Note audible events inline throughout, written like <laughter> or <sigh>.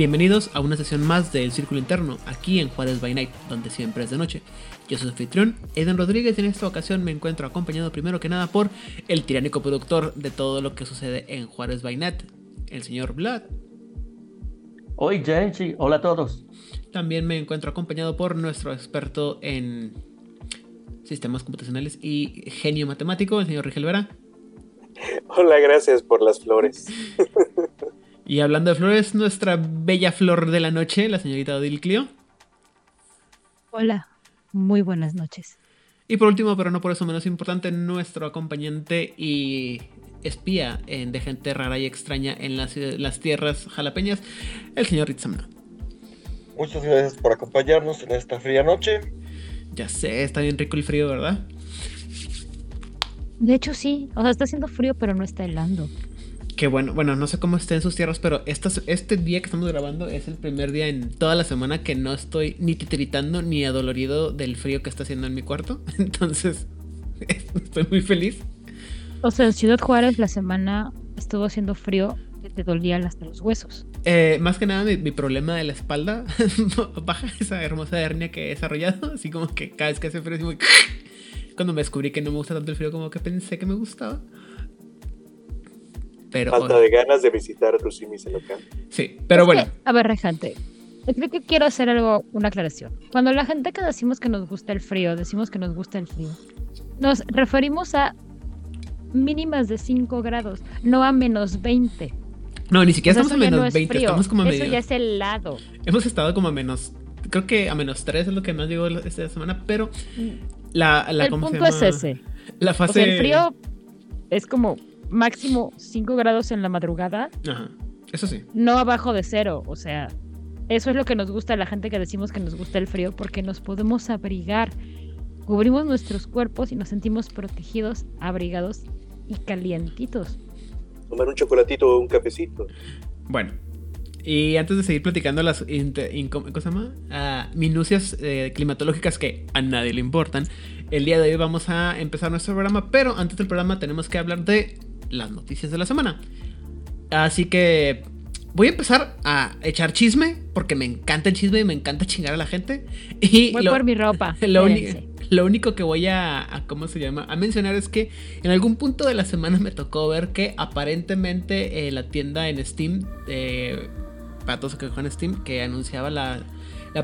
Bienvenidos a una sesión más del Círculo Interno, aquí en Juárez by Night, donde siempre es de noche. Yo soy su anfitrión, Eden Rodríguez, y en esta ocasión me encuentro acompañado primero que nada por el tiránico productor de todo lo que sucede en Juárez by Night, el señor Vlad. Hoy, Genchi, hola a todos. También me encuentro acompañado por nuestro experto en sistemas computacionales y genio matemático, el señor Rigel Vera. Hola, gracias por las flores. <laughs> Y hablando de flores, nuestra bella flor de la noche, la señorita Odil Clio. Hola, muy buenas noches. Y por último, pero no por eso menos importante, nuestro acompañante y espía en de gente rara y extraña en las, las tierras jalapeñas, el señor Ritzamna. Muchas gracias por acompañarnos en esta fría noche. Ya sé, está bien rico el frío, ¿verdad? De hecho, sí. O sea, está haciendo frío, pero no está helando. Que bueno, bueno, no sé cómo esté en sus tierras, pero este día que estamos grabando es el primer día en toda la semana que no estoy ni titiritando ni adolorido del frío que está haciendo en mi cuarto. <laughs> Entonces, <laughs> estoy muy feliz. O sea, en Ciudad Juárez la semana estuvo haciendo frío que te dolían hasta los huesos. Eh, más que nada mi, problema de la espalda <laughs> baja esa hermosa hernia que he desarrollado, así como que cada vez que hace frío muy... Cuando me descubrí que no me gusta tanto el frío como que pensé que me gustaba. Falta de ganas de visitar a tus simis en local. Sí, pero bueno. a ver, gente. Creo que quiero hacer algo, una aclaración. Cuando la gente que decimos que nos gusta el frío, decimos que nos gusta el frío, nos referimos a mínimas de 5 grados, no a menos 20. No, ni siquiera estamos a menos 20, estamos como a medio. Eso ya es helado. Hemos estado como a menos, creo que a menos 3 es lo que más llegó esta semana, pero la, la El punto es ese. La fase... el frío es como máximo 5 grados en la madrugada. Ajá, eso sí. No abajo de cero, o sea, eso es lo que nos gusta a la gente que decimos que nos gusta el frío, porque nos podemos abrigar, cubrimos nuestros cuerpos y nos sentimos protegidos, abrigados y calientitos. Tomar un chocolatito o un cafecito. Bueno, y antes de seguir platicando las ah, minucias eh, climatológicas que a nadie le importan, el día de hoy vamos a empezar nuestro programa, pero antes del programa tenemos que hablar de las noticias de la semana. Así que voy a empezar a echar chisme, porque me encanta el chisme y me encanta chingar a la gente. <laughs> Y voy por mi ropa. <laughs> Lo, único que voy a, ¿cómo se llama? A mencionar es que en algún punto de la semana me tocó ver que aparentemente eh, la tienda en Steam, eh, para todos los que juegan Steam, que anunciaba la,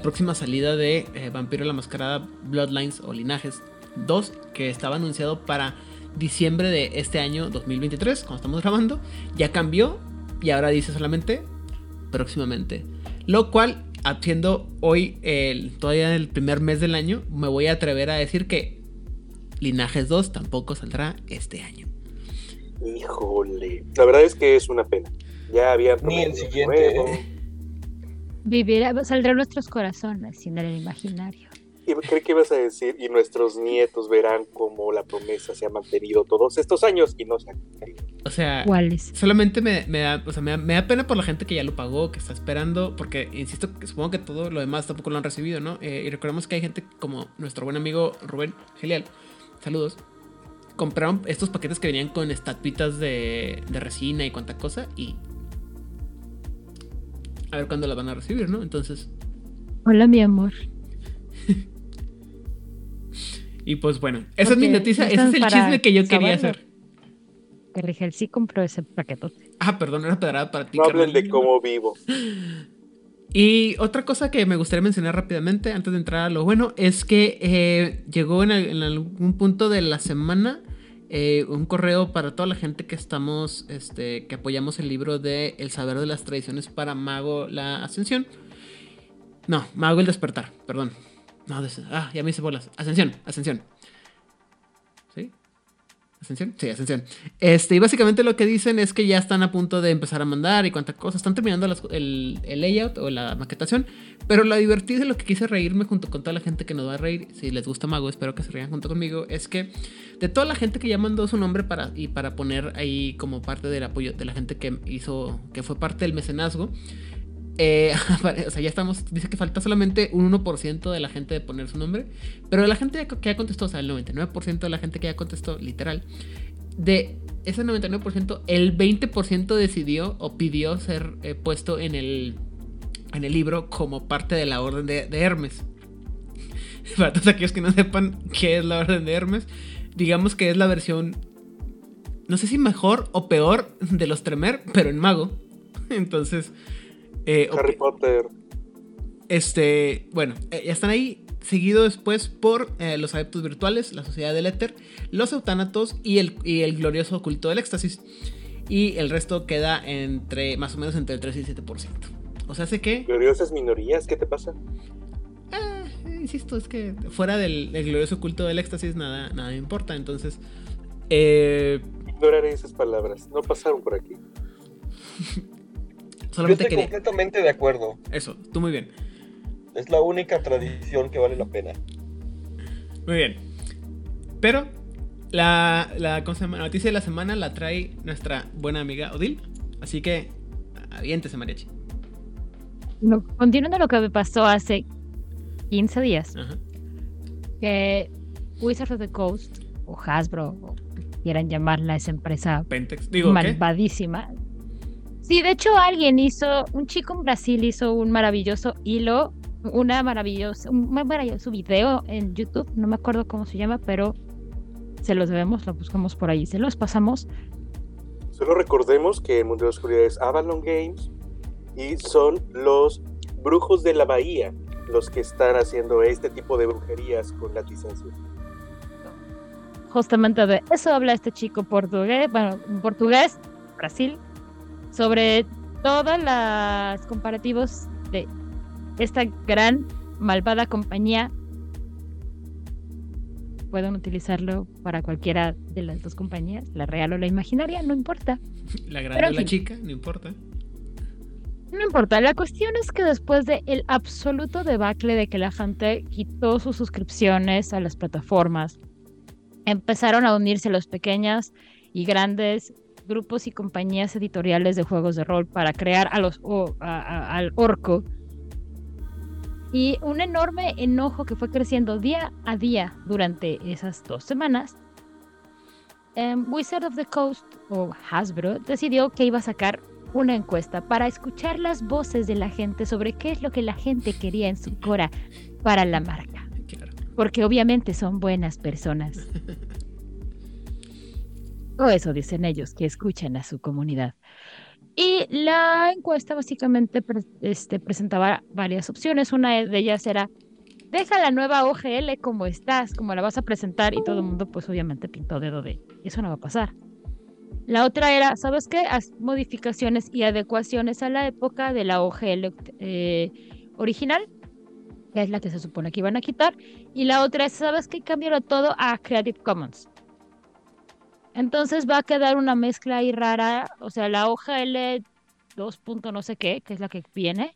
próxima salida de eh, Vampiro la Mascarada Bloodlines o Linajes 2, que estaba anunciado para diciembre de este año 2023, cuando estamos grabando, ya cambió y ahora dice solamente próximamente. Lo cual, haciendo hoy el, todavía el primer mes del año, me voy a atrever a decir que Linajes 2 tampoco saldrá este año. Híjole, la verdad es que es una pena. Ya había ni el siguiente. Vivirá, saldrá nuestros corazones sin el imaginario. Creo que ibas a decir, y nuestros nietos verán cómo la promesa se ha mantenido todos estos años y no se ha cumplido. O sea, ¿cuáles? Solamente me, da, o sea, me, da, pena por la gente que ya lo pagó, que está esperando, porque insisto, supongo que todo lo demás tampoco lo han recibido, ¿no? Eh, y recordemos que hay gente como nuestro buen amigo Rubén Gelial, saludos, compraron estos paquetes que venían con estatuitas de, de resina y cuánta cosa, y a ver cuándo la van a recibir, ¿no? Entonces. Hola, mi amor. <laughs> Y pues bueno, esa es mi noticia, ese es el chisme que yo quería hacer. Que Rigel sí compró ese paquetote. Ah, perdón, era pedrada para ti. No hablen de cómo vivo. <laughs> Y otra cosa que me gustaría mencionar rápidamente antes de entrar a lo bueno es que eh, llegó en, algún punto de la semana eh, un correo para toda la gente que estamos, este, que apoyamos el libro de El saber de las tradiciones para Mago la Ascensión. No, Mago el despertar, perdón. No, ah, ya me hice bolas. Ascensión, ascensión. ¿Sí? ¿Ascensión? Sí, ascensión. Este, y básicamente lo que dicen es que ya están a punto de empezar a mandar y cuántas cosas. Están terminando el, layout o la maquetación. Pero lo divertido de lo que quise reírme junto con toda la gente que nos va a reír, si les gusta Mago, espero que se rían junto conmigo, es que de toda la gente que ya mandó su nombre para, y para poner ahí como parte del apoyo de la gente que hizo, que fue parte del mecenazgo, eh, <laughs> o sea, ya estamos. Dice que falta solamente un 1% de la gente de poner su nombre. Pero la gente que ya contestó, o sea, el 99% de la gente que ya contestó, literal. De ese 99%, el 20% decidió o pidió ser eh, puesto en el. en el libro como parte de la Orden de, de Hermes. <laughs> Para todos aquellos que no sepan qué es la Orden de Hermes, digamos que es la versión, no sé si mejor o peor de los Tremer, pero en mago. <laughs> Entonces, eh, Harry Potter. este, bueno, eh, ya están ahí. Seguido después por eh, los adeptos virtuales, la sociedad del éter, los eutánatos y el, y el glorioso culto del éxtasis. Y el resto queda entre más o menos entre el 3 y el 7%. O sea, hace que Gloriosas minorías, ¿qué te pasa? Ah, insisto, es que fuera del, del glorioso culto del éxtasis nada, nada me importa. Entonces, eh, Ignoraré esas palabras. No pasaron por aquí. <laughs> Yo solamente estoy quería. completamente de acuerdo. Eso, tú muy bien. Es la única tradición que vale la pena. Muy bien. Pero la, la, la noticia de la semana la trae nuestra buena amiga Odil. Así que, aviéntese, mariachi. No, continuando lo que me pasó hace 15 días, Ajá. que Wizards of the Coast, o Hasbro, o quieran llamarla esa empresa Pentex. Digo, ¿qué? Sí, de hecho alguien hizo, un chico en Brasil hizo un maravilloso hilo, una maravillosa, un maravilloso video en YouTube, no me acuerdo cómo se llama, pero se los debemos, lo buscamos por ahí, se los pasamos. Solo recordemos que el mundo de la oscuridad es Avalon Games y son los brujos de la bahía los que están haciendo este tipo de brujerías con las licencias. Justamente de eso habla este chico portugués, bueno, en portugués, Brasil, sobre todas las comparativos de esta gran malvada compañía. Pueden utilizarlo para cualquiera de las dos compañías, la real o la imaginaria, no importa. La Pero, grande o la chica, no importa. No importa, la cuestión es que después de el absoluto debacle de que la gente quitó sus suscripciones a las plataformas, empezaron a unirse los pequeños y grandes grupos y compañías editoriales de juegos de rol para crear a los o- a- a- al orco. Y un enorme enojo que fue creciendo día a día durante esas dos semanas. em, Wizard of the Coast o Hasbro decidió que iba a sacar una encuesta para escuchar las voces de la gente sobre qué es lo que la gente quería en su cora para la marca. Porque obviamente son buenas personas. <laughs> O eso dicen ellos, que escuchan a su comunidad. Y la encuesta básicamente pre- este, presentaba varias opciones. Una de ellas era, deja la nueva OGL como estás, como la vas a presentar. Y todo el mundo pues obviamente pintó dedo de, eso no va a pasar. La otra era, ¿sabes qué? Haz modificaciones y adecuaciones a la época de la OGL eh, original, que es la que se supone que iban a quitar. Y la otra es, ¿sabes qué? Cámbialo todo a Creative Commons. Entonces va a quedar una mezcla ahí rara, o sea, la OGL 2. punto no sé qué, que es la que viene,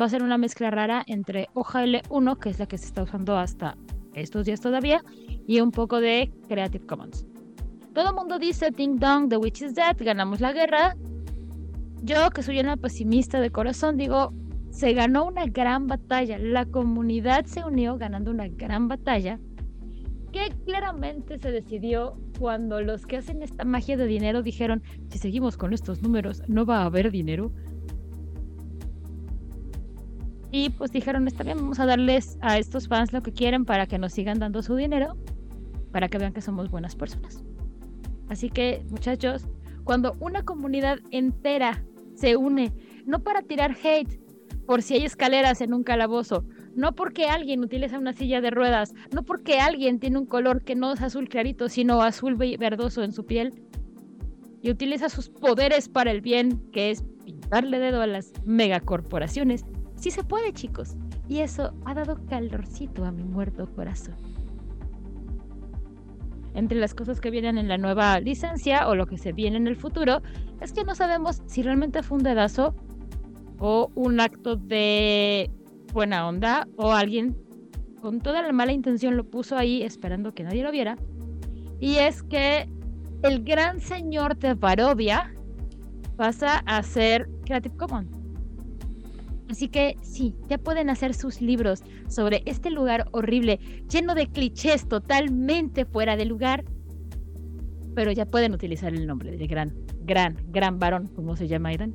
va a ser una mezcla rara entre OGL 1, que es la que se está usando hasta estos días todavía, y un poco de Creative Commons. Todo el mundo dice Ding Dong, The Witch is Dead, ganamos la guerra. Yo, que soy una pesimista de corazón, digo, se ganó una gran batalla. La comunidad se unió ganando una gran batalla que claramente se decidió cuando los que hacen esta magia de dinero dijeron, si seguimos con estos números, no va a haber dinero. Y pues dijeron, está bien, vamos a darles a estos fans lo que quieren para que nos sigan dando su dinero, para que vean que somos buenas personas. Así que, muchachos, cuando una comunidad entera se une, no para tirar hate por si hay escaleras en un calabozo, no porque alguien utiliza una silla de ruedas, no porque alguien tiene un color que no es azul clarito, sino azul ve- verdoso en su piel, y utiliza sus poderes para el bien, que es pintarle dedo a las megacorporaciones, sí se puede, chicos. Y eso ha dado calorcito a mi muerto corazón. Entre las cosas que vienen en la nueva licencia o lo que se viene en el futuro, es que no sabemos si realmente fue un dedazo o un acto de buena onda o alguien con toda la mala intención lo puso ahí esperando que nadie lo viera. Y es que el gran señor de Barovia pasa a ser Creative Commons. Así que sí, ya pueden hacer sus libros sobre este lugar horrible, lleno de clichés totalmente fuera de lugar. Pero ya pueden utilizar el nombre del gran, gran, gran varón, como se llama Aidan.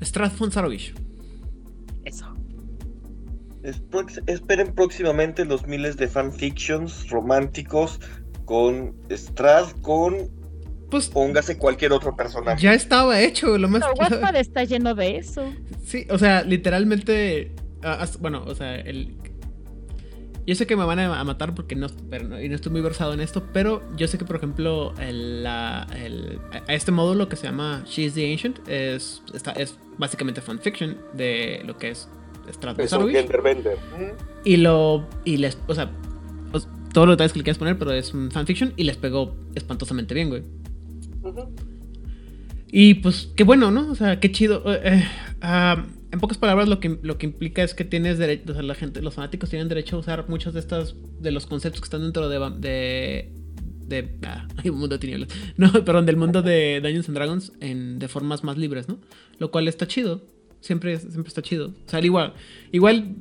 Stratford Sarovich. Esperen próximamente los miles de fanfictions románticos con Strad, con Pues póngase cualquier otro personaje. ya estaba hecho, lo más. Pero Wattpad está lleno de eso. Sí, o sea, literalmente. ah, bueno, o sea, el. Yo sé que me van a a matar porque no, pero no, y no estoy muy versado en esto, pero yo sé que, por ejemplo, el, la- el- a este módulo que se llama She's the Ancient es, está, es básicamente fanfiction de lo que es Strat Es un Zarovich. gender bender. Mm, Y lo. Y les. O sea. os- todos los detalles que le quieras poner, pero es un fanfiction y les pegó espantosamente bien, güey. Y pues, qué bueno, ¿no? O sea, qué chido. Eh, eh, ah, en pocas palabras, lo que, lo que implica es que tienes derecho, o sea, la gente, los fanáticos tienen derecho a usar muchos de estas, de los conceptos que están dentro de, de, de ah, <laughs> hay un mundo de tinieblas. <laughs> No, perdón, del mundo de Dungeons and Dragons en, de formas más libres, ¿no? Lo cual está chido. Siempre, siempre está chido. O sea, al igual, igual,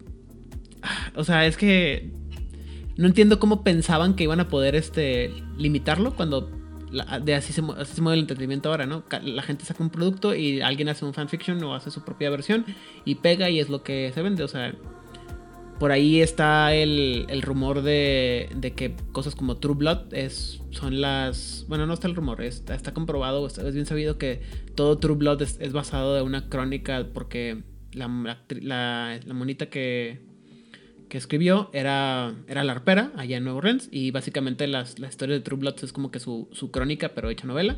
o sea, es que no entiendo cómo pensaban que iban a poder, este, limitarlo cuando de así se, así se mueve el entretenimiento ahora, ¿no? La gente saca un producto y alguien hace un fanfiction o hace su propia versión y pega y es lo que se vende, o sea, por ahí está el, el rumor de, de que cosas como True Blood es, son las... Bueno, no está el rumor, está, está comprobado, está- es bien sabido que todo True Blood es, basado en una crónica porque la, la, monita que, que escribió era, era la arpera allá en Nueva Orleans y básicamente las, la historia de True Blood es como que su, su crónica pero hecha novela.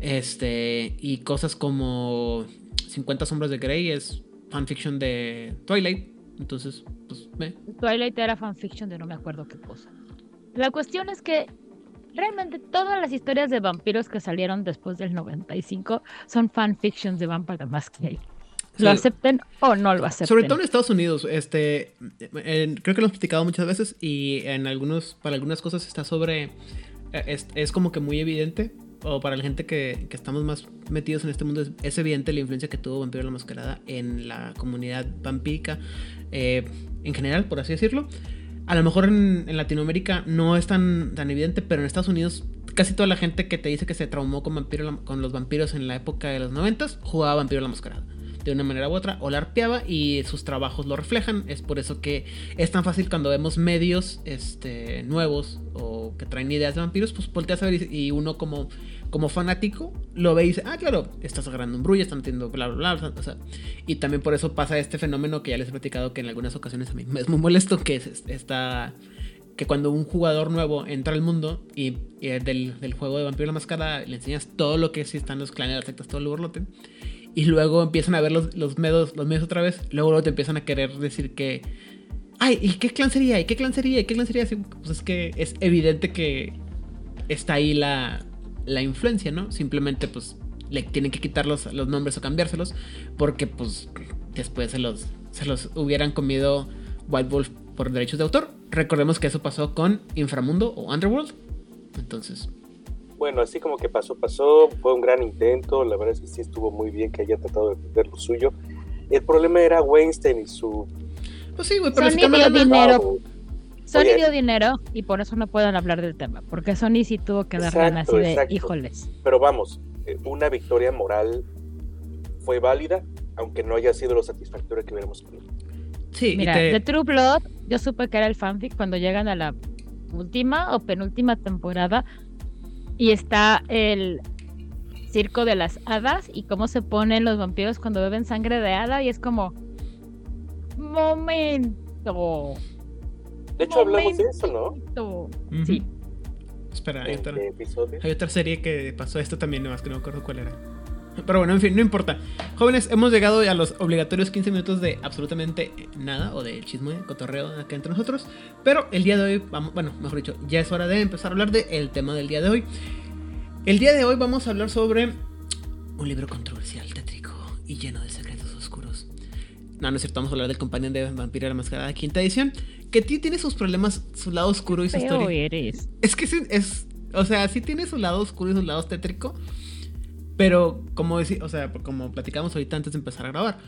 Este, y cosas como 50 sombras de Grey es fanfiction de Twilight. Entonces, pues, ve. Twilight era fanfiction de no me acuerdo qué cosa. La cuestión es que realmente todas las historias de vampiros que salieron después del 95 son fanfictions de Vampire the Masquerade. Lo Sí. acepten o no lo acepten. Sobre todo en Estados Unidos, este, en- creo que lo hemos platicado muchas veces y en algunos, para algunas cosas está sobre, eh, es, es como que muy evidente, o para la gente que, que estamos más metidos en este mundo, es, es evidente la influencia que tuvo Vampiro la Mascarada en la comunidad vampírica eh, en general, por así decirlo. A lo mejor en, Latinoamérica no es tan, tan evidente, pero en Estados Unidos casi toda la gente que te dice que se traumó con, vampiro, con los vampiros en la época de los 90 jugaba Vampiro la Mascarada de una manera u otra o la arpeaba y sus trabajos lo reflejan. Es por eso que es tan fácil cuando vemos medios este, nuevos o que traen ideas de vampiros, pues volteas a ver y uno como, como fanático lo ve y dice, ah, claro, estás agarrando un brullo, están metiendo bla, bla, bla. O sea, y también por eso pasa este fenómeno que ya les he platicado que en algunas ocasiones a mí es muy molesto, que es es- esta... Que cuando un jugador nuevo entra al mundo y, y del, del juego de Vampiro la Máscara le enseñas todo lo que sí están los clanes, las sectas, todo el borlote, y luego empiezan a ver los, los medios los medios otra vez, luego, luego te empiezan a querer decir que ay, ¿y qué clan sería? ¿Y qué clan sería? ¿Y qué clan sería? Pues es que es evidente que está ahí la, la influencia, ¿no? Simplemente pues le tienen que quitar los, los nombres o cambiárselos porque pues después se los, se los hubieran comido White Wolf por derechos de autor. Recordemos que eso pasó con Inframundo o Underworld. Entonces, Bueno, así como que pasó, pasó, fue un gran intento, la verdad es que sí estuvo muy bien que haya tratado de defender lo suyo. El problema era Weinstein y su... pues sí, güey, pero dinero. Sony Oye. dio dinero y por eso no pueden hablar del tema, porque Sony sí tuvo que dar lana así de, exacto. híjoles. Pero vamos, eh, una victoria moral fue válida, aunque no haya sido lo satisfactorio que hubiéramos querido. Sí, Mira, te- de True Blood, yo supe que era el fanfic cuando llegan a la última o penúltima temporada y está el circo de las hadas y cómo se ponen los vampiros cuando beben sangre de hada y es como momento. De hecho, hablamos de eso, ¿no? Sí. Espera, hay otra, episodio. hay otra serie que pasó esto también, nomás que no me acuerdo cuál era. Pero bueno, en fin, no importa. Jóvenes, hemos llegado a los obligatorios 15 minutos de absolutamente nada, o de chisme, cotorreo acá entre nosotros. Pero el día de hoy, vamos, bueno, mejor dicho, ya es hora de empezar a hablar del tema del día de hoy. El día de hoy vamos a hablar sobre un libro controversial, tétrico y lleno de secretos oscuros. No, no es cierto, vamos a hablar del compañero de Vampiro la Mascarada, quinta edición, que tí- tiene sus problemas, su lado oscuro y su historia. eres. Es que sí, es. O sea, sí tiene su lado oscuro y su lado tétrico. Pero, como deci- o sea, como platicamos ahorita antes de empezar a grabar.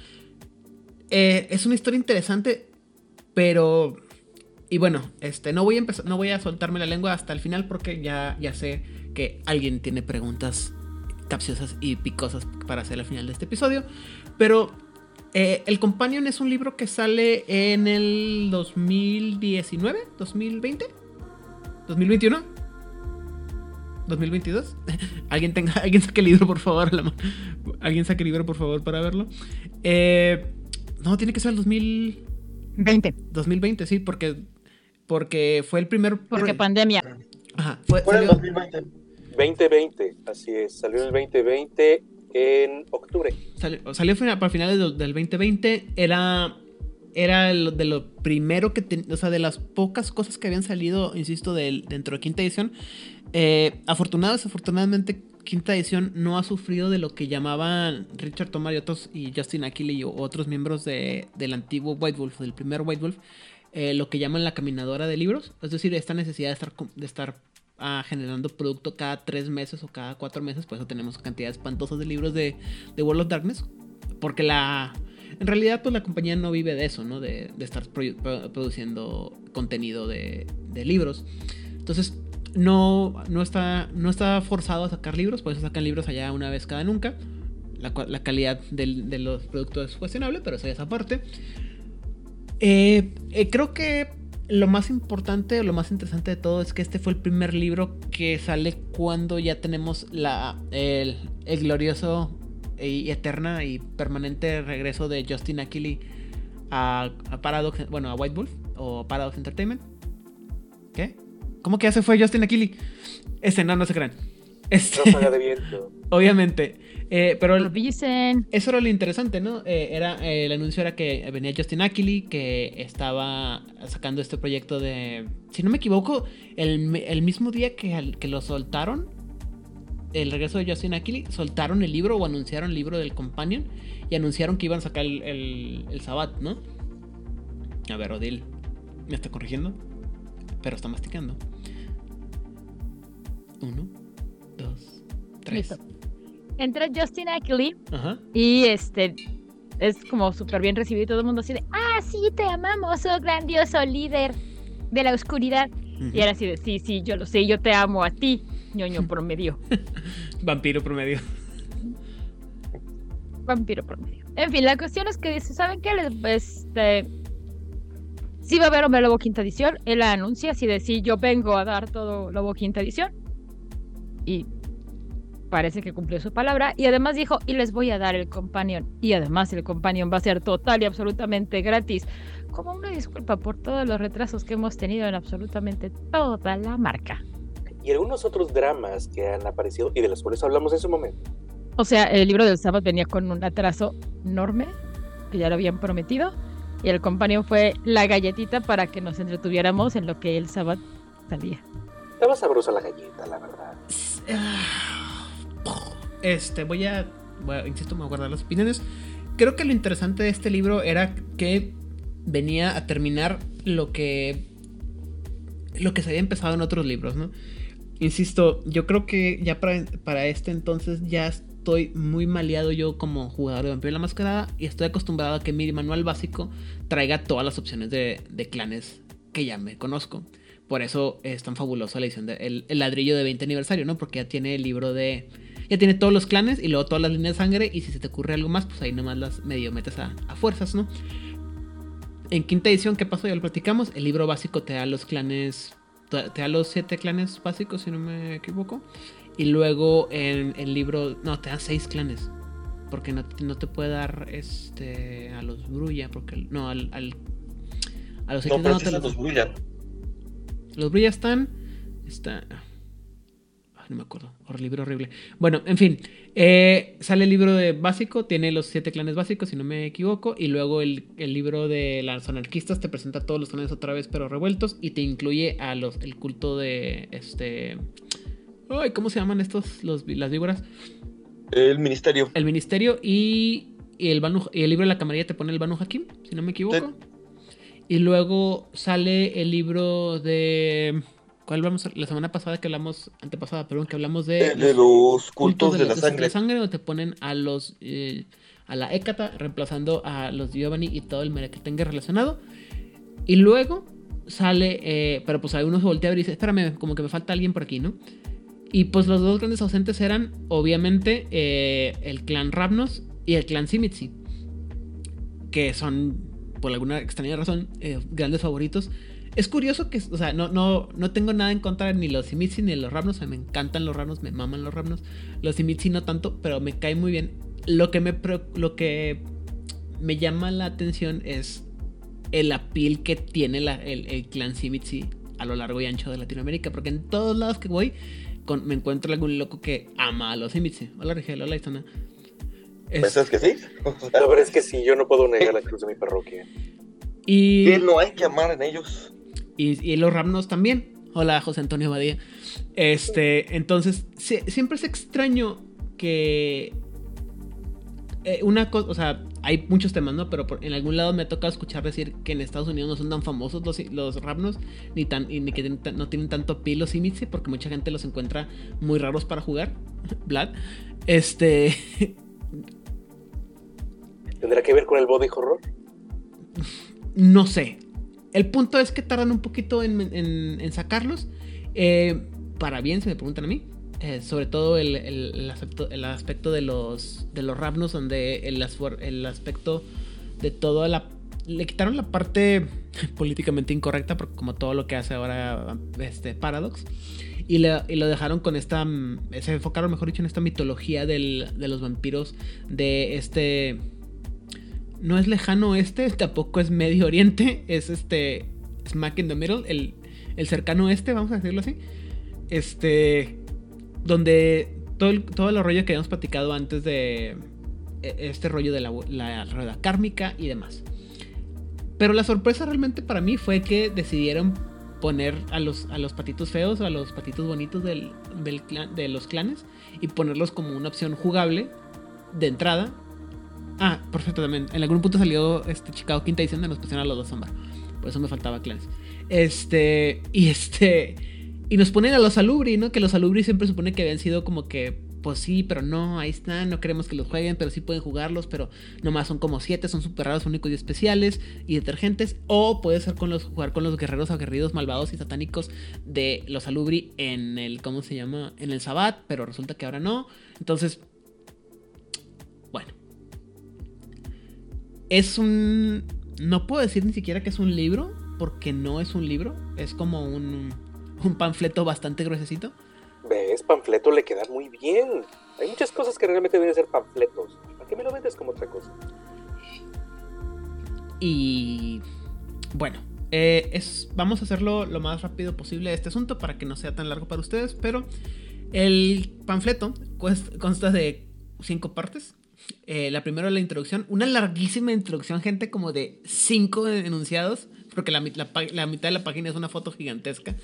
eh, es una historia interesante. Pero. Y bueno, este, no voy a empezar, no voy a soltarme la lengua hasta el final porque ya, ya sé que alguien tiene preguntas capciosas y picosas para hacer al final de este episodio. Pero Eh, el Companion es un libro que sale en el 2019, 2020, 2021, 2022. alguien tenga, alguien saque el libro por favor, alguien saque el libro por favor para verlo. Eh, no, tiene que ser el 2020. 2020, sí, porque porque fue el primer porque pandemia. Ajá, fue, fue el 2020. 2020, así es, salió en el 2020 en octubre. Salió, salió para finales del, 2020. Era, era de lo primero que, o sea, de las pocas cosas que habían salido, insisto, dentro de quinta edición. Eh, afortunadamente, desafortunadamente, quinta edición no ha sufrido de lo que llamaban Richard Tomar y otros, y Justin Aquile y otros miembros de, del antiguo White Wolf, del primer White Wolf, eh, lo que llaman la caminadora de libros. Es decir, esta necesidad de estar, de estar generando producto cada tres meses o cada cuatro meses. Por eso tenemos cantidades espantosas de libros de, de World of Darkness. Porque la. En realidad, pues la compañía no vive de eso, ¿no? De, de estar produciendo contenido de, de, libros. Entonces, no, no, está, no está forzado a sacar libros, por eso sacan libros allá una vez cada nunca. La, la calidad del, de los productos es cuestionable, pero eso ya es aparte. Eh, eh, creo que lo más importante, lo más interesante de todo es que este fue el primer libro que sale cuando ya tenemos la, el, glorioso y eterna y permanente regreso de Justin Aquili a, Paradox, bueno, a White Wolf o Paradox Entertainment. ¿Qué? ¿Cómo que ya se fue Justin Aquili? Este, no, no se crean. Este, de viento. <laughs> Obviamente. Eh, pero dicen. Eso era lo interesante, ¿no? Eh, era, eh, el anuncio era que venía Justin Ackley, que estaba sacando este proyecto de. Si no me equivoco, el, mismo día que, que, lo soltaron, el regreso de Justin Ackley, soltaron el libro o anunciaron el libro del Companion y anunciaron que iban a sacar el, el, el Sabbat, ¿no? A ver, Odil, me está corrigiendo, pero está masticando. Uno, dos, tres entra Justin Ackley y este es como súper bien recibido y todo el mundo así de, ah, sí, te amamos, oh grandioso líder de la oscuridad. Y era así de, sí, sí, yo lo sé, yo te amo a ti, ñoño <laughs> promedio. Vampiro promedio. Vampiro promedio. En fin, la cuestión es que dice, ¿saben qué? Este, si va a haber Hombre Lobo Quinta Edición, él anuncia así de, sí, yo vengo a dar todo Lobo Quinta Edición. Y parece que cumplió su palabra y además dijo, y les voy a dar el companion. Y además el companion va a ser total y absolutamente gratis. Como una disculpa por todos los retrasos que hemos tenido en absolutamente toda la marca. Y algunos otros dramas que han aparecido y de los cuales hablamos en su momento. O sea, el libro del sábado venía con un atraso enorme, que ya lo habían prometido, y el companion fue la galletita para que nos entretuviéramos en lo que el sábado salía. Estaba sabrosa la galleta, la verdad. Este, voy a, insisto, me voy a guardar las opiniones. Creo que lo interesante de este libro era que venía a terminar lo que lo que se había empezado en otros libros, ¿no? Insisto, yo creo que ya para, para este entonces ya estoy muy maleado yo como jugador de Vampiro la Mascarada y estoy acostumbrado a que mi manual básico traiga todas las opciones de, de clanes que ya me conozco. Por eso es tan fabuloso la edición del el ladrillo de 20 aniversario, ¿no? Porque ya tiene el libro de ya tiene todos los clanes y luego todas las líneas de sangre. Y si se te ocurre algo más, pues ahí nomás las medio metes a, fuerzas, ¿no? En quinta edición, ¿qué pasó? Ya lo platicamos. El libro básico te da los clanes. Te da los siete clanes básicos, si no me equivoco. Y luego en el libro. No, te da seis clanes. Porque no, te puede dar este a los Brulla. Porque no, al, a los no, no, te los, los Brulla. Los Brulla están. Está no me acuerdo, libro horrible. Bueno, en fin, eh, sale el libro de básico, tiene los siete clanes básicos, si no me equivoco, y luego el, libro de las anarquistas te presenta todos los clanes otra vez, pero revueltos, y te incluye a los el culto de este. Ay, ¿cómo se llaman estos? Los, las víboras. El ministerio. El ministerio y, el, y el libro de la camarilla te pone el Banu Hakim, si no me equivoco. Y luego sale el libro de ¿Cuál vamos la semana pasada que hablamos, antepasada, perdón, que hablamos de, los, cultos, de, la, sangre. sangre, donde te ponen a los eh, a la Hécata reemplazando a los Giovanni y todo el que tenga relacionado. Y luego sale, eh, pero pues uno se voltea y dice, espérame, como que me falta alguien por aquí, ¿no? Y pues los dos grandes ausentes eran, obviamente, eh, el clan Ravnos y el clan Simitsi. que son, por alguna extraña razón, eh, grandes favoritos. Es curioso que, o sea, no, no, no tengo nada en contra de ni los Simitsi ni de los Ravnos. O sea, me encantan los Ravnos, me maman los Ravnos. Los Simitsi no tanto, pero me cae muy bien. Lo que me, lo que me llama la atención es el appeal que tiene la- el, el clan Simitsi a lo largo y ancho de Latinoamérica. Porque en todos lados que voy con- me encuentro algún loco que ama a los Simitsi. Hola Rigel, hola Isana. Es- ¿Pensás que sí? <laughs> La verdad es que sí, yo no puedo negar la cruz de mi parroquia. y, ¿Qué no hay que amar en ellos? Y, y los Ramnos también. Hola José Antonio Badía. Este, entonces, sie- siempre es extraño que eh, una cosa, o sea, hay muchos temas, ¿no? Pero por- en algún lado me ha tocado escuchar decir que en Estados Unidos no son tan famosos los, los Ramnos, ni tan, y ni que no tienen tanto pilo Simitsi, porque mucha gente los encuentra muy raros para jugar. <laughs> Vlad. Este, ¿Tendrá que ver con el body horror? <laughs> No sé. El punto es que tardan un poquito en, sacarlos. Eh, para bien, si me preguntan a mí. Eh, sobre todo el, el- aspecto, de los de los Ravnos, donde el aspecto de toda la. Le quitaron la parte <laughs> políticamente incorrecta, porque como todo lo que hace ahora este, Paradox. Y, le- y lo dejaron con esta. mm, Se enfocaron, mejor dicho, en esta mitología del- de los vampiros. De este no es lejano este, tampoco es Medio Oriente, es este Smack in the Middle, el, el cercano este, vamos a decirlo así. Este, donde todo el, todo rollo que habíamos platicado antes de e- este rollo de la, la rueda kármica y demás. Pero la sorpresa realmente para mí fue que decidieron poner a los, a los patitos feos a los patitos bonitos del, del clan- de los clanes y ponerlos como una opción jugable de entrada Ah, perfecto también. En algún punto salió este Chicago quinta edición de nos pusieron a los dos sombra. Por eso me faltaba clanes. Este. Y este. Y nos ponen a los Alubri, ¿no? Que los Alubri siempre supone que habían sido como que. Pues sí, pero no, ahí están, no queremos que los jueguen, pero sí pueden jugarlos, pero nomás son como siete, son súper raros, únicos y especiales y detergentes. O puede ser con los, jugar con los guerreros aguerridos, malvados y satánicos de los Alubri en el, ¿cómo se llama? En el Sabbat, pero resulta que ahora no. Entonces, es un... No puedo decir ni siquiera que es un libro, porque no es un libro, es como un, un panfleto bastante gruesecito. ¿Ves? Panfleto le queda muy bien. Hay muchas cosas que realmente deben ser panfletos. ¿Para qué me lo vendes como otra cosa? Y bueno, eh, es, vamos a hacerlo lo más rápido posible este asunto para que no sea tan largo para ustedes, pero el panfleto consta de cinco partes. Eh, la primera la introducción, una larguísima introducción, gente, como de cinco enunciados, porque la, la la mitad de la página es una foto gigantesca.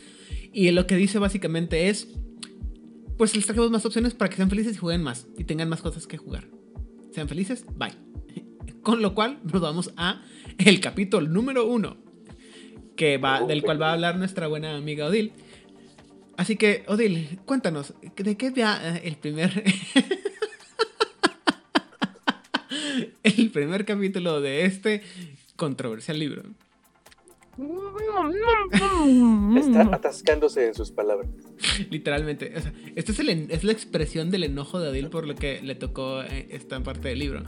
Y lo que dice básicamente es, pues les trajimos más opciones para que sean felices y jueguen más y tengan más cosas que jugar. Sean felices, bye. <laughs> Con lo cual nos vamos a el capítulo número uno, que va, del cual va a hablar nuestra buena amiga Odil. Así que, Odil, cuéntanos, ¿de qué va eh, el primer... <laughs> <laughs> el primer capítulo de este controversial libro? Está <laughs> atascándose en sus palabras. Literalmente. O sea, esta es, es la expresión del enojo de Odil por lo que le tocó eh, esta parte del libro.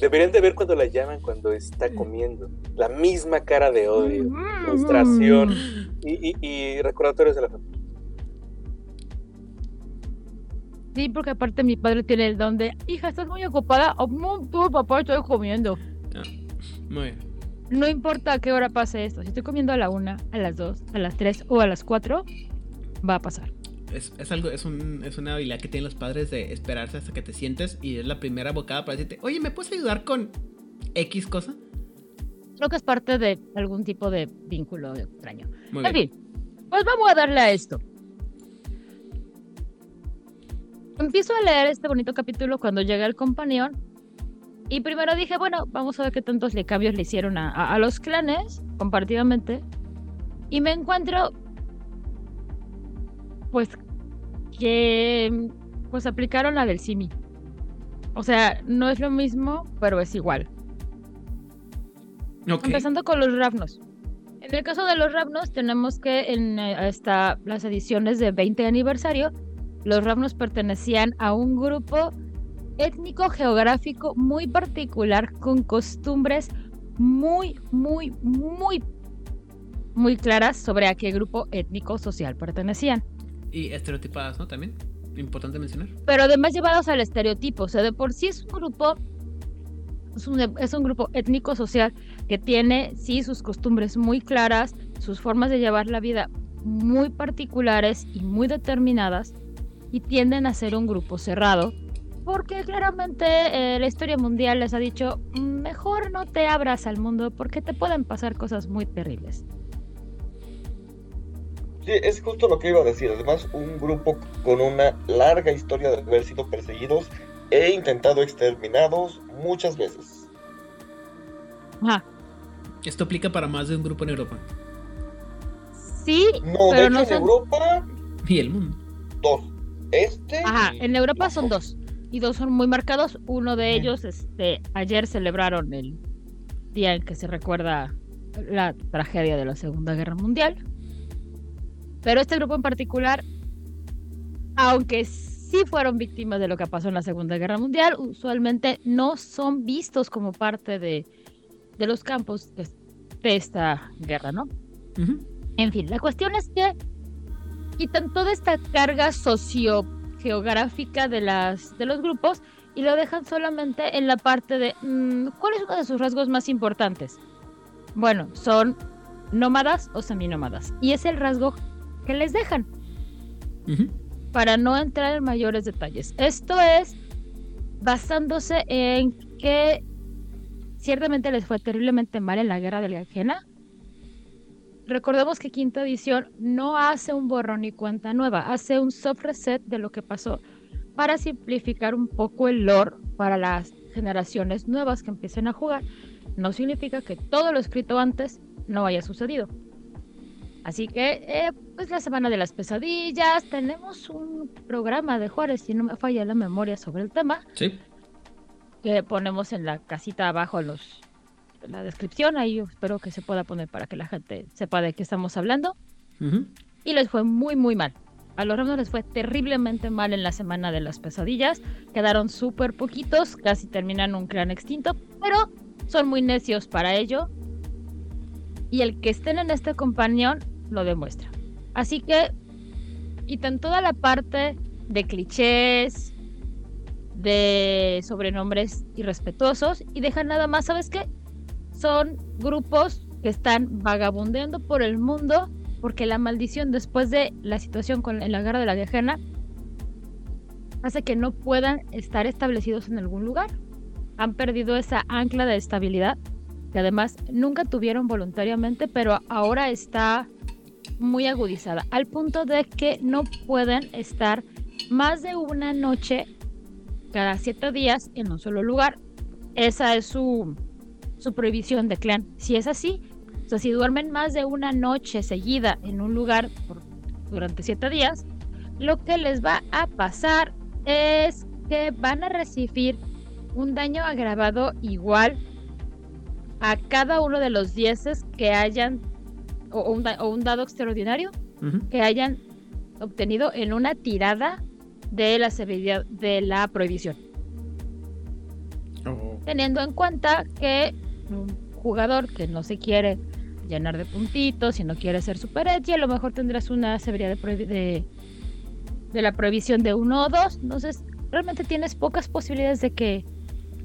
Deberían de ver cuando la llaman cuando está comiendo. La misma cara de odio, frustración y, y- y recordatorios de la familia. Sí, porque aparte mi padre tiene el don de, hija, estás muy ocupada. No, tú, papá, estoy comiendo. Muy bien. No importa a qué hora pase esto. Si estoy comiendo a la una, a las dos, a las tres o a las cuatro, va a pasar. Es, es algo, es, un, es una habilidad que tienen los padres de esperarse hasta que te sientes y es la primera bocada para decirte, oye, ¿me puedes ayudar con X cosa? Creo que es parte de algún tipo de vínculo extraño. Muy En bien. fin, pues vamos a darle a esto. Empiezo a leer este bonito capítulo cuando llega el compañón. Y primero dije, bueno, vamos a ver qué tantos le cambios le hicieron a, a- a los clanes, comparativamente. Y me encuentro, pues, que pues aplicaron la del Simi. O sea, no es lo mismo, pero es igual. Empezando con los Ravnos. En el caso de los Ravnos, tenemos que en eh, hasta las ediciones de 20 aniversario, los Ravnos pertenecían a un grupo étnico geográfico muy particular con costumbres muy, muy, muy, muy claras sobre a qué grupo étnico social pertenecían. Y estereotipadas, ¿no? También. Importante mencionar. Pero además llevados al estereotipo. O sea, de por sí es un grupo. Es un, es un grupo étnico social que tiene, sí, sus costumbres muy claras, sus formas de llevar la vida muy particulares y muy determinadas, y tienden a ser un grupo cerrado porque claramente eh, la historia mundial les ha dicho, mejor no te abras al mundo porque te pueden pasar cosas muy terribles. Sí, es justo lo que iba a decir. Además, un grupo con una larga historia de haber sido perseguidos e intentado exterminados muchas veces. Ajá. Esto aplica para más de un grupo en Europa. Sí, No, pero de no hecho, en son... Europa, Y el mundo. dos. Este. Ajá, en Europa son dos. Y dos son muy marcados. Uno de ellos, este, ayer celebraron el día en que se recuerda la tragedia de la Segunda Guerra Mundial. Pero este grupo en particular, aunque sí fueron víctimas de lo que pasó en la Segunda Guerra Mundial, usualmente no son vistos como parte de, de los campos de, de esta guerra, ¿no? En fin, la cuestión es que quitan toda esta carga sociogeográfica de, las, de los grupos y lo dejan solamente en la parte de mm, ¿cuál es uno de sus rasgos más importantes? Bueno, son nómadas o seminómadas. Y es el rasgo que les dejan para no entrar en mayores detalles. Esto es basándose en que ciertamente les fue terriblemente mal en la guerra de la ajena. Recordemos que quinta edición no hace un borrón y cuenta nueva, hace un soft reset de lo que pasó para simplificar un poco el lore para las generaciones nuevas que empiecen a jugar. No significa que todo lo escrito antes no haya sucedido. Así que, eh, pues la semana de las pesadillas, tenemos un programa de Juárez, si no me falla la memoria sobre el tema, Sí. que ponemos en la casita abajo los la descripción, ahí yo espero que se pueda poner para que la gente sepa de qué estamos hablando. Y les fue muy, muy mal. A los Rams les fue terriblemente mal en la semana de las pesadillas. Quedaron súper poquitos, casi terminan un clan extinto, pero son muy necios para ello. Y el que estén en este compañón lo demuestra. Así que quitan toda la parte de clichés, de sobrenombres irrespetuosos y dejan nada más, ¿sabes qué? Son grupos que están vagabundeando por el mundo porque la maldición después de la situación con la guerra de la viajera hace que no puedan estar establecidos en algún lugar. Han perdido esa ancla de estabilidad que además nunca tuvieron voluntariamente, pero ahora está muy agudizada, al punto de que no pueden estar más de una noche cada siete días en un solo lugar. Esa es su, su prohibición de clan. Si es así, o sea, si duermen más de una noche seguida en un lugar por- durante siete días, lo que les va a pasar es que van a recibir un daño agravado igual a cada uno de los dieces que hayan, o, o un, da- o un dado extraordinario que hayan obtenido en una tirada de la severidad de la prohibición. Oh. Teniendo en cuenta que un jugador que no se quiere llenar de puntitos y no quiere ser super edgy, a lo mejor tendrás una severidad de, de, la prohibición de uno o dos. Entonces, realmente tienes pocas posibilidades de que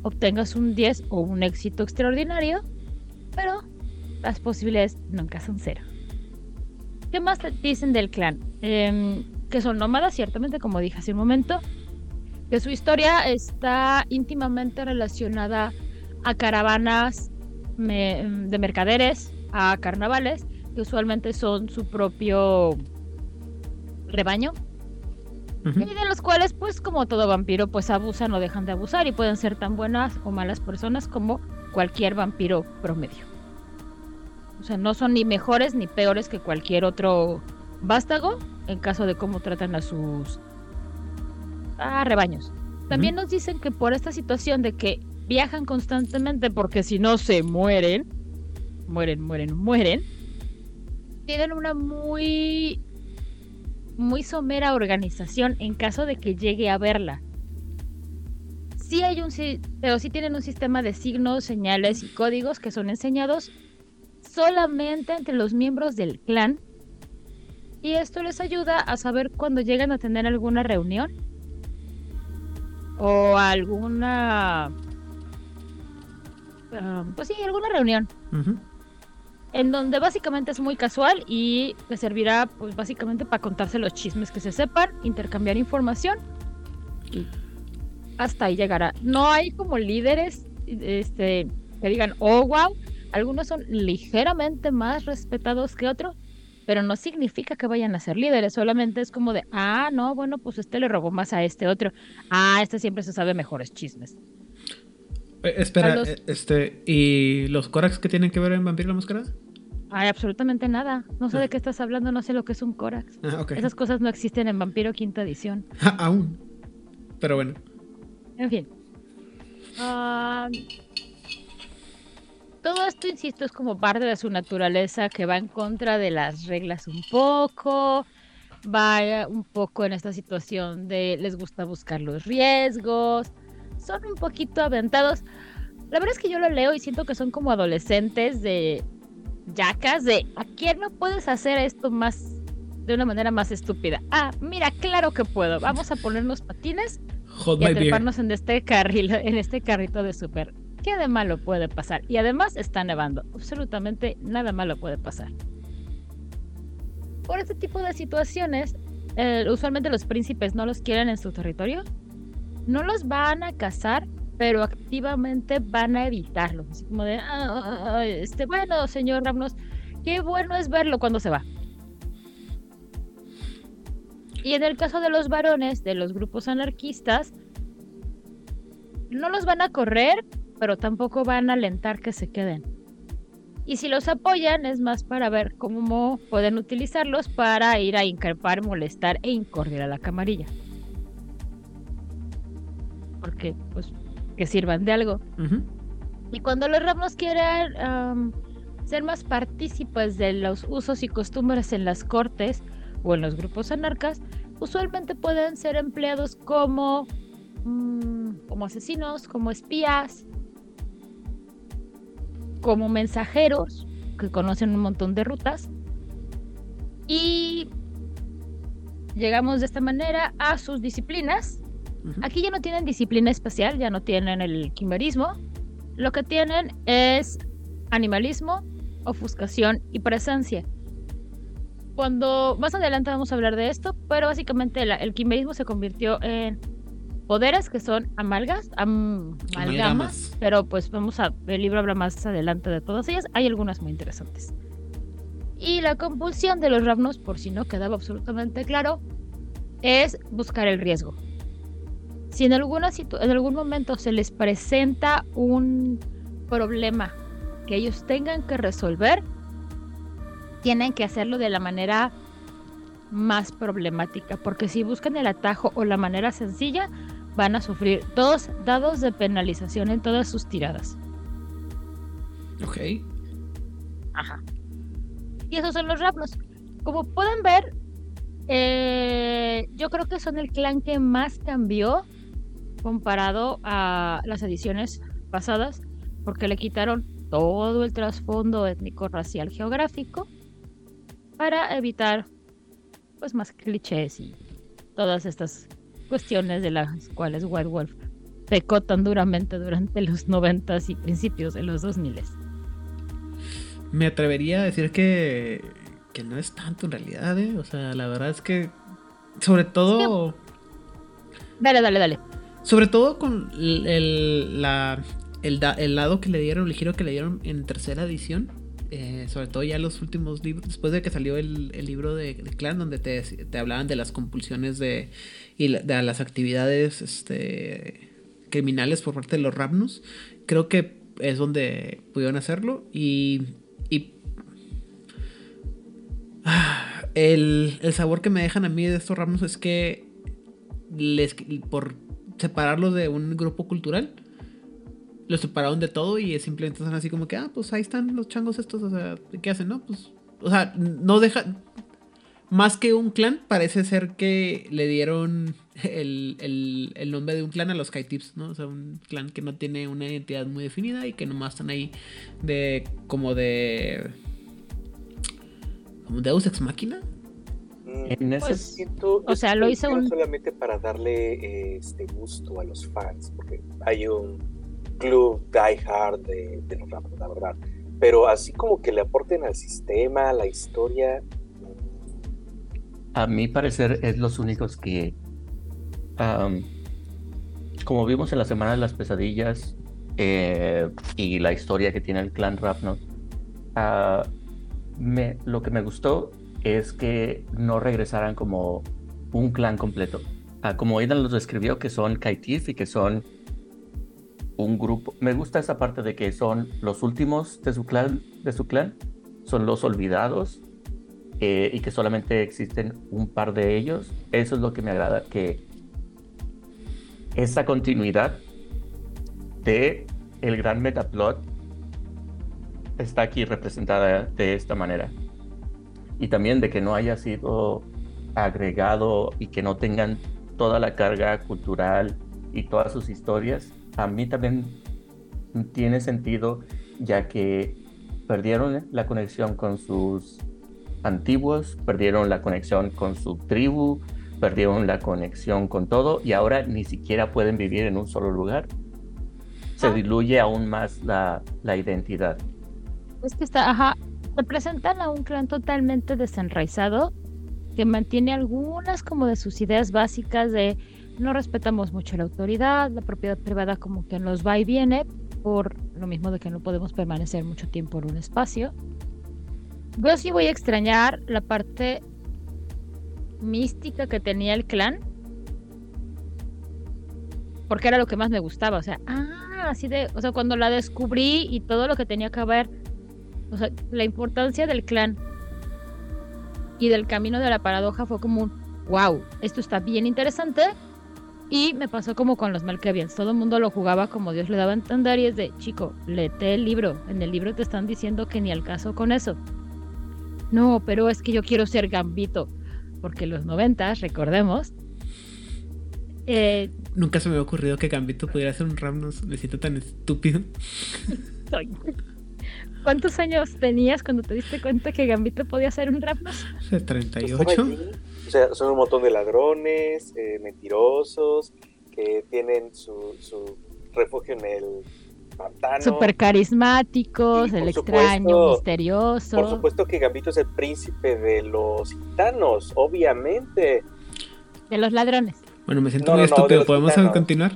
obtengas un 10 o un éxito extraordinario, pero las posibilidades nunca son cero. ¿Qué más dicen del clan? Em, que son nómadas, ciertamente, como dije hace un momento, que su historia está íntimamente relacionada a caravanas me- de mercaderes, a carnavales, que usualmente son su propio rebaño, y de los cuales, pues como todo vampiro, pues abusan o dejan de abusar y pueden ser tan buenas o malas personas como cualquier vampiro promedio. O sea, no son ni mejores ni peores que cualquier otro vástago en caso de cómo tratan a sus ah, rebaños. También nos dicen que por esta situación de que viajan constantemente porque si no se mueren, mueren, mueren, mueren, tienen una muy muy somera organización en caso de que llegue a verla. sí hay un pero sí tienen un sistema de signos, señales y códigos que son enseñados solamente entre los miembros del clan. Y esto les ayuda a saber cuando llegan a tener alguna reunión o alguna ah, pues sí, alguna reunión en donde básicamente es muy casual y les servirá pues básicamente para contarse los chismes que se sepan, intercambiar información y hasta ahí llegará. No hay como líderes este que digan, "Oh, wow", algunos son ligeramente más respetados que otros, pero no significa que vayan a ser líderes, solamente es como de, "Ah, no, bueno, pues este le robó más a este otro. Ah, este siempre se sabe mejores chismes." Eh, espera, eh, este, ¿y los Korax que tienen que ver en Vampiro la Máscara? Hay absolutamente nada. No sé de qué estás hablando, no sé lo que es un Corax. Ah, ok. Esas cosas no existen en Vampiro Quinta Edición. <laughs> Aún. Pero bueno. En fin. Ah, todo esto, insisto, es como parte de su naturaleza que va en contra de las reglas un poco. Va un poco en esta situación de les gusta buscar los riesgos. Son un poquito aventados. La verdad es que yo lo leo y siento que son como adolescentes de yacas de ¿a quién no puedes hacer esto más de una manera más estúpida? Ah, mira, claro que puedo. Vamos a ponernos patines Hold y a treparnos en este carril, en este carrito de súper. ¿Qué de malo puede pasar? Y además está nevando. Absolutamente nada malo puede pasar. Por este tipo de situaciones, eh, usualmente los príncipes no los quieren en su territorio. No los van a cazar, pero activamente van a evitarlo. Así como de, "Ah, ah, ah, este, bueno, señor Ramnos, qué bueno es verlo cuando se va. Y en el caso de los varones, de los grupos anarquistas, no los van a correr, pero tampoco van a alentar que se queden. Y si los apoyan es más para ver cómo pueden utilizarlos para ir a increpar, molestar e incordiar a la camarilla. Porque, pues, que sirvan de algo. Y cuando los ramos quieren am, ser más partícipes de los usos y costumbres en las cortes o en los grupos anarcas, usualmente pueden ser empleados como, mm, como asesinos, como espías, como mensajeros que conocen un montón de rutas. Y llegamos de esta manera a sus disciplinas. Aquí ya no tienen disciplina especial, ya no tienen el quimerismo. Lo que tienen es animalismo, ofuscación y presencia. Cuando más adelante vamos a hablar de esto, pero básicamente la- el quimerismo se convirtió en poderes que son amalgas, am- amalgamas, Amalgamas. pero pues vamos a, el libro habla más adelante de todas ellas, hay algunas muy interesantes. Y la compulsión de los ravnos, por si no quedaba absolutamente claro, es buscar el riesgo. Si en, alguna situ- en algún momento se les presenta un problema que ellos tengan que resolver, tienen que hacerlo de la manera más problemática, porque si buscan el atajo o la manera sencilla, van a sufrir dos dados de penalización en todas sus tiradas. Ok. Ajá. Y esos son los Rapnos. Como pueden ver, eh, yo creo que son el clan que más cambió comparado a las ediciones pasadas, porque le quitaron todo el trasfondo étnico, racial, geográfico, para evitar pues más clichés y todas estas cuestiones de las cuales White Wolf pecó tan duramente durante los 90 y principios de los 2000 Me atrevería a decir que, que no es tanto en realidad, ¿eh? O sea, la verdad es que, sobre todo, Dale, dale, dale. Sobre todo con el, la, el, da- el lado que le dieron, el giro que le dieron en tercera edición, eh, sobre todo ya los últimos libros, después de que salió el, el libro de, Clan, donde te, te hablaban de las compulsiones de, y de las actividades este, criminales por parte de los Rapnus, creo que es donde pudieron hacerlo. Y... y Ah, el, el sabor que me dejan a mí de estos Rapnus es que les, por separarlos de un grupo cultural, los separaron de todo y simplemente son así como que, ah, pues ahí están los changos estos, o sea, ¿qué hacen, no? Pues, o sea, no dejan, más que un clan, parece ser que le dieron el, el, el nombre de un clan a los Tips, ¿no? O sea, un clan que no tiene una identidad muy definida y que nomás están ahí de como de... como Deus Ex Máquina. Mm, en ese pues, o sea, lo hice un... solamente para darle eh, este gusto a los fans, porque hay un club die hard de, de los Raptors, la verdad. Pero así como que le aporten al sistema, a la historia, a mi parecer es los únicos que, como vimos en la Semana de las Pesadillas eh, y la historia que tiene el clan Rapnot, uh, me, lo que me gustó es que no regresaran como un clan completo. Uh, como Aidan los describió, que son Kaitif y que son un grupo. Me gusta esa parte de que son los últimos de su clan, de su clan, son los olvidados eh, y que solamente existen un par de ellos. Eso es lo que me agrada, que esa continuidad de el gran metaplot está aquí representada de esta manera. Y también de que no haya sido agregado y que no tengan toda la carga cultural y todas sus historias, a mí también tiene sentido ya que perdieron la conexión con sus antiguos, perdieron la conexión con su tribu, perdieron la conexión con todo y ahora ni siquiera pueden vivir en un solo lugar. Se ah. diluye aún más la, identidad. Es que está, ajá, representan a un clan totalmente desenraizado que mantiene algunas como de sus ideas básicas de no respetamos mucho la autoridad, la propiedad privada como que nos va y viene, por lo mismo de que no podemos permanecer mucho tiempo en un espacio. Yo sí voy a extrañar la parte mística que tenía el clan. Porque era lo que más me gustaba. O sea, ah, así de. O sea, cuando la descubrí y todo lo que tenía que ver. O sea, la importancia del clan y del camino de la paradoja fue como un wow, esto está bien interesante. Y me pasó como con los Malkavians. Todo el mundo lo jugaba como Dios le daba a entender. Y es de, chico, léete el libro. En el libro te están diciendo que ni al caso con eso no, pero es que yo quiero ser Gambito, porque los noventas, recordemos. Eh, Nunca se me había ocurrido que Gambito pudiera ser un Ramnos, me siento tan estúpido. <laughs> ¿Cuántos años tenías cuando te diste cuenta que Gambito podía ser un Ramnos? <laughs> 38. O sea, son un montón de ladrones, eh, mentirosos, que tienen su, su refugio en el Super carismáticos, el extraño, misterioso. Por supuesto que Gambito es el príncipe de los gitanos, obviamente. De los ladrones. Bueno, me siento muy estúpido. ¿Podemos continuar?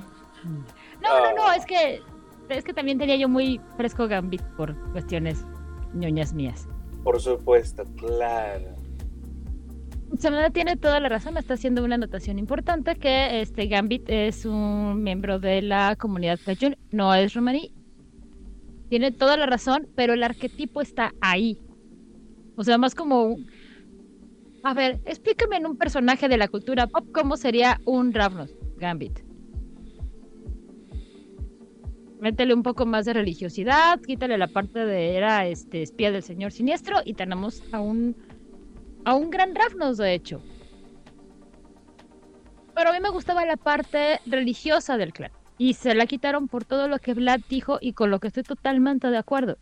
No, no, no, es que es que también tenía yo muy fresco Gambit por cuestiones ñoñas mías. Por supuesto, claro. Samantha tiene toda la razón, está haciendo una anotación importante que este Gambit es un miembro de la comunidad Cajun, no es romaní. Tiene toda la razón, pero el arquetipo está ahí. O sea, más como A ver, explícame en un personaje de la cultura pop cómo sería un Ravnos Gambit. Métele un poco más de religiosidad, quítale la parte de era este espía del señor siniestro y tenemos a un a un gran Ravnos, de hecho. Pero a mí me gustaba la parte religiosa del clan. Y se la quitaron por todo lo que Vlad dijo y con lo que estoy totalmente de acuerdo.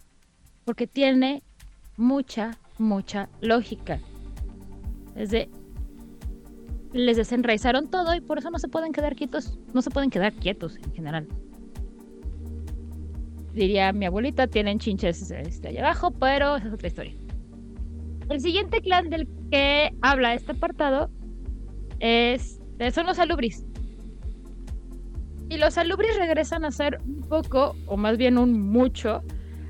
Porque tiene mucha, mucha lógica. Es de... Les desenraizaron todo y por eso no se pueden quedar quietos. No se pueden quedar quietos en general. Diría mi abuelita, tienen chinches este, allá abajo, pero esa es otra historia. El siguiente clan del que habla este apartado es, son los alubris. Y los alubris regresan a ser un poco, o más bien un mucho,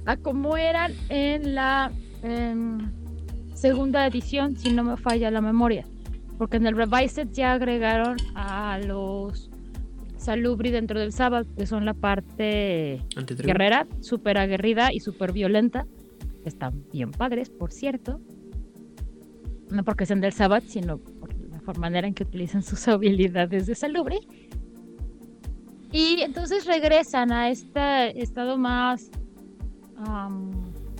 a como eran en la em, segunda edición, si no me falla la memoria. Porque en el Revised ya agregaron a los Salubri dentro del Sabbath, que son la parte guerrera, súper aguerrida y súper violenta. Están bien padres, por cierto no porque sean del Sabbath, sino por la manera en que utilizan sus <laughs> habilidades de salubre. Y entonces regresan a este estado más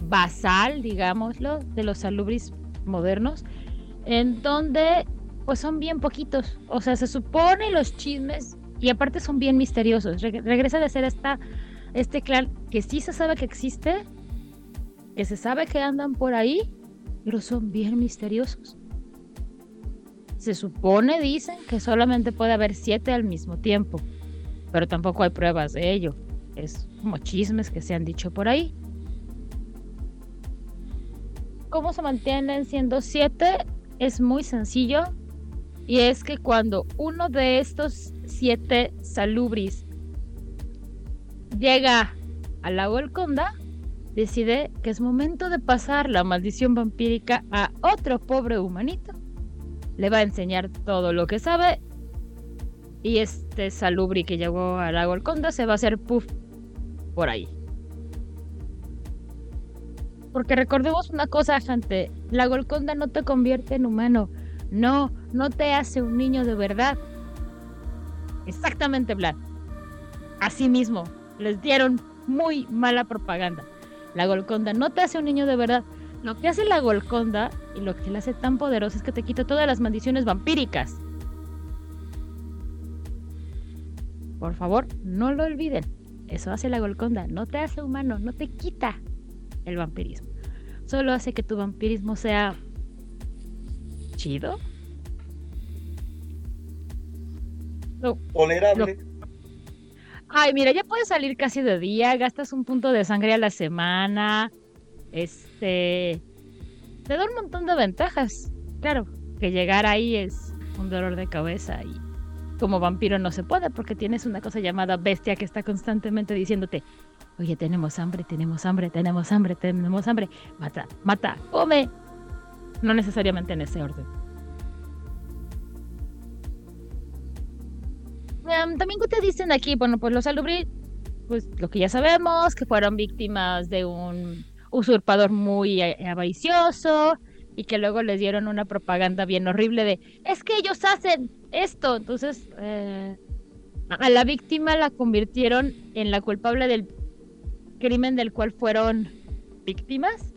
basal, digámoslo, de los salubris modernos, en donde pues son bien poquitos. O sea, se supone los chismes y aparte son bien misteriosos. regresa de ser esta, este clan que sí se sabe que existe, que se sabe que andan por ahí, pero son bien misteriosos. Se supone, dicen, que solamente puede haber siete al mismo tiempo, pero tampoco hay pruebas de ello. Es como chismes que se han dicho por ahí. ¿Cómo se mantienen siendo siete? Es muy sencillo. Y es que cuando uno de estos siete salubris llega al lago del Conda, decide que es momento de pasar la maldición vampírica a otro pobre humanito. Le va a enseñar todo lo que sabe. Y este salubri que llegó al lago del Conda se va a hacer puff por ahí. Porque recordemos una cosa, gente. La Golconda no te convierte en humano. No, no te hace un niño de verdad. Exactamente, Vlad. Así mismo, les dieron muy mala propaganda. La Golconda no te hace un niño de verdad. Lo que hace la Golconda y lo que la hace tan poderosa es que te quita todas las maldiciones vampíricas. Por favor, no lo olviden. Eso hace la Golconda. No te hace humano, no te quita el vampirismo. Solo hace que tu vampirismo sea chido. Tolerable. Ay, mira, ya puedes salir casi de día, gastas un punto de sangre a la semana. Este. Te da un montón de ventajas. Claro, que llegar ahí es un dolor de cabeza y como vampiro no se puede porque tienes una cosa llamada bestia que está constantemente diciéndote, oye, tenemos hambre, tenemos hambre, tenemos hambre, tenemos hambre, mata, mata, come. No necesariamente en ese orden. también que te dicen aquí, bueno, pues los alubri, pues lo que ya sabemos, que fueron víctimas de un usurpador muy avaricioso y que luego les dieron una propaganda bien horrible de, es que ellos hacen esto. Entonces, eh, a la víctima la convirtieron en la culpable del crimen del cual fueron víctimas.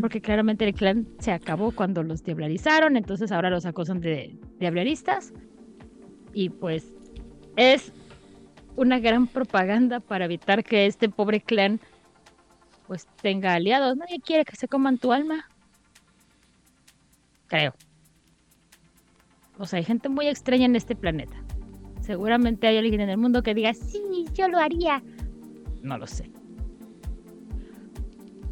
Porque claramente el clan se acabó cuando los diablarizaron, entonces ahora los acusan de diablaristas. Y pues es una gran propaganda para evitar que este pobre clan pues tenga aliados. Nadie quiere que se coman tu alma. Creo. O sea, hay gente muy extraña en este planeta. Seguramente hay alguien en el mundo que diga, sí, yo lo haría. No lo sé.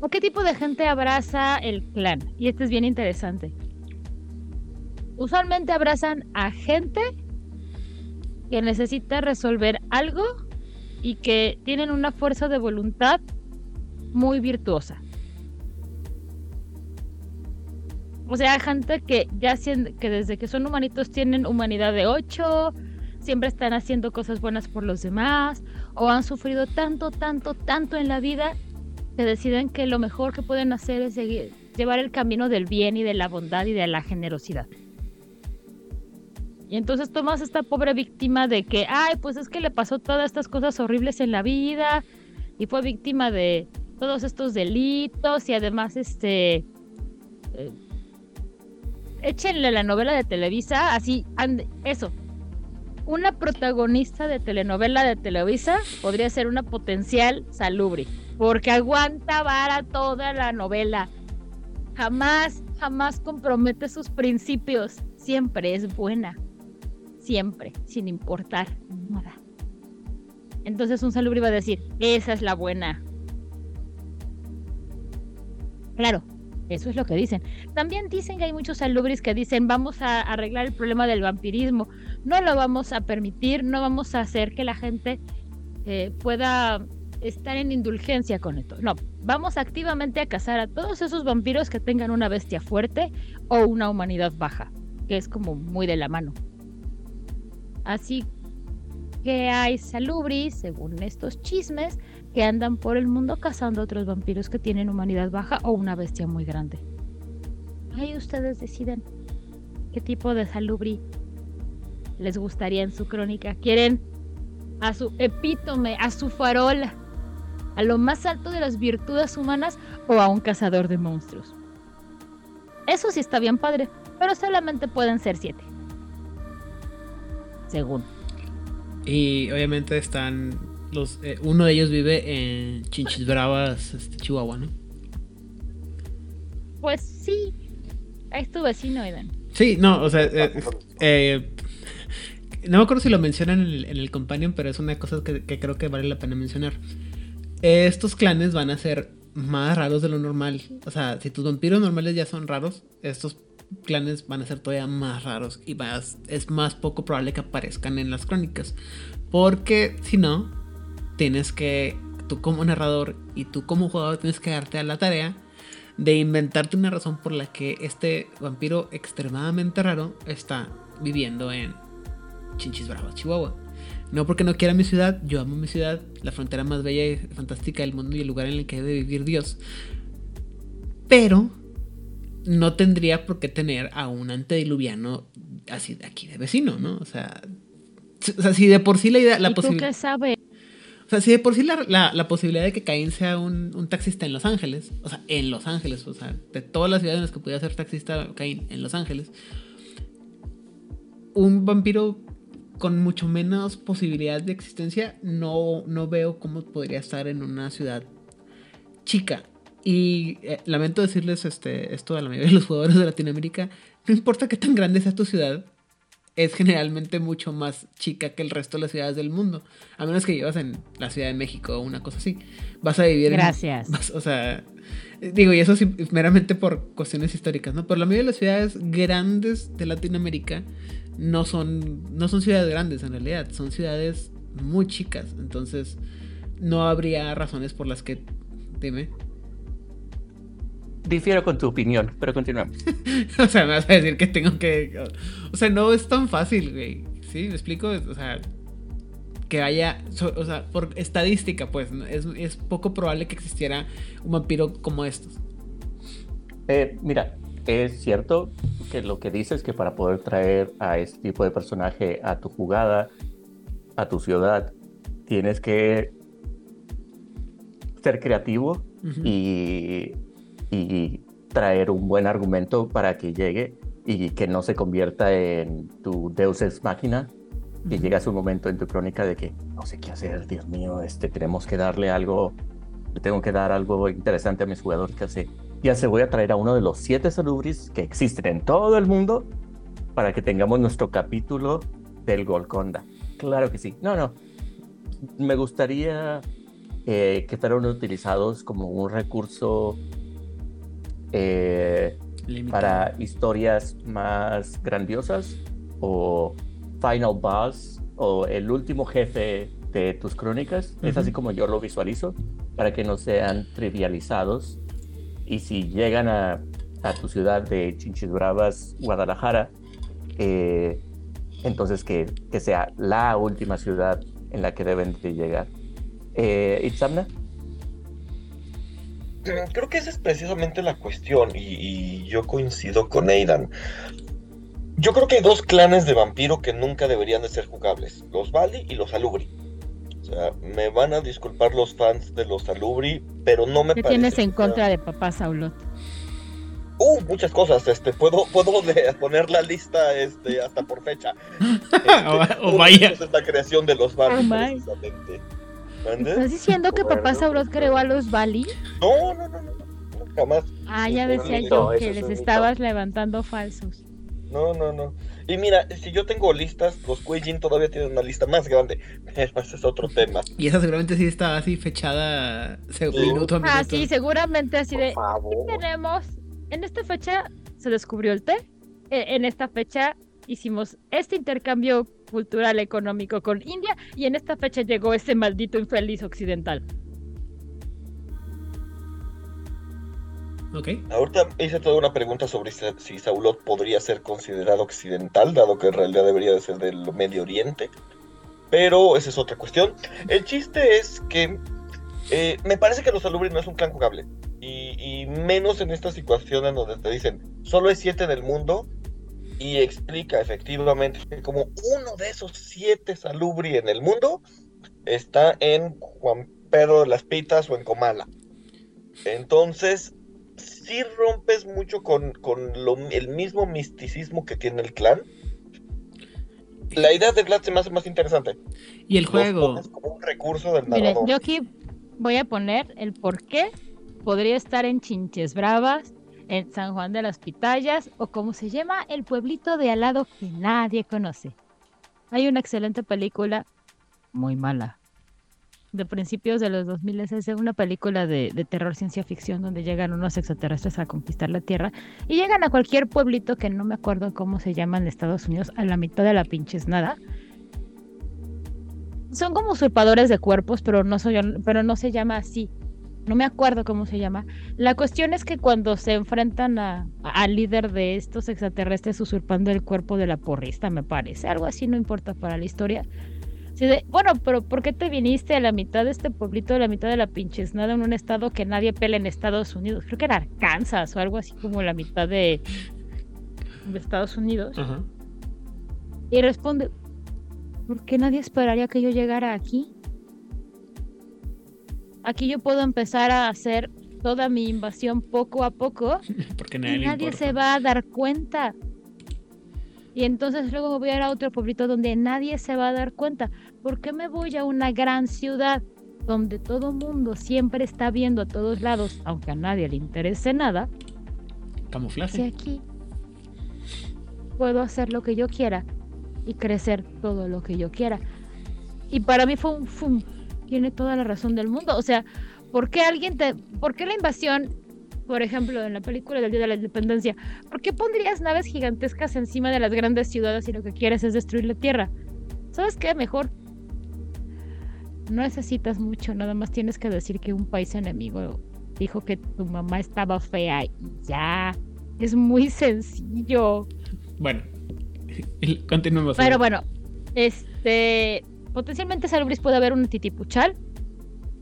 ¿O qué tipo de gente abraza el clan? Y esto es bien interesante. Usualmente abrazan a gente que necesita resolver algo y que tienen una fuerza de voluntad muy virtuosa. O sea, gente que ya que desde que son humanitos tienen humanidad de 8, siempre están haciendo cosas buenas por los demás, o han sufrido tanto, tanto, tanto en la vida que deciden que lo mejor que pueden hacer es seguir, llevar el camino del bien y de la bondad y de la generosidad. Y entonces tomas esta pobre víctima de que, ay, pues es que le pasó todas estas cosas horribles en la vida y fue víctima de todos estos delitos y además este eh, échenle la novela de Televisa, así, eso. Una protagonista de telenovela de Televisa podría ser una potencial salubre, porque aguanta vara toda la novela. Jamás, jamás compromete sus principios. Siempre es buena. Siempre, sin importar nada. Entonces un salubre va a decir, esa es la buena. Claro, eso es lo que dicen. También dicen que hay muchos salubris que dicen vamos a arreglar el problema del vampirismo. No lo vamos a permitir, no vamos a hacer que la gente eh, pueda estar en indulgencia con esto. No, vamos activamente a cazar a todos esos vampiros que tengan una bestia fuerte o una humanidad baja, que es como muy de la mano. Así que hay salubris, según estos chismes, que andan por el mundo cazando otros vampiros que tienen humanidad baja o una bestia muy grande. Ahí ustedes deciden qué tipo de salubri les gustaría en su crónica. ¿Quieren a su epítome, a su farola, a lo más alto de las virtudes humanas o a un cazador de monstruos? Eso sí está bien padre. pero solamente pueden ser siete. Según. Y obviamente están los eh, uno de ellos vive en Chinchis Bravas, este, Chihuahua, ¿no? Pues sí. Es tu vecino, Eden. Sí, no, o sea, eh, eh, no me acuerdo si lo mencionan en el, en el Companion, pero es una cosa que, que creo que vale la pena mencionar. Estos clanes van a ser más raros de lo normal. O sea, si tus vampiros normales ya son raros, estos clanes van a ser todavía más raros y más, es más poco probable que aparezcan en las crónicas. Porque si no, tienes que, tú como narrador y tú como jugador tienes que darte a la tarea de inventarte una razón por la que este vampiro extremadamente raro está viviendo en Chinchis Bravas, Chihuahua. No porque no quiera mi ciudad, yo amo mi ciudad, la frontera más bella y fantástica del mundo y el lugar en el que debe vivir Dios. Pero no tendría por qué tener a un antediluviano así de aquí de vecino, ¿no? O sea, o sea si de por sí la idea, la ¿Y tú posibilidad... O sea, si de por sí la, la- la posibilidad de que Caín sea un, un taxista en Los Ángeles, o sea, en Los Ángeles, o sea, de todas las ciudades en las que pudiera ser taxista Caín en Los Ángeles, un vampiro con mucho menos posibilidad de existencia, no, no veo cómo podría estar en una ciudad chica. Y eh, lamento decirles este, esto a la mayoría de los jugadores de Latinoamérica, no importa qué tan grande sea tu ciudad, es generalmente mucho más chica que el resto de las ciudades del mundo. A menos que vivas en la Ciudad de México o una cosa así. Vas a vivir en- Gracias. o sea, digo, y eso sí, meramente por cuestiones históricas, ¿no? Pero la mayoría de las ciudades grandes de Latinoamérica no son, no son ciudades grandes en realidad, son ciudades muy chicas. Entonces, no habría razones por las que. Dime. Difiero con tu opinión, pero continuamos. <laughs> O sea, me vas a decir que tengo que. O sea, no es tan fácil, güey. ¿Sí? ¿Me explico? O sea, que haya. O sea, por estadística, pues, ¿no? es, es poco probable que existiera un vampiro como estos. Eh, mira, es cierto que lo que dices que para poder traer a este tipo de personaje a tu jugada, a tu ciudad, tienes que ser creativo y, y traer un buen argumento para que llegue y que no se convierta en tu Deus Ex Máquina. Que Ujú. llegas un momento en tu crónica de que no sé qué hacer, Dios mío, este, tenemos que darle algo, le tengo que dar algo interesante a mis jugadores que hace. Ya se voy a traer a uno de los siete salubris que existen en todo el mundo para que tengamos nuestro capítulo del Golconda. Claro que sí. No, no. Me gustaría eh, que fueran utilizados como un recurso eh, para historias más grandiosas o Final Boss o el último jefe de tus crónicas. Es así como yo lo visualizo, para que no sean trivializados. Y si llegan a, tu ciudad de Chinchis Bravas, Guadalajara, eh, entonces que, sea la última ciudad en la que deben de llegar. Eh, Mm, Creo que esa es precisamente la cuestión y, yo coincido con Aidan. Yo creo que hay dos clanes de vampiro que nunca deberían de ser jugables, los Bali y los Salubri. O sea, me van a disculpar los fans de los Salubri, pero no me ¿Qué parece tienes en que contra de papá Saulot? Uh, muchas cosas, este, puedo, puedo <laughs> poner la lista este, hasta por fecha. <laughs> O- Este, vaya. esos es la creación de los Bali, Oh. ¿Estás diciendo que papá Saulot pues, creó a los Bali? No, no, no, no, no, jamás. Ah, ya decía yo que es les estabas levantando falsos. No, no, no. Y mira, si yo tengo listas, los Kuei-Jin todavía tienen una lista más grande, pero ese es otro tema. Y esa seguramente sí está así fechada Sí. minuto a minuto. Ah, sí, seguramente así Por de... favor. Tenemos, en esta fecha se descubrió el té, e- en esta fecha hicimos este intercambio cultural económico con India y en esta fecha llegó ese maldito infeliz occidental. Ahorita hice toda una pregunta sobre si, Saulot podría ser considerado occidental, dado que en realidad debería de ser del Medio Oriente. Pero esa es otra cuestión. El chiste es que eh, me parece que los Salubri no es un clan jugable. Y, menos en esta situación en donde te dicen, solo hay siete en el mundo. Y explica efectivamente que como uno de esos siete Salubri en el mundo está en Juan Pedro de las Pitas o en Comala. Entonces, sí rompes mucho con, con lo- el mismo misticismo que tiene el clan. La idea del clan se me hace más interesante. Y el Los juego. pones como un recurso del narrador. yo aquí voy a poner el por qué podría estar en Chinches Bravas, en San Juan de las Pitayas o como se llama el pueblito de al lado que nadie conoce. Hay una excelente película, muy mala, de principios de los 2000, es una película de, terror ciencia ficción donde llegan unos extraterrestres a conquistar la Tierra y llegan a cualquier pueblito que no me acuerdo cómo se llama en Estados Unidos, a la mitad de la pinches nada. Son como usurpadores de cuerpos, pero no, soy, pero no se llama así. No me acuerdo cómo se llama. La cuestión es que cuando se enfrentan al líder de estos extraterrestres usurpando el cuerpo de la porrista, me parece. Algo así no importa para la historia. De, bueno, pero ¿por qué te viniste a la mitad de este pueblito, a la mitad de la pinches nada, en un estado que nadie pela en Estados Unidos? Creo que era Arkansas o algo así como la mitad de, de Estados Unidos. Ajá. Y responde, ¿por qué nadie esperaría que yo llegara aquí? Aquí yo puedo empezar a hacer toda mi invasión poco a poco <laughs> Porque nadie y nadie se va a dar cuenta. Y entonces luego me voy a ir a otro pueblito donde nadie se va a dar cuenta. ¿Por qué me voy a una gran ciudad donde todo mundo siempre está viendo a todos lados, aunque a nadie le interese nada? Si Camuflaje. aquí puedo hacer lo que yo quiera y crecer todo lo que yo quiera. Y para mí fue un fum. Tiene toda la razón del mundo. O sea, ¿por qué alguien te. ¿Por qué la invasión, por ejemplo, en la película del Día de la Independencia, ¿por qué pondrías naves gigantescas encima de las grandes ciudades y lo que quieres es destruir la tierra? ¿Sabes qué? Mejor. No necesitas mucho, nada más tienes que decir que un país enemigo dijo que tu mamá estaba fea y ya. Es muy sencillo. Bueno. Continuemos. Pero bueno, este. Potencialmente Salubris puede haber un titipuchal.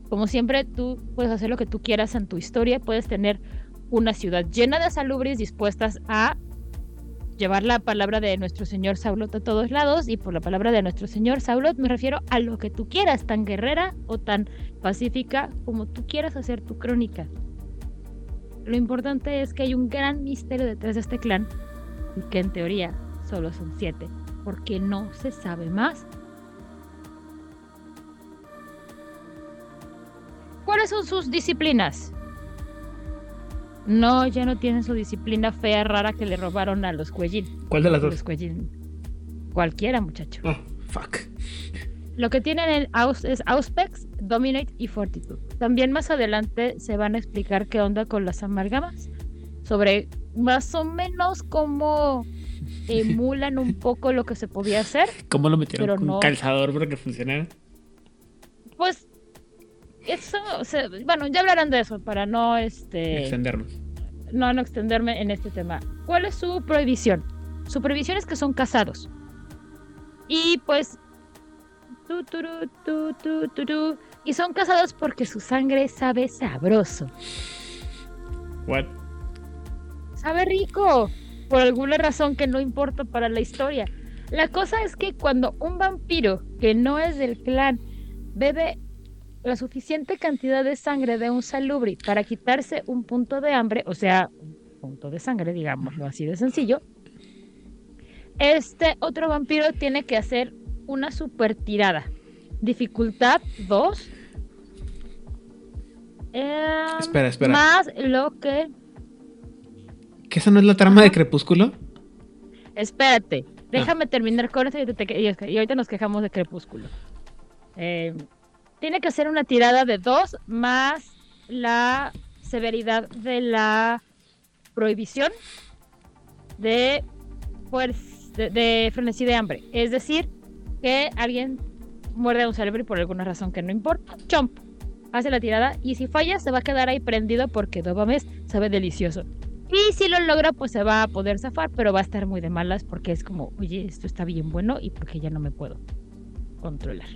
Como siempre, tú puedes hacer lo que tú quieras en tu historia. Puedes tener una ciudad llena de salubris dispuestas a llevar la palabra de nuestro señor Saulot a todos lados. Y por la palabra de nuestro señor Saulot me refiero a lo que tú quieras, tan guerrera o tan pacífica como tú quieras hacer tu crónica. Lo importante es que hay un gran misterio detrás de este clan y que en teoría solo son siete, porque no se sabe más. ¿Cuáles son sus disciplinas? No, ya no tienen su disciplina fea, rara que le robaron a los Cuellín. ¿Cuál de las Los dos? Cuellín. Cualquiera, muchacho. Oh, fuck. Lo que tienen en Aus es Auspex, Dominate y Fortitude. También más adelante se van a explicar qué onda con las amalgamas. Sobre más o menos cómo <laughs> emulan un poco lo que se podía hacer. ¿Cómo lo metieron Pero con no. un calzador para que funcionara? Pues eso, o sea, bueno, ya hablarán de eso para no este Extendernos. no, no extenderme en este tema. ¿Cuál es su prohibición? Su prohibición es que son casados. Y pues. tu, tu, tu, y son casados porque su sangre sabe sabroso. What? Sabe rico. Por alguna razón que no importa para la historia. La cosa es que cuando un vampiro que no es del clan bebe la suficiente cantidad de sangre de un salubri para quitarse un punto de hambre, o sea, un punto de sangre, digámoslo así de sencillo, este otro vampiro tiene que hacer una super tirada. Dificultad 2. Em, Espera, espera. Más lo que ¿Que esa no es la trama de Crepúsculo? Espérate, déjame terminar con esto y, ahorita te- y- y ahorita nos quejamos de Crepúsculo. Eh, tiene que ser una tirada de dos más la severidad de la prohibición de, de frenesí de hambre. Es decir, que alguien muerde a un cerebro y por alguna razón que no importa. Chomp. Hace la tirada y si falla se va a quedar ahí prendido porque Dobames sabe delicioso. Y si lo logra, pues se va a poder zafar, pero va a estar muy de malas porque es como, oye, esto está bien bueno y porque ya no me puedo controlar.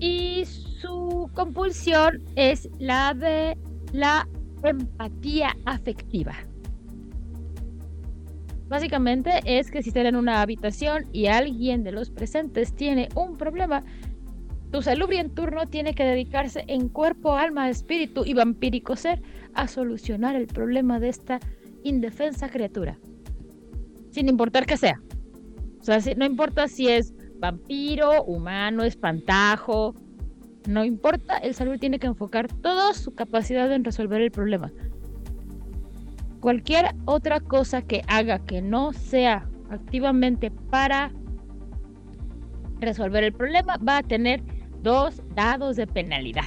Y su compulsión es la de la empatía afectiva. Básicamente es que si están en una habitación y alguien de los presentes tiene un problema, Tu salubri en turno tiene que dedicarse en cuerpo, alma, espíritu y vampírico ser a solucionar el problema de esta indefensa criatura. Sin importar que sea. O sea, no importa si es vampiro, humano, espantajo. No importa, el salud tiene que enfocar toda su capacidad en resolver el problema. Cualquier otra cosa que haga que no sea activamente para resolver el problema va a tener dos dados de penalidad.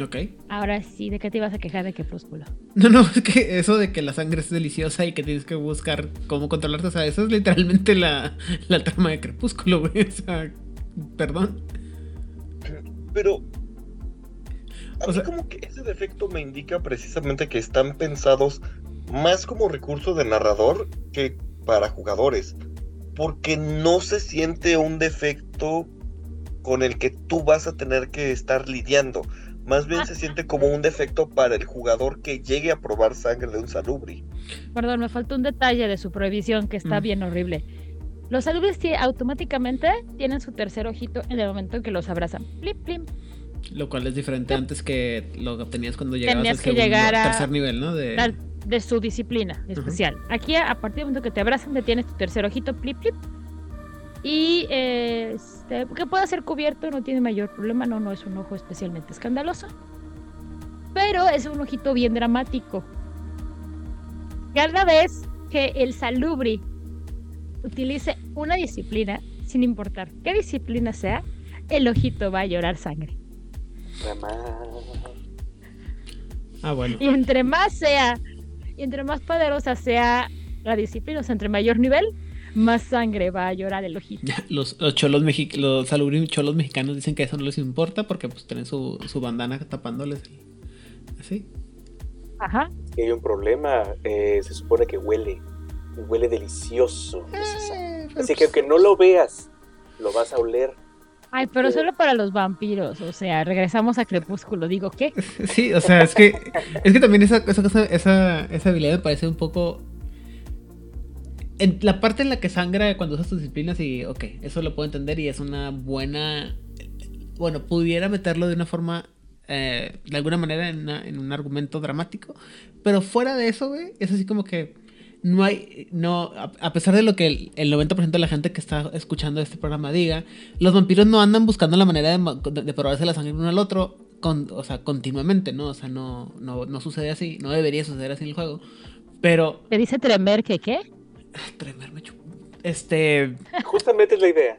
Ok. Ahora sí, ¿de qué te ibas a quejar de Crepúsculo? No, no, es que eso de que la sangre es deliciosa y que tienes que buscar cómo controlarte, o sea, eso es literalmente la, la trama de Crepúsculo, <laughs> güey. O sea, perdón. Pero. A O mí sea- como que ese defecto me indica precisamente que están pensados más como recurso de narrador que para jugadores. Porque no se siente un defecto con el que tú vas a tener que estar lidiando. Más bien se siente como un defecto para el jugador que llegue a probar sangre de un salubri. Perdón, me faltó un detalle de su prohibición que está Mm. bien horrible. Los salubres tie- automáticamente tienen su tercer ojito en el momento en que los abrazan. Plip, plip. Lo cual es diferente antes que lo que obtenías cuando llegabas Tenías al que segundo, llegar a- tercer nivel, ¿no? De su disciplina especial. Aquí, a partir del momento que te abrazan, te tienes tu tercer ojito, plip, plip. Y eh, este, que pueda ser cubierto, no tiene mayor problema. No, no es un ojo especialmente escandaloso. Pero es un ojito bien dramático. Cada vez que el salubri utilice una disciplina, sin importar qué disciplina sea, el ojito va a llorar sangre. Ah, bueno. Y entre más sea, y entre más poderosa sea la disciplina, o sea, entre mayor nivel, más sangre va a llorar el ojito. Los, los cholos mexi- los cholos mexicanos dicen que eso no les importa porque pues tienen su, su bandana tapándoles. el- Así. Ajá. Y hay un problema. eh, se supone que huele. y Huele delicioso. sangre. Así que aunque no lo veas, lo vas a oler. Ay, pero solo para los vampiros, o sea, regresamos a Crepúsculo, digo, ¿qué? <laughs> Sí, o sea, es que es que también esa, esa, cosa- esa, esa habilidad me parece un poco... En la parte en la que sangra cuando usas tus disciplinas y, ok, eso lo puedo entender y es una buena... Bueno, pudiera meterlo de una forma, eh, de alguna manera, en, un argumento dramático, pero fuera de eso, güey, es así como que no hay, no, a, pesar de lo que el, el 90% de la gente que está escuchando este programa diga, los vampiros no andan buscando la manera de, ma- de, de probarse la sangre uno al otro, con, o sea, continuamente, ¿no? O sea, no, no, no sucede así, no debería suceder así en el juego. Pero, Te dice Tremer que qué? Tremer me chup- este, Justamente es la idea.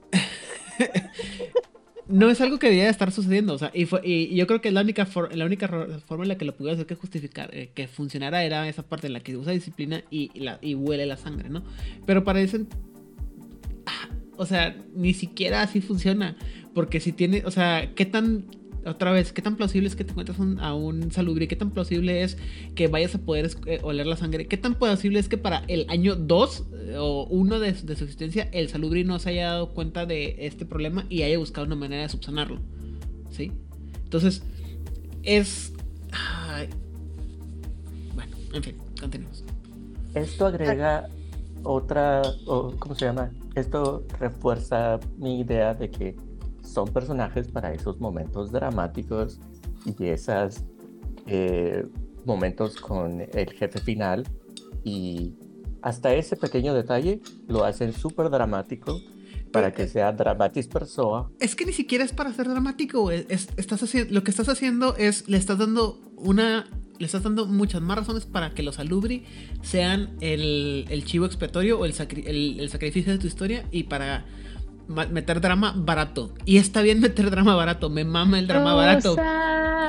<laughs> no es algo que debería estar sucediendo, o sea, y, fue, y yo creo que la única, for- la única forma en la que lo pudiera hacer que justificar, eh, que funcionara era esa parte en la que usa disciplina y, y la, y huele la sangre, ¿no? Pero para eso, ah, o sea, ni siquiera así funciona, porque si tiene, o sea, ¿qué tan, otra vez, qué tan plausible es que te encuentres a un salubri? ¿Qué tan plausible es que vayas a poder eh, oler la sangre? ¿Qué tan plausible es que para el año 2 o 1 de, su existencia el salubri no se haya dado cuenta de este problema y haya buscado una manera de subsanarlo? ¿Sí? Entonces, es... bueno, en fin, continuemos. Esto agrega otra, ¿cómo se llama? Esto refuerza mi idea de que son personajes para esos momentos dramáticos y esos momentos con el jefe final. Y hasta ese pequeño detalle lo hacen súper dramático para que sea dramatis persoa. Es que ni siquiera es para ser dramático. Es- estás haciendo, lo que estás haciendo es, le estás dando una, le estás dando muchas más razones para que los alubri sean el, el chivo expiatorio o el, sacri- el- el sacrificio de tu historia y para meter drama barato. Y está bien meter drama barato, me mama el drama barato.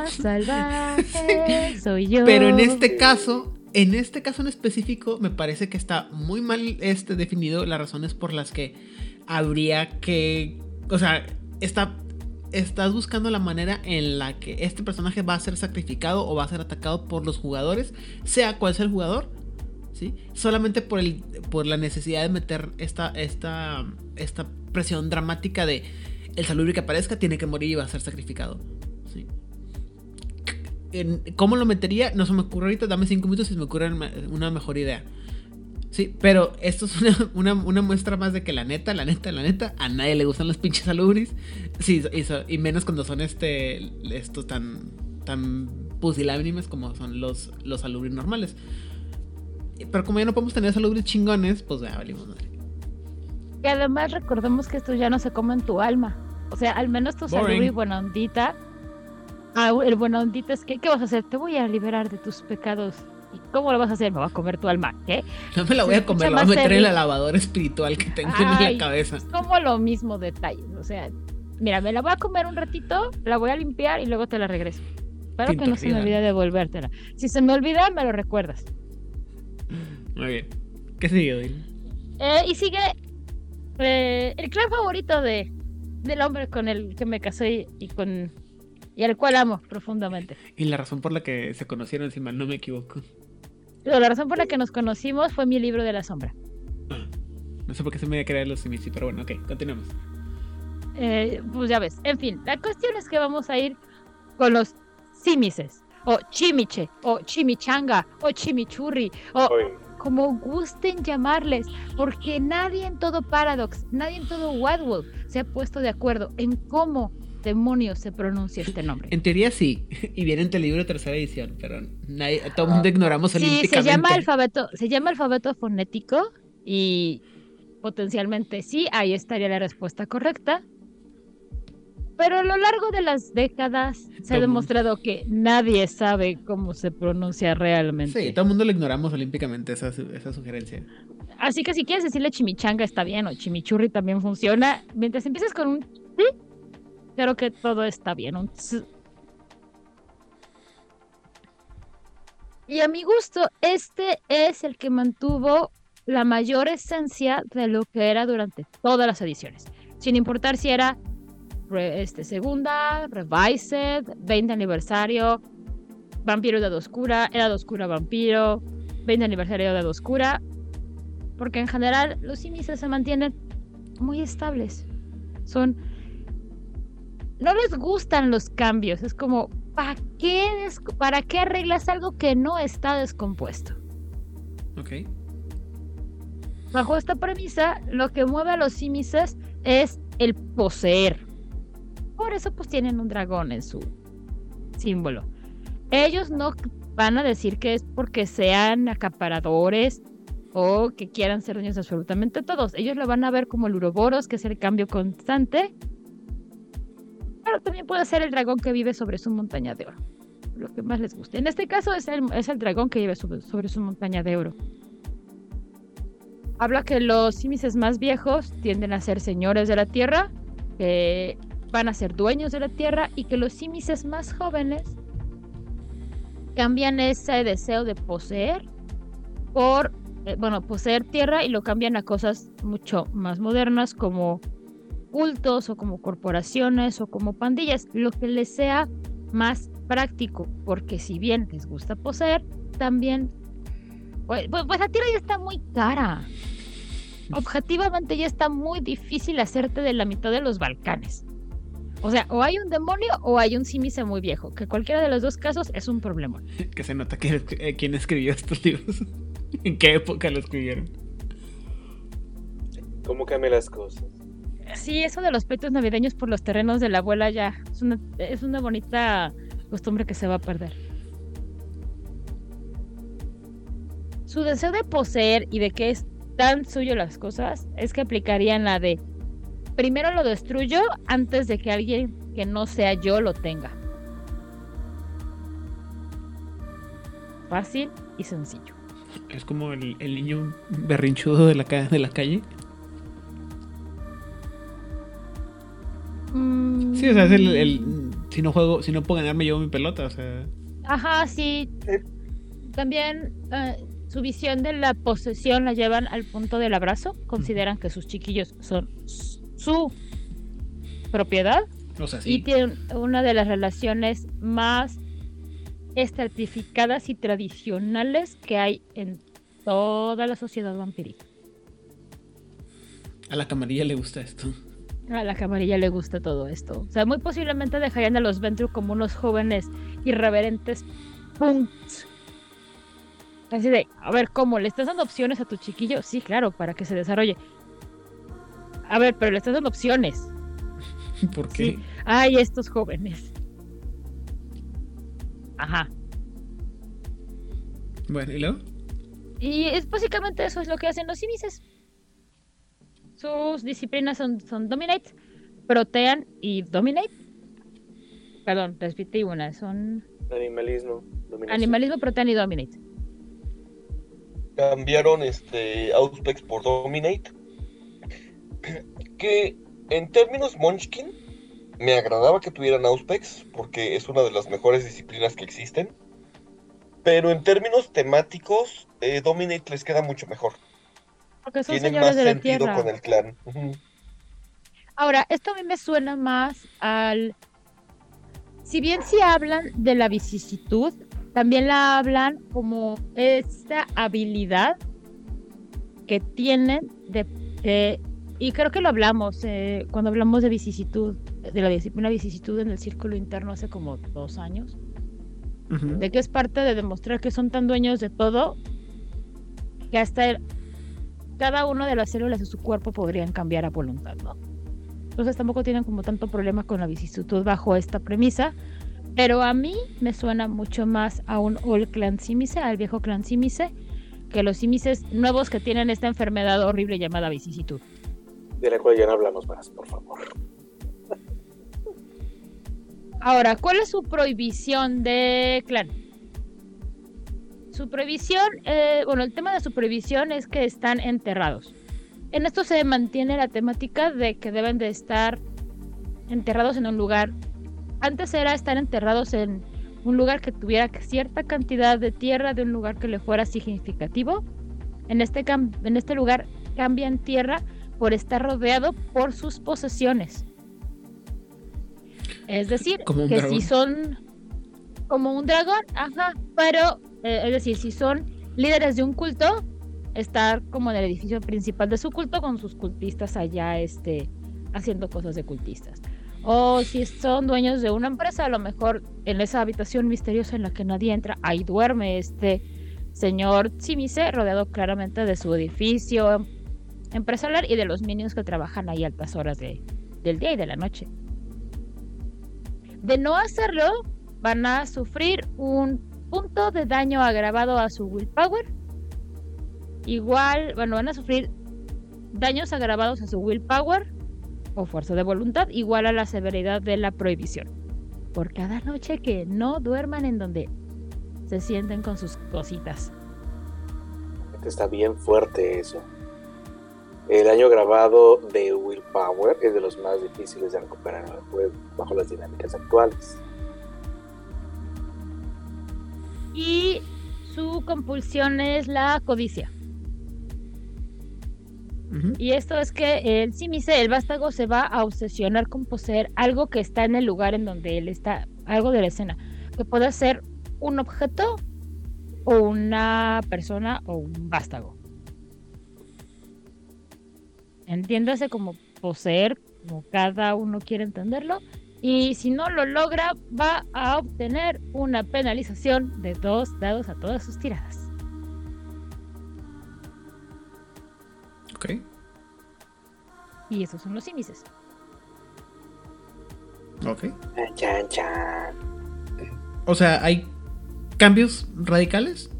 Salvaje, <laughs> soy yo. Pero en este caso, en este caso en específico, me parece que está muy mal este, definido las razones por las que habría que. O sea, está. Estás buscando la manera en la que este personaje va a ser sacrificado o va a ser atacado por los jugadores, sea cual sea el jugador, Solamente por, el, por la necesidad de meter esta, esta, esta presión dramática de el salubri que aparezca tiene que morir y va a ser sacrificado, ¿Cómo lo metería? No se me ocurre ahorita. Dame cinco minutos se me ocurre una- mejor idea. Sí, pero esto es <laughs> una, una, muestra más de que la neta, la neta, la neta, a nadie le gustan los pinches alubris. Sí, y, menos cuando son este estos tan tan pusilánimes como son los, los normales. Pero como ya no podemos tener alubris chingones, pues ya valimos madre. Y además recordemos que estos ya no se comen tu alma. O sea, al menos tu salud y buena ondita. Ah, el buena ondita es que, ¿qué vas a hacer? Te voy a liberar de tus pecados. ¿Y cómo lo vas a hacer? Me voy a comer tu alma. ¿Qué? No me la voy a comer, la voy a meter en serio. la lavadora espiritual que tengo Ay, en la cabeza. Es como lo mismo detalles. O sea, mira, me la voy a comer un ratito, la voy a limpiar y luego te la regreso. Espero que no se me olvide devolvértela. Si se me olvida, me lo recuerdas. Muy bien. ¿Qué sigue, Dil? Eh, y sigue eh, el clan favorito de, del hombre con el que me casé y con y al cual amo profundamente. Y la razón por la que se conocieron, si mal no me equivoco. Pero la razón por la que nos conocimos fue mi libro de la sombra. No sé por qué se me iba a creer los Simici, pero bueno, ok, continuemos. Eh, pues ya ves. En fin, la cuestión es que vamos a ir con los simices, o chimiche, o chimichanga, o chimichurri, o como gusten llamarles, porque nadie en todo Paradox, nadie en todo Wadwood se ha puesto de acuerdo en cómo demonios se pronuncia este nombre. En teoría sí, <laughs> y viene en el libro de tercera edición, pero nadie, todo el mundo ignoramos Sí, se llama alfabeto, se llama alfabeto fonético y potencialmente sí, ahí estaría la respuesta correcta. Pero a lo largo de las décadas se ha demostrado que nadie sabe cómo se pronuncia realmente. Sí, todo el mundo lo ignoramos olímpicamente, esa, esa sugerencia. Así que si quieres decirle chimichanga está bien o chimichurri también funciona. Mientras empieces con un sí, creo que todo está bien. Un. Y a mi gusto, este es el que mantuvo la mayor esencia de lo que era durante todas las ediciones. Sin importar si era re- este, segunda, revised, 20 aniversario, vampiro de Edad Oscura, Edad Oscura vampiro, 20 aniversario de Edad Oscura, porque en general los índices se mantienen muy estables. Son. No les gustan los cambios. Es como, ¿para qué, des- ¿para qué arreglas algo que no está descompuesto? Ok. Bajo esta premisa, lo que mueve a los símices es el poseer. Por eso pues tienen un dragón en su símbolo. Ellos no van a decir que es porque sean acaparadores o que quieran ser dueños de absolutamente todos. Ellos lo van a ver como el Uroboros, que es el cambio constante. Pero también puede ser el dragón que vive sobre su montaña de oro. Lo que más les guste. En este caso es el, es el dragón que vive sobre, su montaña de oro. Habla que los símices más viejos tienden a ser señores de la tierra, que van a ser dueños de la tierra y que los símices más jóvenes cambian ese deseo de poseer por, eh, bueno, poseer tierra y lo cambian a cosas mucho más modernas como cultos o como corporaciones o como pandillas, lo que les sea más práctico, porque si bien les gusta poseer, también pues, pues- pues la tierra ya está muy cara. Objetivamente ya está muy difícil hacerte de la mitad de los Balcanes. O sea, o hay un demonio o hay un símice muy viejo, que cualquiera de los dos casos es un problema. <laughs> Que se nota que, eh, quién escribió estos libros. <laughs> ¿En qué época lo escribieron? ¿Cómo cambian las cosas? Sí, eso de los pleitos navideños por los terrenos de la abuela ya es una, es una bonita costumbre que se va a perder. Su deseo de poseer y de que es tan suyo las cosas es que aplicarían la de primero lo destruyo antes de que alguien que no sea yo lo tenga. Fácil y sencillo. Es como el, el niño berrinchudo de la, ca- de la calle. Mm, Sí, o sea, es el, el- si no juego, si no puedo ganar me llevo mi pelota, o sea. Ajá, sí. Eh. También eh, su visión de la posesión la llevan al punto del abrazo. Consideran que sus chiquillos son su propiedad O sea, y sí. tienen una de las relaciones más estratificadas y tradicionales que hay en toda la sociedad vampírica. A la camarilla le gusta esto. A la camarilla le gusta todo esto. O sea, muy posiblemente dejarían a los Ventru como unos jóvenes irreverentes punks. Así de, a ver, ¿cómo? ¿Le estás dando opciones a tu chiquillo? Sí, claro, para que se desarrolle. A ver, pero le estás dando opciones. <laughs> ¿Por qué? Sí. Ay, estos jóvenes. Ajá. Bueno, ¿y luego? Y es básicamente eso es lo que hacen los índices. Sus disciplinas son, son Dominate, Protean y Dominate. Perdón, repetí una. Son Animalismo, dominación. Animalismo, Protean y Dominate. cambiaron este Auspex por Dominate. Que en términos Munchkin, me agradaba que tuvieran Auspex, porque es una de las mejores disciplinas que existen. Pero en términos temáticos, eh, Dominate les queda mucho mejor. Porque son Tienen señores más de la sentido tierra. con el clan. Ahora, esto a mí me suena más al. Si bien sí hablan de la vicisitud, también la hablan como esta habilidad que tienen de. de- y creo que lo hablamos eh, cuando hablamos de vicisitud, de la disciplina vicisitud en el círculo interno hace como dos años, Ujú. de que es parte de demostrar que son tan dueños de todo que hasta el- cada una de las células de su cuerpo podrían cambiar a voluntad, ¿no? Entonces tampoco tienen como tanto problema con la vicisitud bajo esta premisa, pero a mí me suena mucho más a un Old Clan Simice, al viejo Clan Simice, que los Simices nuevos que tienen esta enfermedad horrible llamada vicisitud. De la cual ya no hablamos más, por favor. Ahora, ¿cuál es su prohibición de clan? Su prohibición, eh, bueno, el tema de su prohibición es que están enterrados. En esto se mantiene la temática de que deben de estar enterrados en un lugar. Antes era estar enterrados en un lugar que tuviera cierta cantidad de tierra de un lugar que le fuera significativo. En este, en este lugar cambian tierra por estar rodeado por sus posesiones. Es decir, <laughs> Como que dragón. si son como un dragón, ajá, pero eh, es decir, si son líderes de un culto, estar como en el edificio principal de su culto con sus cultistas allá este haciendo cosas de cultistas. O si son dueños de una empresa, a lo mejor en esa habitación misteriosa en la que nadie entra, ahí duerme este señor Simice, rodeado claramente de su edificio empresarial y de los minions que trabajan ahí altas horas de- del día y de la noche. De no hacerlo, van a sufrir un punto de daño agravado a su willpower. Igual, bueno, van a sufrir daños agravados a su willpower o fuerza de voluntad, igual a la severidad de la prohibición. Por cada noche que no duerman en donde se sienten con sus cositas. Está bien fuerte eso. El año grabado de Willpower es de los más difíciles de recuperar juego, bajo las dinámicas actuales. Y su compulsión es la codicia. Y esto es que el Simice, el vástago, se va a obsesionar con poseer algo que está en el lugar en donde él está, algo de la escena, que puede ser un objeto o una persona o un vástago. Entiéndase como poseer, como cada uno quiere entenderlo. Y si no lo logra, va a obtener una penalización de dos dados a todas sus tiradas. Ok. Y esos son los índices. Ok. Chan, chan, chan. O sea, hay cambios radicales.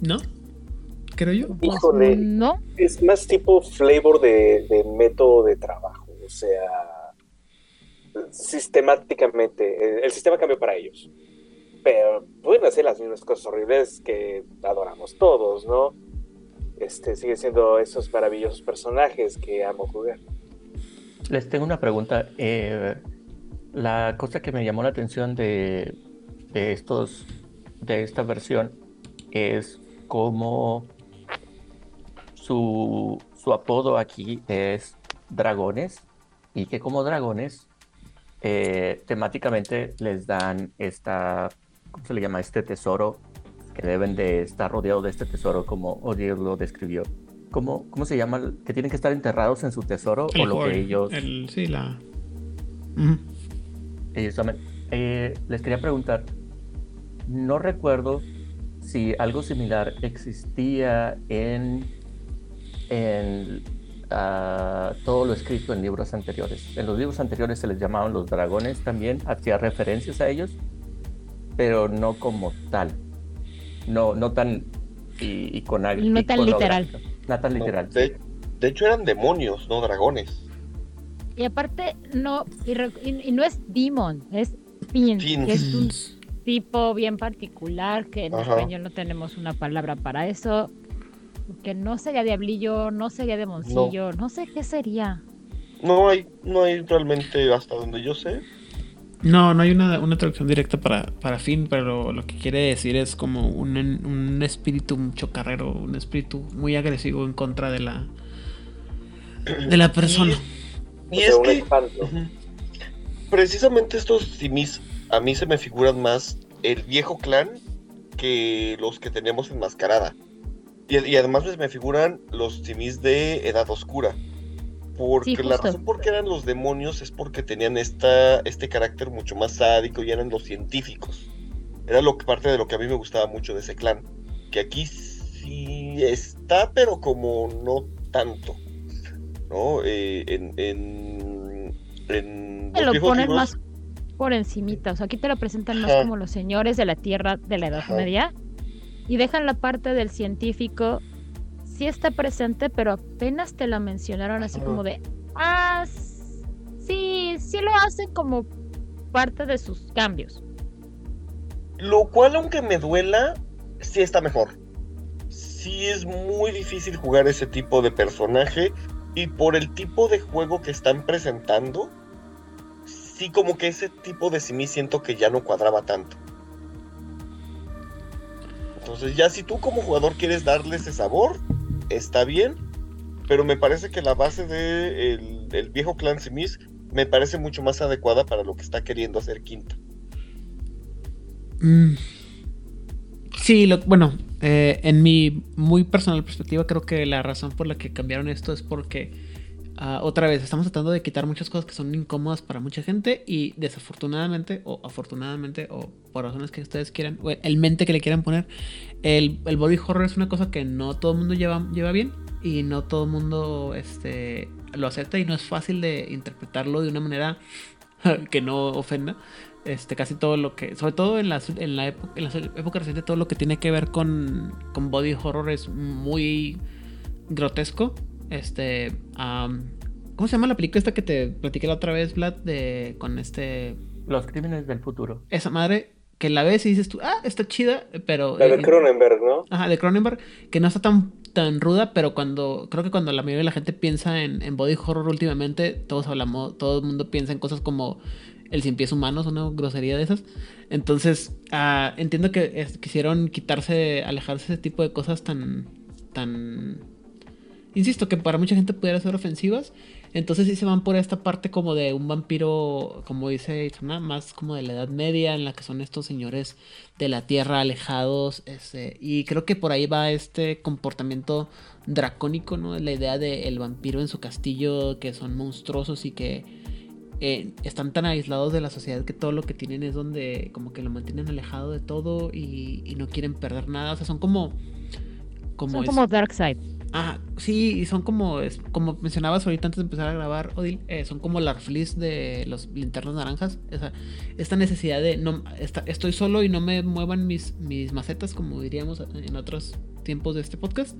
¿No? Creo yo. Híjole. no, Es más tipo flavor de, de método de trabajo, o sea, sistemáticamente, el sistema cambió para ellos. Pero pueden hacer las mismas cosas horribles que adoramos todos, ¿no? Este, siguen siendo esos maravillosos personajes que amo jugar. Les tengo una pregunta. eh, la cosa que me llamó la atención de, de estos, de esta versión es cómo su, su apodo aquí es dragones y que como dragones eh, temáticamente les dan esta, ¿cómo se le llama? Este tesoro que deben de estar rodeados de este tesoro como Odir lo describió. ¿Cómo, ¿Cómo se llama? ¿Que tienen que estar enterrados en su tesoro o El lo hoard, que ellos... el- sí, la. Ellos también. Eh, les quería preguntar, no recuerdo si algo similar existía en, en ah, todo lo escrito en libros anteriores. En los libros anteriores se les llamaban los dragones también, hacía referencias a ellos, pero no como tal. No, no tan y, y con algo. No tan literal. No tan literal. No, de, de hecho eran demonios, no dragones. Y aparte, no, y, re- y- y no es demon, es fin, Fin. que es un tipo bien particular, que en Ajá. español no tenemos una palabra para eso, que no sería diablillo, no sería demoncillo, no, sé qué sería. No hay, no hay realmente, hasta donde yo sé. No, no hay una, una traducción directa para, para fin, pero lo que quiere decir es como un, en- un espíritu un chocarrero, un espíritu muy agresivo en contra de la de la persona. Y o es que precisamente estos simis a mí se me figuran más el viejo clan que los que teníamos enmascarada. Y, y además pues, me figuran los simis de Edad Oscura. Porque Sí, la razón por qué eran los demonios es porque tenían esta, este carácter mucho más sádico y eran los científicos. Era lo que, parte de lo que a mí me gustaba mucho de ese clan. Que aquí sí está, pero como no tanto. ¿No? Eh, en, en, en Te lo ponen libros- más por encimita, o sea, aquí te lo presentan más como los señores de la Tierra de la Edad. Media y dejan la parte del científico, sí está presente, pero apenas te la mencionaron así como de, ah, sí, sí lo hacen como parte de sus cambios. Lo cual, aunque me duela, sí está mejor. Sí es muy difícil jugar ese tipo de personaje. Y por el tipo de juego que están presentando, sí como que ese tipo de Simi siento que ya no cuadraba tanto. Entonces ya si tú como jugador quieres darle ese sabor, está bien. Pero me parece que la base de el, viejo clan Simis me parece mucho más adecuada para lo que está queriendo hacer Quinta. Mm. Sí, lo, bueno, eh, en mi muy personal perspectiva, creo que la razón por la que cambiaron esto es porque, ah, otra vez, estamos tratando de quitar muchas cosas que son incómodas para mucha gente y desafortunadamente, o afortunadamente, o por razones que ustedes quieran, o el mente que le quieran poner, el, el body horror es una cosa que no todo el mundo lleva, lleva bien y no todo el mundo este, lo acepta y no es fácil de interpretarlo de una manera <laughs> que no ofenda. Este casi todo lo que sobre todo en la época en la época reciente todo lo que tiene que ver con, con body horror es muy grotesco este cómo se llama la película esta que te platiqué la otra vez Vlad de con este Los crímenes del futuro. esa madre que la ves y dices tú ah está chida pero La de eh, Cronenberg, ¿no? Ajá, de Cronenberg, que no está tan, tan ruda, pero cuando, creo que cuando la mayoría de la gente piensa en, en body horror últimamente, todos hablamos, todo el mundo piensa en cosas como el cien pies humanos, una grosería de esas. Entonces, ah, entiendo que es- quisieron quitarse, alejarse de ese tipo de cosas tan, tan, insisto, que para mucha gente pudiera ser ofensivas. Entonces sí se van por esta parte como de un vampiro, como dice Isana, más como de la Edad Media, en la que son estos señores de la tierra alejados. este, y creo que por ahí va este comportamiento dracónico, ¿no? La idea del vampiro en su castillo, que son monstruosos y que eh, están tan aislados de la sociedad que todo lo que tienen es donde como que lo mantienen alejado de todo y, y no quieren perder nada. O sea, son como... como Son es- como Darkseid. Ah, sí, y son como, como mencionabas ahorita antes de empezar a grabar, Odil, eh, son como la fleece de los linternas naranjas. Esa, esta necesidad de, no, esta- estoy solo y no me muevan mis, mis macetas, como diríamos en otros tiempos de este podcast.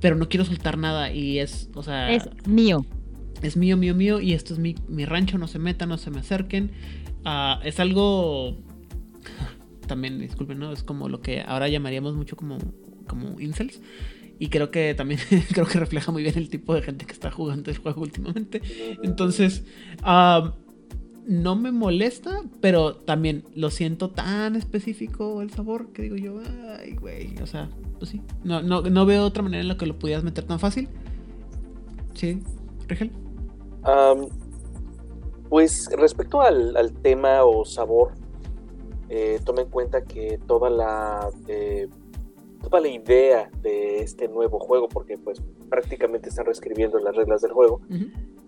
Pero no quiero soltar nada y es, o sea, Es mío. es mío, mío, mío, y esto es mi, mi rancho, no se metan, no se me acerquen. Ah, es algo, también, disculpen, ¿no? Es como lo que ahora llamaríamos mucho como, como incels. Y creo que también <laughs> creo que refleja muy bien el tipo de gente que está jugando el juego últimamente. Entonces, no me molesta, pero también lo siento tan específico el sabor que digo yo, ay, güey, o sea, pues sí. No, no, no veo otra manera en la que lo pudieras meter tan fácil. Sí, Rigel. Pues respecto al, al tema o sabor, eh, toma en cuenta que toda la eh, toda la idea de este nuevo juego, porque pues prácticamente están reescribiendo las reglas del juego,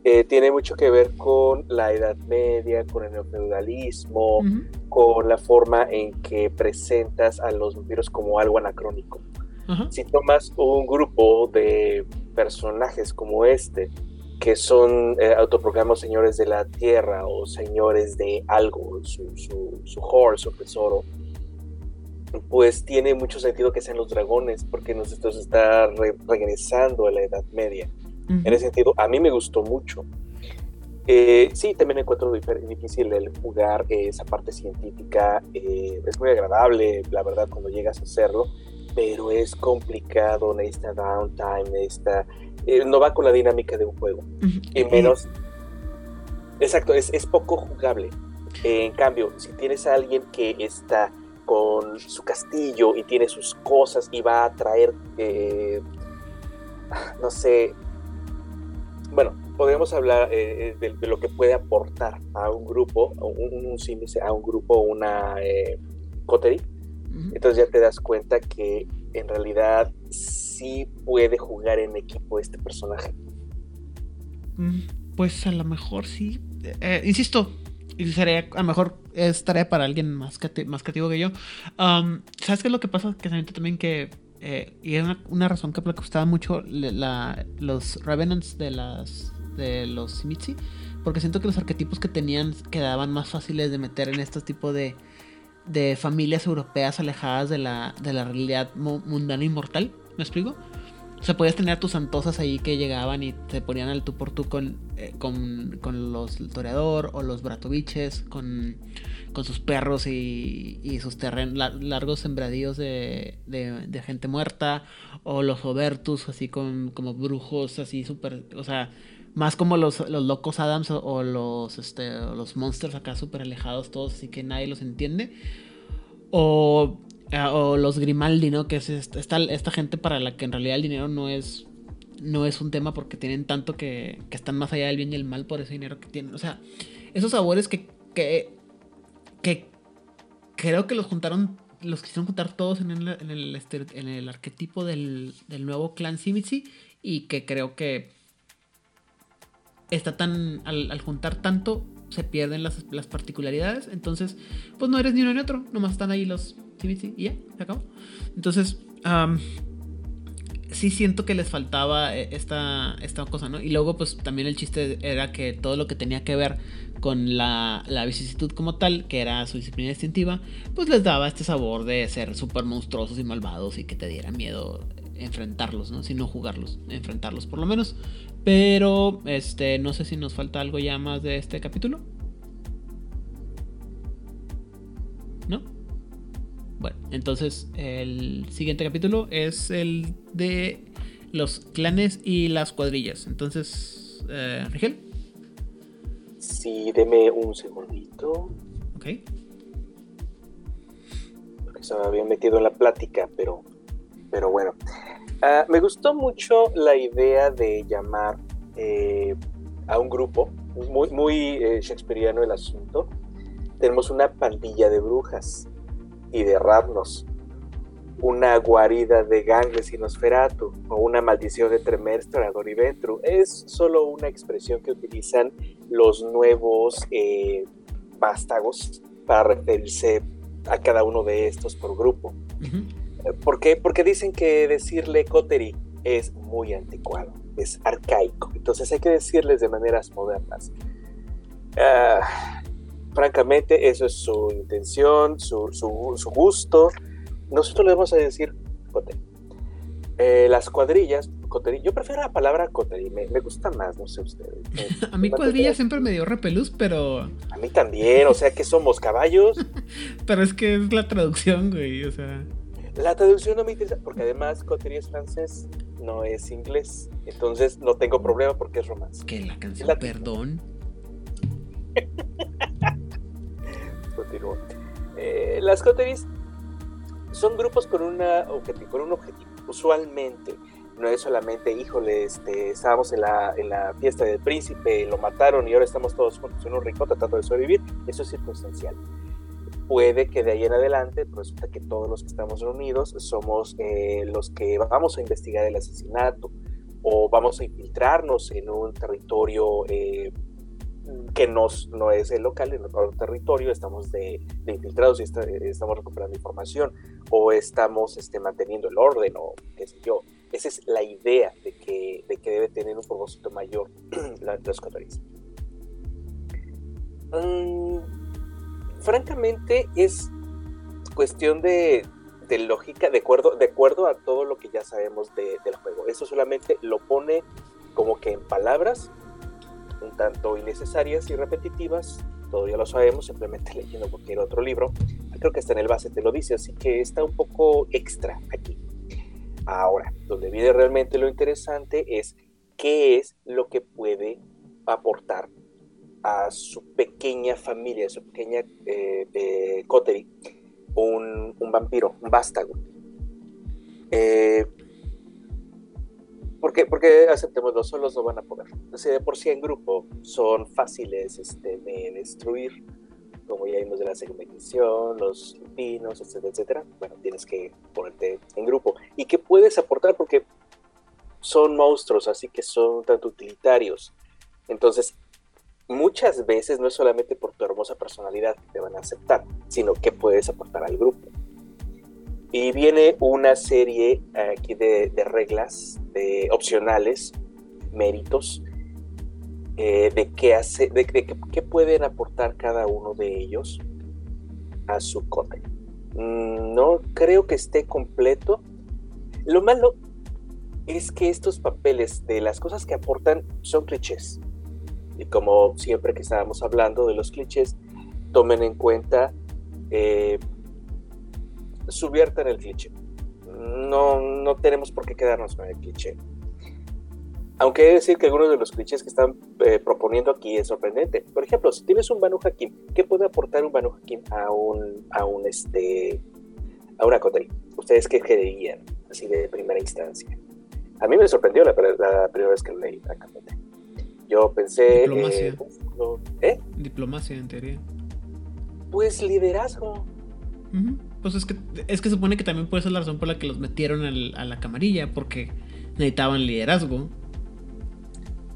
eh, tiene mucho que ver con la Edad Media, con el neofeudalismo, con la forma en que presentas a los vampiros como algo anacrónico. Si tomas un grupo de personajes como este, que son eh, autoproclamados señores de la tierra o señores de algo, su, su, su horse, su tesoro, pues tiene mucho sentido que sean los dragones, porque nos está regresando a la Edad Media. En ese sentido, a mí me gustó mucho. Eh, sí, también encuentro difícil el jugar esa parte científica. Eh, es muy agradable, la verdad, cuando llegas a hacerlo, pero es complicado, necesita downtime, necesita... Eh, no va con la dinámica de un juego. Y menos... Exacto, es, es poco jugable. en cambio, si tienes a alguien que está con su castillo y tiene sus cosas y va a traer, no sé, bueno, podemos hablar eh, eh, de, lo que puede aportar a un grupo, a un, un, a un grupo, una eh, coterie. Entonces ya te das cuenta que en realidad sí puede jugar en equipo este personaje. Mm, pues a lo mejor sí. Eh, insisto, sería, a lo mejor es tarea para alguien más, más creativo que yo. Um, ¿Sabes qué es lo que pasa? Que siento también que eh, y es una, razón que me gustaba mucho los Revenants de las de los Simitsi, porque siento que los arquetipos que tenían quedaban más fáciles de meter en este tipo de, de familias europeas alejadas de la, de la realidad mundana y mortal. ¿Me explico? O sea, podías tener a tus santosas ahí que llegaban y te ponían al tú por tú con, eh, con, con, los toreador o los bratoviches, con, con sus perros y, y sus terrenos, largos sembradíos de, de, gente muerta, o los obertus así con como brujos así súper, o sea, más como los, los locos Adams o, los, este, los monsters acá súper alejados todos, así que nadie los entiende. O o los Grimaldi, ¿no? Que es esta, esta, gente para la que en realidad el dinero no es no es un tema porque tienen tanto que, que, están más allá del bien y el mal por ese dinero que tienen. O sea, esos sabores que, que, que creo que los juntaron, los quisieron juntar todos en el, en el, arquetipo del, del, nuevo clan Simitsi y que creo que está tan, al, al juntar tanto, se pierden las, las, particularidades. Entonces, pues no eres ni uno ni otro, nomás están ahí los y ya, se acabó. Entonces, sí siento que les faltaba eh, esta, esta cosa, ¿no? Y luego, pues también el chiste era que todo lo que tenía que ver con la, la vicisitud como tal, que era su disciplina distintiva, pues les daba este sabor de ser súper monstruosos y malvados y que te diera miedo enfrentarlos, ¿no? Si no jugarlos, enfrentarlos por lo menos. Pero, este, no sé si nos falta algo ya más de este capítulo. ¿No? Bueno, entonces el siguiente capítulo es el de los clanes y las cuadrillas. Entonces, eh, Rigel. Sí, deme un segundito. Ok. Se me había metido en la plática, pero, pero bueno. Ah, me gustó mucho la idea de llamar eh, a un grupo, muy, muy eh, shakespeariano el asunto. Tenemos una pandilla de brujas y de Ravnos, una guarida de Gangles y Nosferatu o una maldición de Tremerstra y Ventru. Es solo una expresión que utilizan los nuevos eh, vástagos para referirse a cada uno de estos por grupo. ¿Por qué? Porque dicen que decirle Coteri es muy anticuado, es arcaico. Entonces hay que decirles de maneras modernas. Ah, francamente, eso es su intención, su, su, gusto. Nosotros le vamos a decir coterí. Eh, las cuadrillas, coterí, yo prefiero la palabra coterí, me, me gusta más, no sé ustedes. <laughs> a mí cuadrilla siempre me dio repelús, pero... A mí también, o sea que somos caballos. <laughs> pero es que es la traducción, güey, o sea... La traducción no me interesa, porque además coterí es francés, no es inglés, entonces no tengo problema porque es romance. Que la canción, perdón. <laughs> Eh, las coteries son grupos con, una objetivo, con un objetivo. Usualmente no es solamente, híjole, este, estábamos en la, en la fiesta del príncipe, lo mataron y ahora estamos todos juntos en un rincón tratando de sobrevivir. Eso es circunstancial. Puede que de ahí en adelante pues, resulta que todos los que estamos reunidos somos eh, los que vamos a investigar el asesinato o vamos a infiltrarnos en un territorio eh, que nos, no es el local, en otro territorio, estamos de, infiltrados y estamos recuperando información, o estamos este, manteniendo el orden, o qué sé yo. Esa es la idea de que, de que debe tener un propósito mayor <clears throat> la, los mm, francamente, es cuestión de, de, lógica, de acuerdo, de acuerdo a todo lo que ya sabemos de, del juego. Eso solamente lo pone como que en palabras un tanto innecesarias y repetitivas, todo ya lo sabemos, simplemente <laughs> leyendo cualquier otro libro, creo que está en el base te lo dice, así que está un poco extra aquí. Ahora, donde viene realmente lo interesante es qué es lo que puede aportar a su pequeña familia, a su pequeña eh, eh coterie, un, un, vampiro, un vástago. Eh, porque, porque aceptemos, los solos no van a poder. O de por sí en grupo son fáciles este, de destruir, como ya vimos de la segunda edición, los pinos, etcétera, etcétera. Bueno, tienes que ponerte en grupo. ¿Y qué puedes aportar? Porque son monstruos, así que son tanto utilitarios. Entonces, muchas veces no es solamente por tu hermosa personalidad que te van a aceptar, sino que puedes aportar al grupo. Y viene una serie aquí de, reglas opcionales, méritos, eh, de, qué, hace, de, qué pueden aportar cada uno de ellos a su cote. Mm, no creo que esté completo. Lo malo es que estos papeles de las cosas que aportan son clichés. Y como siempre que estábamos hablando de los clichés, tomen en cuenta eh, el cliché. No, no tenemos por qué quedarnos con el cliché. Aunque he de decir que algunos de los clichés que están eh, proponiendo aquí es sorprendente. Por ejemplo, si tienes un Banu Hakim, ¿qué puede aportar un Banu Hakim a un, a un este, a una coterie? ¿Ustedes qué creerían así de primera instancia? A mí me sorprendió la, primera vez que lo leí, francamente. Yo pensé... Diplomacia. Eh, ¿Eh? Diplomacia, en teoría. Pues liderazgo. Pues es que, es que supone que también puede ser la razón por la que los metieron a la camarilla, porque necesitaban liderazgo.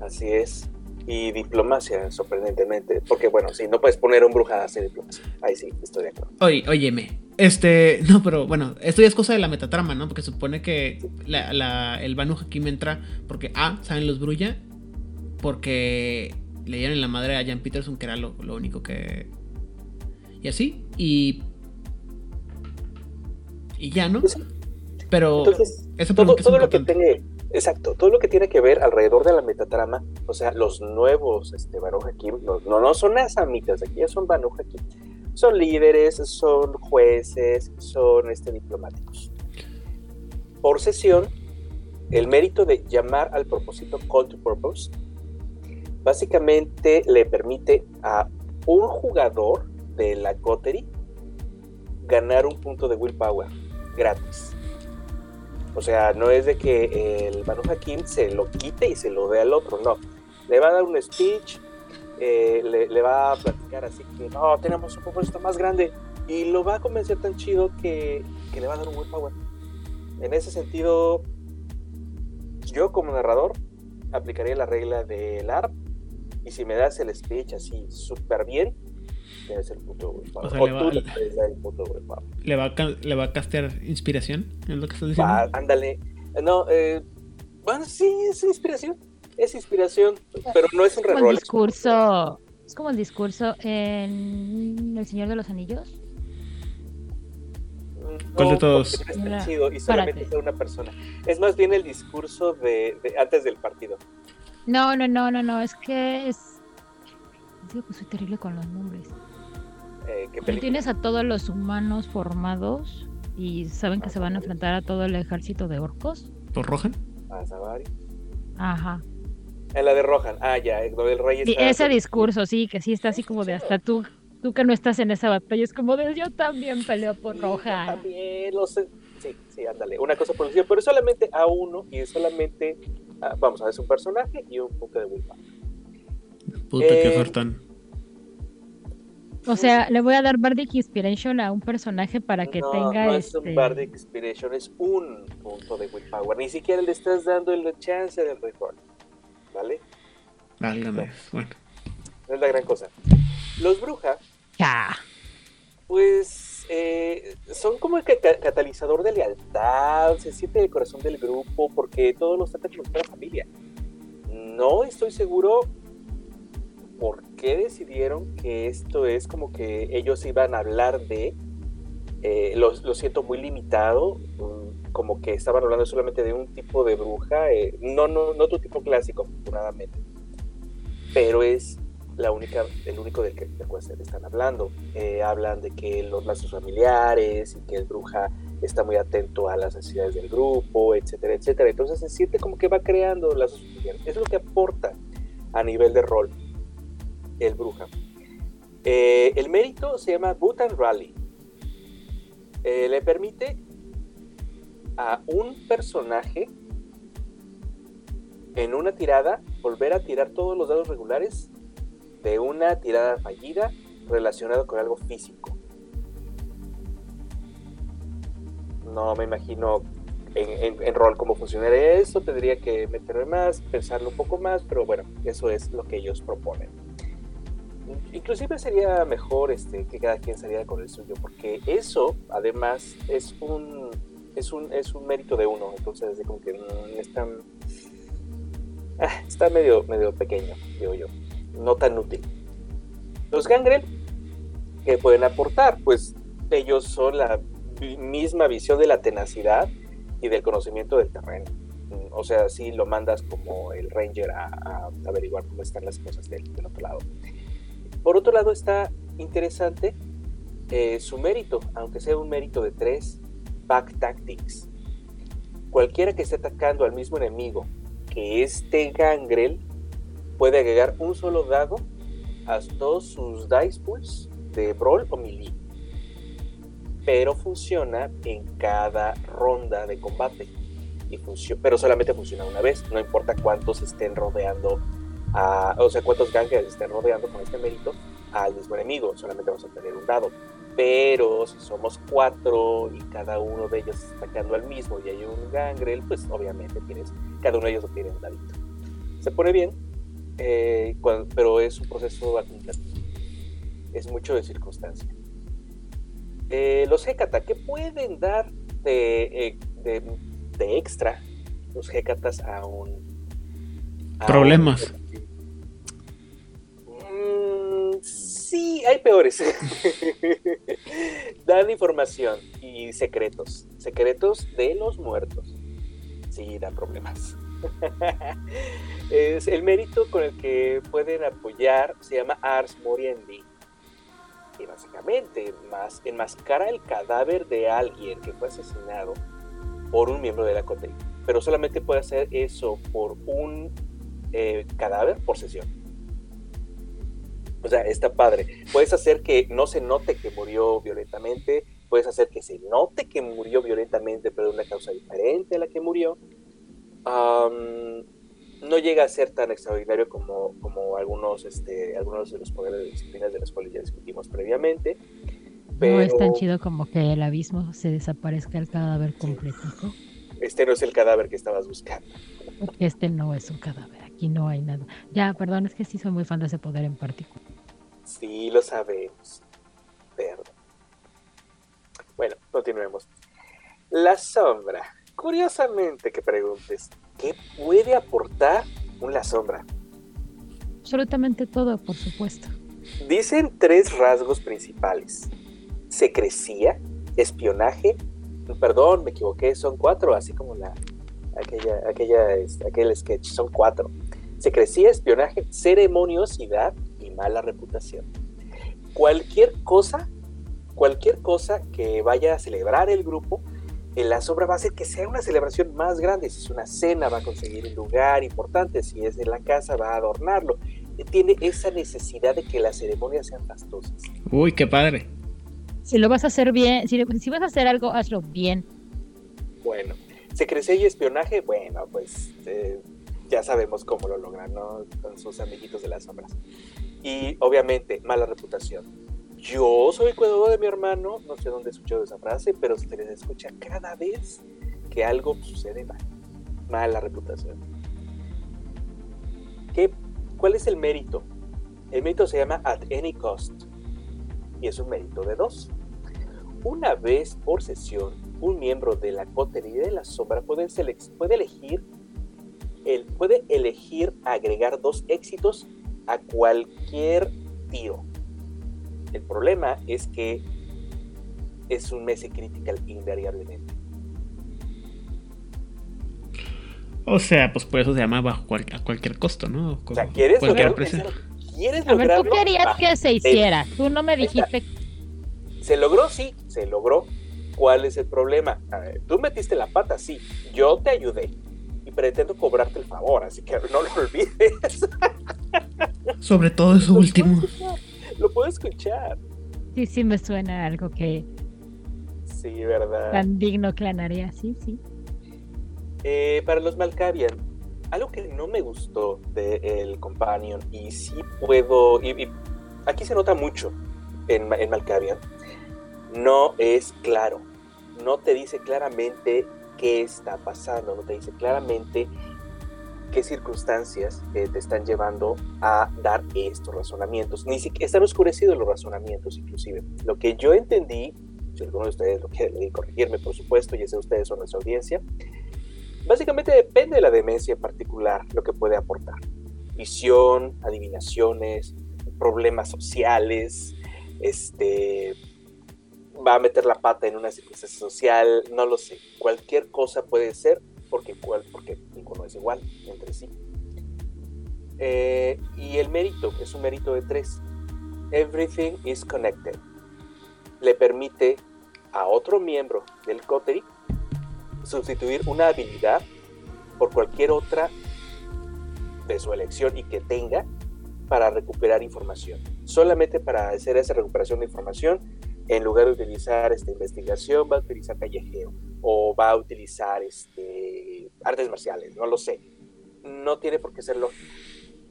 Así es. Y diplomacia, sorprendentemente. Porque, bueno, si no puedes poner un bruja a hacer diplomacia. Ahí sí, estoy de acuerdo. Oye, óyeme. Este, no, pero bueno, esto ya es cosa de la metatrama, ¿no? Porque supone que el Banu Hakim entra porque, ah, saben los Brulla, porque leían en la madre a Jan Peterson, que era lo, lo único que. Y así. Y y ya, ¿no? Pero eso todo, todo lo que tiene, exacto, todo lo que tiene que ver alrededor de la metatrama, o sea, los nuevos este, Banu Hakim, no, no, son asamitas, aquí ya son Banu Hakim, son líderes, son jueces, son este, diplomáticos. Por sesión, el mérito de llamar al propósito call to purpose, básicamente le permite a un jugador de la coterie ganar un punto de willpower gratis. O sea, no es de que el Manu Hakim se lo quite y se lo dé al otro, no. Le va a dar un speech, eh, le, va a platicar así que no, tenemos un propósito más grande y lo va a convencer tan chido que, le va a dar un buen power. En ese sentido, yo como narrador aplicaría la regla del ARP y si me das el speech así súper bien, es el puto O sea, le, va, le, va a, le va a castear inspiración, es lo que estás diciendo. ándale. No, eh, bueno, sí, es inspiración. Es inspiración, pero no es un reroll. Es discurso. Es como el discurso en El Señor de los Anillos. ¿Cuál de todos? Es chido y solamente de una persona. Es más bien el discurso de, de, antes del partido. No, no, no, no, no. Es que es. Digo que soy terrible con los nombres. Eh, tienes a todos los humanos formados y saben que se van a enfrentar a todo el ejército de orcos. ¿Por Rohan? A Zavari. Ajá. En la de Rohan, ah, ya, el rey ese discurso, sí, que sí está así como de hasta tú, tú que no estás en esa batalla, es como de yo también peleo por Rohan. También lo sé. Sí, sí, ándale. Una cosa por decir, pero solamente a uno y solamente, vamos a ver, es un personaje y un poco de Wilma. Puta, que qué eh, O sea, le voy a dar Bardic Inspiration a un personaje para que no, tenga no este... es un Bardic Inspiration, es un punto de Willpower. Ni siquiera le estás dando la chance del reroll. ¿Vale? Válgame. Bueno. No es la gran cosa. Los brujas, Ya. pues, eh, son como el cata- catalizador de lealtad, se siente el corazón del grupo porque todos los tratan como fuera familia. No estoy seguro por qué decidieron que esto es como que ellos iban a hablar de. eh, lo, lo siento muy limitado, mm, como que estaban hablando solamente de un tipo de bruja, eh, no, no, no tu tipo clásico, afortunadamente, pero es la única, el único del que del están hablando. Eh, hablan de que los lazos familiares y que el bruja está muy atento a las necesidades del grupo, etcétera, etcétera. Entonces se siente como que va creando lazos familiares. Eso es lo que aporta a nivel de rol el bruja. Eh, el mérito se llama Bhutan Rally. Eh, le permite a un personaje en una tirada volver a tirar todos los dados regulares de una tirada fallida relacionado con algo físico. No me imagino en- en rol cómo funcionaría eso, tendría que meterme más, pensarlo un poco más, pero bueno, eso es lo que ellos proponen. Inclusive sería mejor este, que cada quien saliera con el suyo, porque eso además es un, es un, es un mérito de uno, entonces como que mm, es tan- ah, está medio, medio pequeño, digo yo, no tan útil. Los gangrel, que pueden aportar? Pues ellos son la misma visión de la tenacidad y del conocimiento del terreno. O sea, si lo mandas como el ranger a, a averiguar cómo están las cosas del, del otro lado. Por otro lado está interesante eh, su mérito, aunque sea un mérito de 3, Back Tactics. Cualquiera que esté atacando al mismo enemigo que este gangrel puede agregar un solo dado a todos sus dice pools de brawl o melee. Pero funciona en cada ronda de combate. Y pero solamente funciona una vez, no importa cuántos estén rodeando a- o sea, cuántos gangrels estén rodeando con este mérito al mismo enemigo, solamente vamos a tener un dado. Pero si somos cuatro y cada uno de ellos está atacando al mismo y hay un gangrel, pues obviamente tienes, cada uno de ellos tiene un dadito. Se pone bien, eh, cuan- pero es un proceso acumulativo. Es mucho de circunstancia. Eh, los Hecata, ¿qué pueden dar de, eh, de, de extra los Hecatas a un... a un- Problemas. Mm, sí, hay peores. <laughs> dan información y secretos. Secretos de los muertos. Sí, dan problemas. es el mérito con el que pueden apoyar se llama Ars Moriendi. Y básicamente más, enmascara el cadáver de alguien que fue asesinado por un miembro de la COTEI. Pero solamente puede hacer eso por un eh, cadáver por sesión. O sea, está padre. Puedes hacer que no se note que murió violentamente, puedes hacer que se note que murió violentamente, pero de una causa diferente a la que murió. No llega a ser tan extraordinario como, como algunos, este, algunos de los poderes de disciplinas de los cuales ya discutimos previamente. No es tan chido como que el abismo se desaparezca el cadáver completito. Este no es el cadáver que estabas buscando. Este no es un cadáver, aquí no hay nada. Ya, perdón, es que sí soy muy fan de ese poder en particular. Sí, lo sabemos. Perdón. Bueno, continuemos. La sombra. Curiosamente que preguntes, ¿qué puede aportar una sombra? Absolutamente todo, por supuesto. Dicen tres rasgos principales. Secrecía, espionaje, perdón, me equivoqué, son cuatro, así como la aquella, aquella, este, aquel sketch, son cuatro. Secrecía, espionaje, ceremoniosidad mala reputación. Cualquier cosa, cualquier cosa que vaya a celebrar el grupo, en la sombra va a hacer que sea una celebración más grande. Si es una cena, va a conseguir un lugar importante. Si es en la casa, va a adornarlo. Tiene esa necesidad de que las ceremonias sean fastosas. Uy, qué padre. Si lo vas a hacer bien, si, si vas a hacer algo, hazlo bien. Bueno, secrecía y espionaje, bueno, pues eh, ya sabemos cómo lo logran, ¿no? Con sus amiguitos de las sombras. Y obviamente, mala reputación. Yo soy cuidador de mi hermano, no sé dónde he escuchado esa frase, pero se les escucha cada vez que algo sucede mal. Mala reputación. ¿Qué, ¿Cuál es el mérito? El mérito se llama at any cost y es un mérito de dos. Una vez por sesión, un miembro de la cotería de la sombra puede, puede elegir el, puede elegir agregar dos éxitos a cualquier tiro. El problema es que es un Messi Critical invariablemente. O sea, pues por eso se llama bajo a cualquier costo, ¿no? O sea, ¿quieres cualquier precio? ¿Quieres a ver, tú querías que se hiciera. Tú no me dijiste. ¿Se logró? Sí, se logró. ¿Cuál es el problema? tú metiste la pata, sí. Yo te ayudé. Y pretendo cobrarte el favor, así que no lo olvides. <laughs> Sobre todo eso último. lo puedo escuchar. Sí, sí, me suena algo que. Sí, verdad. Tan digno clanaría, sí, sí. Eh, para los Malkavian, algo que no me gustó del el Companion, y sí puedo. Y, aquí se nota mucho en, en Malkavian, no es claro. No te dice claramente qué está pasando, no te dice claramente qué circunstancias eh, te están llevando a dar estos razonamientos. Ni siquiera están oscurecidos los razonamientos, inclusive. Lo que yo entendí, si alguno de ustedes lo quiere corregirme, por supuesto, y ese ustedes son nuestra audiencia, básicamente depende de la demencia en particular lo que puede aportar. Visión, adivinaciones, problemas sociales, este, va a meter la pata en una circunstancia social, no lo sé. Cualquier cosa puede ser porque, porque ninguno es igual entre sí. Eh, y el mérito es un mérito de tres. Everything is connected. Le permite a otro miembro del coterie sustituir una habilidad por cualquier otra de su elección y que tenga para recuperar información. Solamente para hacer esa recuperación de información, en lugar de utilizar esta investigación, va a utilizar callejeo o va a utilizar este, artes marciales, no lo sé. No tiene por qué ser lógico,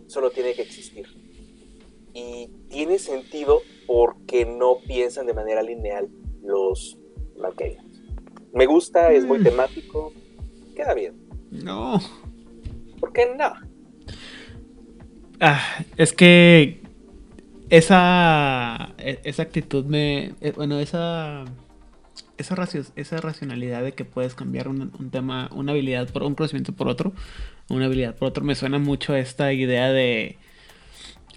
solo tiene que existir. Y tiene sentido porque no piensan de manera lineal los Malkavians. Me gusta, es muy mm. temático, queda bien. No. ¿Por qué no? Ah, es que esa, e, esa actitud me... Eh, bueno, esa esa, esa racionalidad de que puedes cambiar un, tema, una habilidad por un conocimiento por otro, una habilidad por otro, me suena mucho a esta idea de.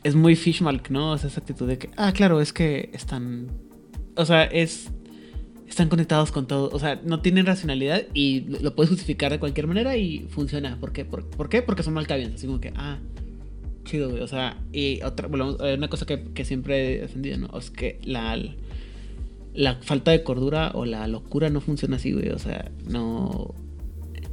Es muy fishmalk, ¿no? O sea, esa actitud de que, ah, claro, es que están. O sea, es. Están conectados con todo. O sea, no tienen racionalidad y lo puedes justificar de cualquier manera y funciona. ¿Por qué? ¿Por, qué? Porque son malcabientes. Así como que, ah, chido, güey. O sea, y otra, bueno, una cosa que, que siempre he defendido, ¿no? Es que la la falta de cordura o la locura no funciona así, güey. O sea, no.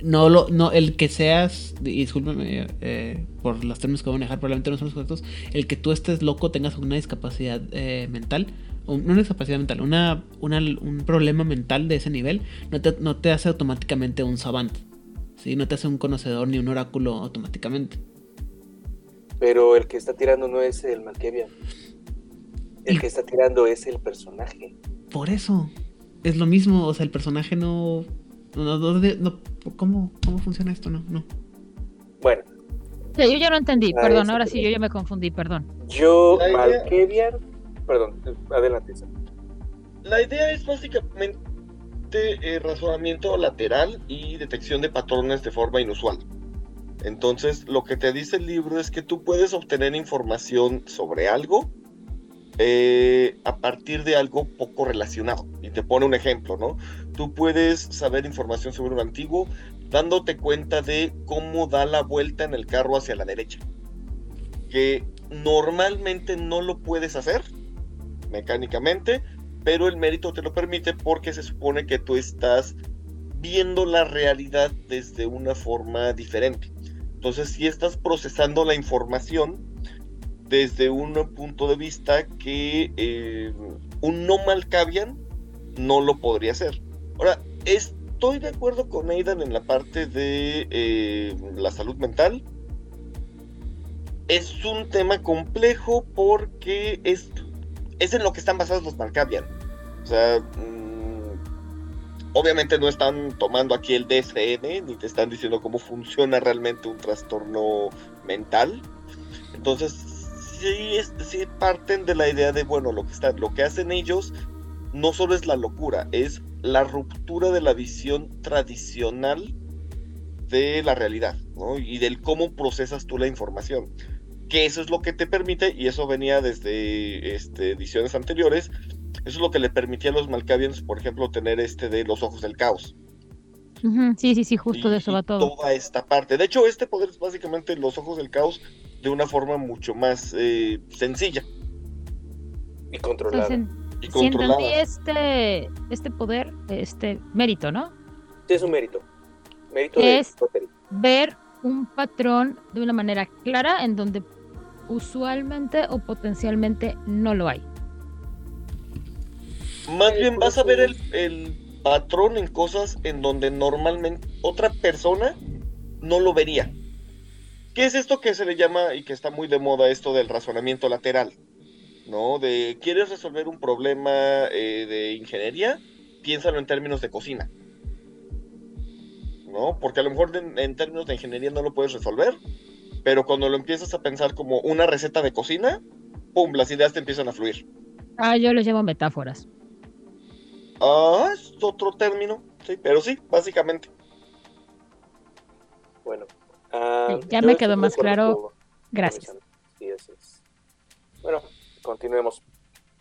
No, lo, no, el que seas, discúlpeme eh, por los términos que voy a manejar, probablemente no son los correctos. El que tú estés loco, tengas una discapacidad eh, mental, una discapacidad mental, una, un problema mental de ese nivel, no te, no te hace automáticamente un savant. ¿sí? No te hace un conocedor ni un oráculo automáticamente. Pero el que está tirando no es el Malkevian. El que está tirando es el personaje. Por eso. Es lo mismo. O sea, el personaje no. ¿cómo, ¿Cómo funciona esto? No, no. Bueno. yo ya no entendí, ah, perdón, ahora sí, yo ya me confundí, perdón. Yo, Malkevian. Perdón, adelante. La idea es básicamente eh, razonamiento lateral y detección de patrones de forma inusual. Entonces, lo que te dice el libro es que tú puedes obtener información sobre algo eh, a partir de algo poco relacionado. Y te pone un ejemplo, ¿no? Tú puedes saber información sobre un antiguo dándote cuenta de cómo da la vuelta en el carro hacia la derecha. Que normalmente no lo puedes hacer mecánicamente, pero el mérito te lo permite porque se supone que tú estás viendo la realidad desde una forma diferente. Entonces, si estás procesando la información, desde un punto de vista que eh, un no malcavian no lo podría hacer. Ahora, estoy de acuerdo con Aidan en la parte de eh, la salud mental. Es un tema complejo porque es es en lo que están basados los Malkavian. O sea, mm, obviamente no están tomando aquí el DSM, ni te están diciendo cómo funciona realmente un trastorno mental. Entonces, sí, sí parten de la idea de, bueno, lo que, está, lo que hacen ellos no solo es la locura, es la ruptura de la visión tradicional de la realidad. Y del cómo procesas tú la información. Que eso es lo que te permite, y eso venía desde este, ediciones anteriores, eso es lo que le permitía a los Malkavians, por ejemplo, tener este de los ojos del caos. Sí, sí, sí, justo de eso va todo. Toda esta parte. De hecho, este poder es básicamente los ojos del caos de una forma mucho más eh, sencilla. Y controlada. y Si entendí este, este poder, este mérito, ¿no? Sí, es un mérito. Mérito de Es- Ver un patrón de una manera clara en donde usualmente o potencialmente no lo hay. Más bien vas a ver el, el patrón en cosas en donde normalmente otra persona no lo vería. ¿Qué es esto que se le llama y que está muy de moda esto del razonamiento lateral? ¿No? De quieres resolver un problema eh, de ingeniería, piénsalo en términos de cocina. ¿No? Porque a lo mejor en, en términos de ingeniería no lo puedes resolver, pero cuando lo empiezas a pensar como una receta de cocina, ¡pum! Las ideas te empiezan a fluir. Ah, yo les llamo metáforas. Ah, es otro término, sí, pero sí, básicamente. Bueno. ah, Ya me quedó más claro. Gracias. Sí, es. Bueno, continuemos.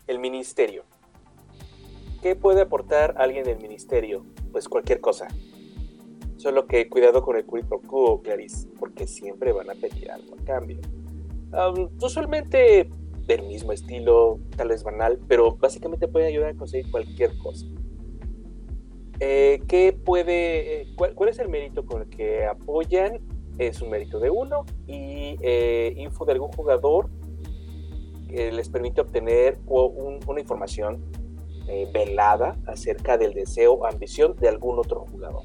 El ministerio. ¿Qué puede aportar alguien del ministerio? Pues cualquier cosa. Solo que cuidado con el quid pro quo, Clarice, porque siempre van a pedir algo a cambio. Am, usualmente del mismo estilo, tal vez banal, pero básicamente pueden ayudar a conseguir cualquier cosa. Eh, ¿Qué puede, eh, cuál, cuál es el mérito con el que apoyan? Es un mérito de uno y eh, info de algún jugador que les permite obtener un- una información eh, velada acerca del deseo o ambición de algún otro jugador.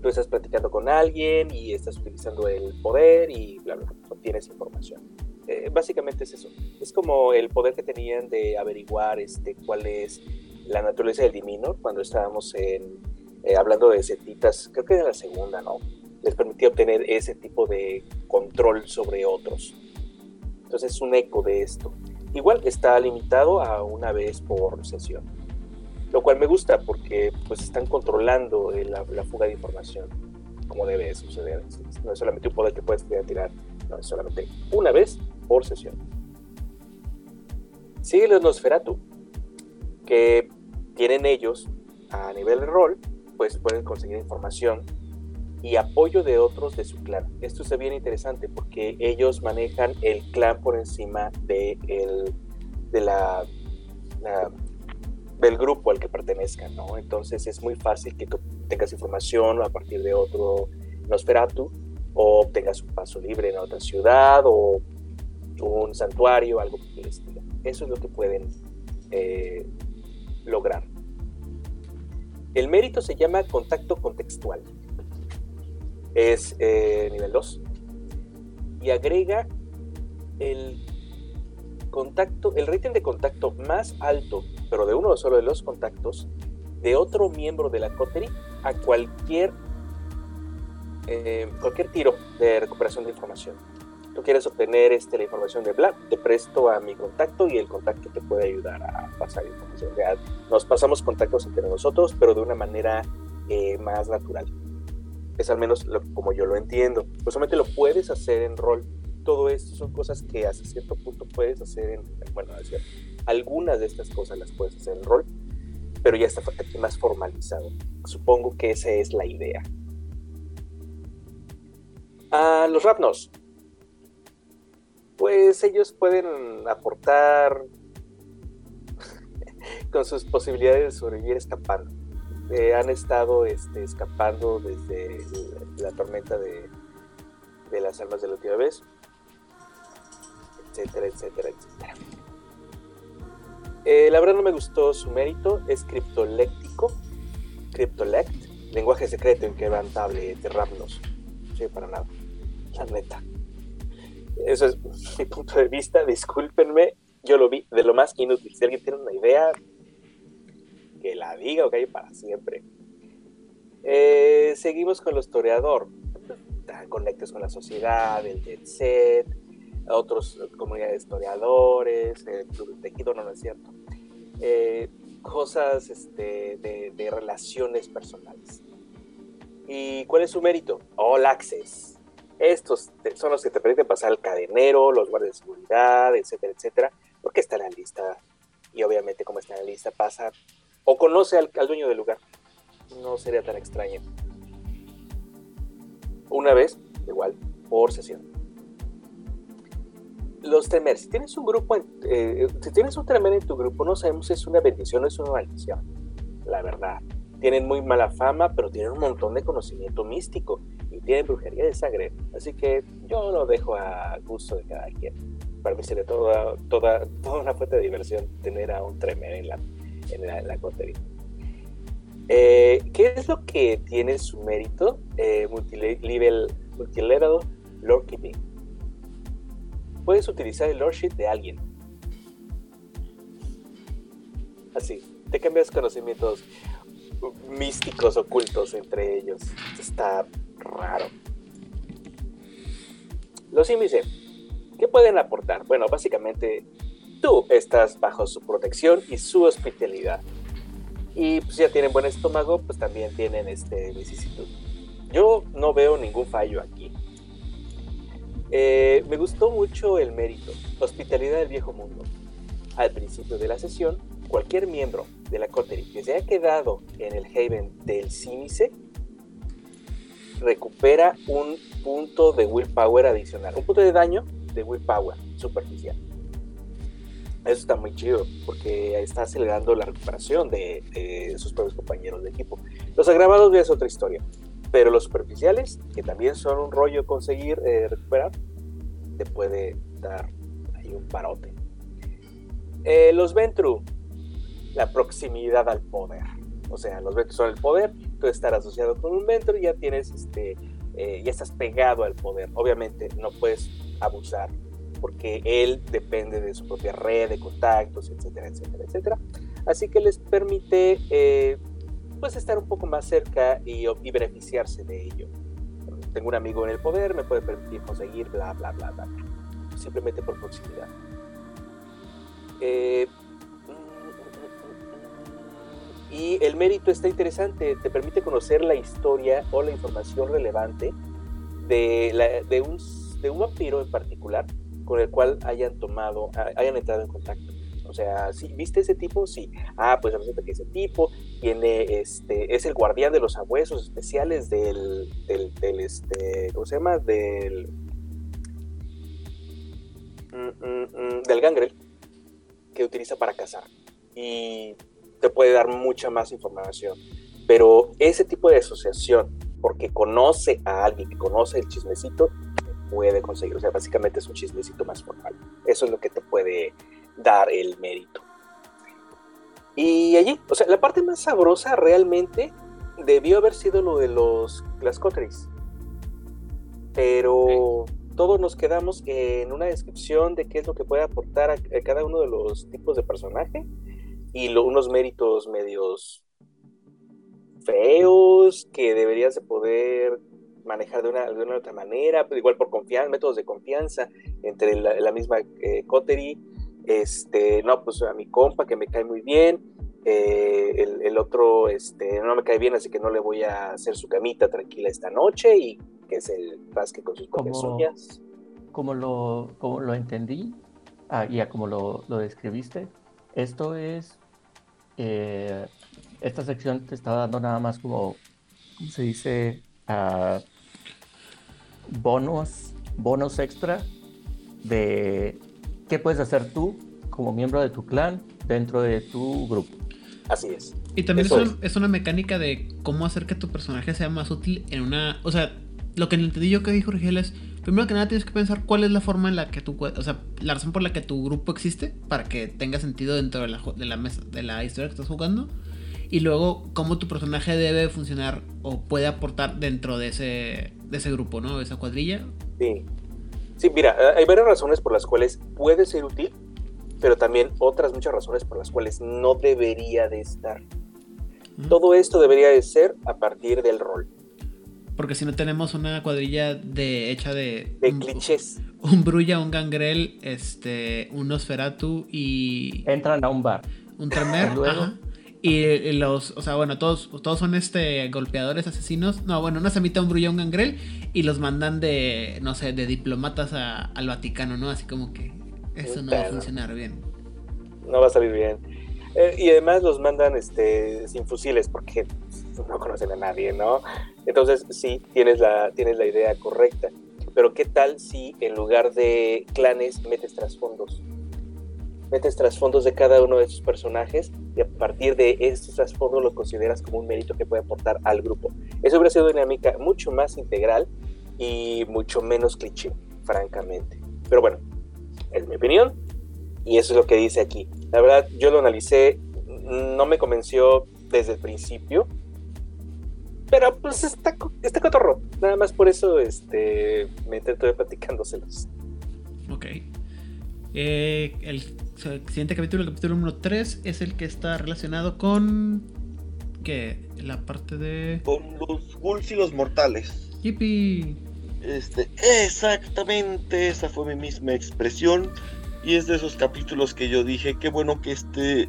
Tú estás platicando con alguien y estás utilizando el poder y bla, bla, bla, obtienes información. Eh, básicamente es eso. Es como el poder que tenían de averiguar este, cuál es la naturaleza del Diminor cuando estábamos en, eh, hablando de setitas, creo que era la segunda, ¿no? Les permitía obtener ese tipo de control sobre otros. Entonces es un eco de esto. Igual está limitado a una vez por sesión. Lo cual me gusta porque pues están controlando la, la fuga de información como debe suceder. No es solamente un poder que puedes tirar, no, es solamente una vez por sesión. Sigue los Nosferatu, que tienen ellos a nivel de rol, pues pueden conseguir información y apoyo de otros de su clan. Esto es bien interesante porque ellos manejan el clan por encima de, el, de la, del grupo al que pertenezcan, ¿no? Entonces es muy fácil que tengas información a partir de otro Nosferatu o obtengas un paso libre en otra ciudad o un santuario, algo por el estilo. Eso es lo que pueden eh, lograr. El mérito se llama contacto contextual. Es eh, nivel 2. Y agrega el contacto, el rating de contacto más alto, pero de uno solo de los contactos, de otro miembro de la coterie a cualquier, eh, cualquier tiro de recuperación de información. Tú quieres obtener este, la información de Black, te presto a mi contacto y el contacto te puede ayudar a pasar información. O sea, nos pasamos contactos entre nosotros, pero de una manera eh, más natural. Es al menos lo- como yo lo entiendo. Pues solamente lo puedes hacer en rol. Todo esto son cosas que hasta cierto punto puedes hacer en. Bueno, cierto. Algunas de estas cosas las puedes hacer en rol, pero ya está más formalizado. Supongo que esa es la idea. A los Rapnos. Pues ellos pueden aportar <laughs> con sus posibilidades de sobrevivir escapando. Eh, han estado este, escapando desde la, tormenta de, de las almas de la última vez, etcétera, etcétera, etcétera. Eh, la verdad no me gustó su mérito, es criptoléctico, criptolect, lenguaje secreto inquebrantable de Rapnos. Sí, para nada, la neta. Eso es <laughs> mi punto de vista, discúlpenme, Yo lo vi de lo más inútil. Si alguien tiene una idea, que la diga o que hay para siempre. Eh, seguimos con los toreador. Conectes con la sociedad, el jet set, otros comunidades de historiadores, el club de tejido, no, no es cierto. Eh, cosas este, de, de, relaciones personales. ¿Y cuál es su mérito? All Access. Estos son los que te permiten pasar al cadenero, los guardias de seguridad, etcétera, etcétera, porque está en la lista. Y obviamente, como está en la lista, pasa o conoce al, al dueño del lugar. No sería tan extraño. Una vez, igual, por sesión los temer, si tienes un grupo, eh, si tienes un tremer en tu grupo, no sabemos si es una bendición o es una maldición, la verdad. Tienen muy mala fama, pero tienen un montón de conocimiento místico tienen brujería de sangre. Así que yo lo dejo a gusto de cada quien. Para mí sería toda, toda, toda una fuente de diversión tener a un tremer en la, en la, la eh, ¿Qué es lo que tiene su mérito? Eh, multilevel, multilevel Lord Keeping puedes utilizar el Lordship de alguien. Así, te cambias conocimientos místicos ocultos entre ellos. Está raro. Los índice, ¿qué pueden aportar? Bueno, básicamente tú estás bajo su protección y su hospitalidad. Y pues ya tienen buen estómago, pues también tienen este vicisitud. Yo no veo ningún fallo aquí. Eh, me gustó mucho el mérito, hospitalidad del viejo mundo. Al principio de la sesión, cualquier miembro de la coterie que se haya quedado en el Haven del Cínice recupera un punto de willpower adicional, un punto de daño de willpower superficial. Eso está muy chido porque está acelerando la recuperación de, sus propios compañeros de equipo. Los agravados ya es otra historia. Pero los superficiales, que también son un rollo conseguir eh, recuperar, te puede dar ahí un parote. Eh, los Ventru, la proximidad al poder. O sea, los Ventru son el poder, tú estar asociado con un Ventru ya tienes este, eh, ya estás pegado al poder. Obviamente no puedes abusar porque él depende de su propia red de contactos, etcétera, etcétera, etcétera. Así que les permite pues estar un poco más cerca y, beneficiarse de ello. Tengo un amigo en el poder, me puede permitir conseguir bla, bla, bla, bla. Simplemente por proximidad. Eh, y el mérito está interesante, te permite conocer la historia o la información relevante de, de, un, de un vampiro en particular con el cual hayan tomado, hayan entrado en contacto. O sea, ¿sí, ¿viste ese tipo? Sí. Ah, pues resulta que ese tipo tiene, este, es el guardián de los abuesos especiales del, del, este, ¿cómo se llama? Del, mm, mm, mm, del gangrel que utiliza para cazar. Y te puede dar mucha más información. Pero ese tipo de asociación, porque conoce a alguien que conoce el chismecito, puede conseguir. O sea, básicamente es un chismecito más formal. Eso es lo que te puede dar el mérito. Y allí, o sea, la parte más sabrosa realmente debió haber sido lo de los las coteries. Pero todos nos quedamos en una descripción de qué es lo que puede aportar a, cada uno de los tipos de personaje y unos méritos medios feos que deberías de poder manejar de una, de una otra manera, pero igual por confianza, métodos de confianza entre la, misma eh, coterie este, no, pues a mi compa que me cae muy bien, eh, el, otro este, no me cae bien, así que no le voy a hacer su camita tranquila esta noche y que se rasque con sus uñas. Como lo, como lo entendí, ah, y como lo, lo, describiste, esto es, eh, esta sección te está dando nada más como, ¿cómo se dice? Uh, bonos, bonos extra de qué puedes hacer tú como miembro de tu clan dentro de tu grupo. Así es. Y también es una, mecánica de cómo hacer que tu personaje sea más útil en una... O sea, lo que entendí yo que dijo Rigel es, primero que nada tienes que pensar cuál es la forma en la que tú... O sea, la razón por la que tu grupo existe, para que tenga sentido dentro de la, de la, mesa, de la historia que estás jugando. Y luego cómo tu personaje debe funcionar o puede aportar dentro de ese, de ese grupo, ¿no? De esa cuadrilla. Sí. Sí, mira, hay varias razones por las cuales puede ser útil. pero también otras muchas razones por las cuales no debería de estar. Todo esto debería de ser a partir del rol, Porque si no tenemos una cuadrilla de hecha de. de un, clichés. un Brulla, un Gangrel, este, un Nosferatu y Entran a un bar. un Tremer. Y luego- ajá. Y los, o sea, bueno, todos, todos son este golpeadores, asesinos. No, bueno, una semita, un Brulla, un Gangrel. Y los mandan de, no sé, de diplomatas a- al Vaticano, ¿no? Así como que eso no va a funcionar bien. No va a salir bien. Eh, y además los mandan este, sin fusiles porque <laughs> no conocen a nadie, ¿no? Entonces sí, tienes la, tienes la idea correcta. Pero ¿qué tal si en lugar de clanes metes trasfondos? Metes trasfondos de cada uno de esos personajes y a partir de estos trasfondos los consideras como un mérito que puede aportar al grupo. Eso hubiera sido una dinámica mucho más integral y mucho menos cliché, francamente. Pero bueno, es mi opinión y eso es lo que dice aquí. La verdad, yo lo analicé, no me convenció desde el principio, pero pues está, está cotorro. Nada más por eso este, me intento de platicándoselos. Ok. Eh, el siguiente capítulo, el capítulo número 3, es el que está relacionado con. ¿Qué? La parte de. Con los ghouls y los mortales. Yippee. Este, exactamente, esa fue mi misma expresión. Y es de esos capítulos que yo dije, qué bueno que este,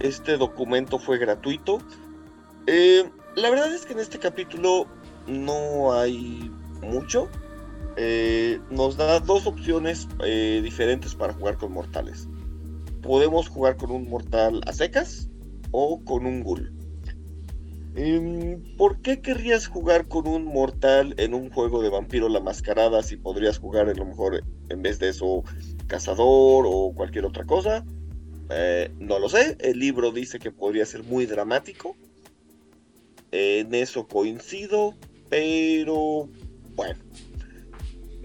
este documento fue gratuito. Eh, la verdad es que en este capítulo no hay mucho. Eh, nos da dos opciones eh, diferentes para jugar con mortales. Podemos jugar con un mortal a secas o con un ghoul. Em, ¿Por qué querrías jugar con un mortal en un juego de vampiro la mascarada si podrías jugar a lo mejor en vez de eso cazador o cualquier otra cosa? Eh, no lo sé, el libro dice que podría ser muy dramático. En eso coincido, pero bueno.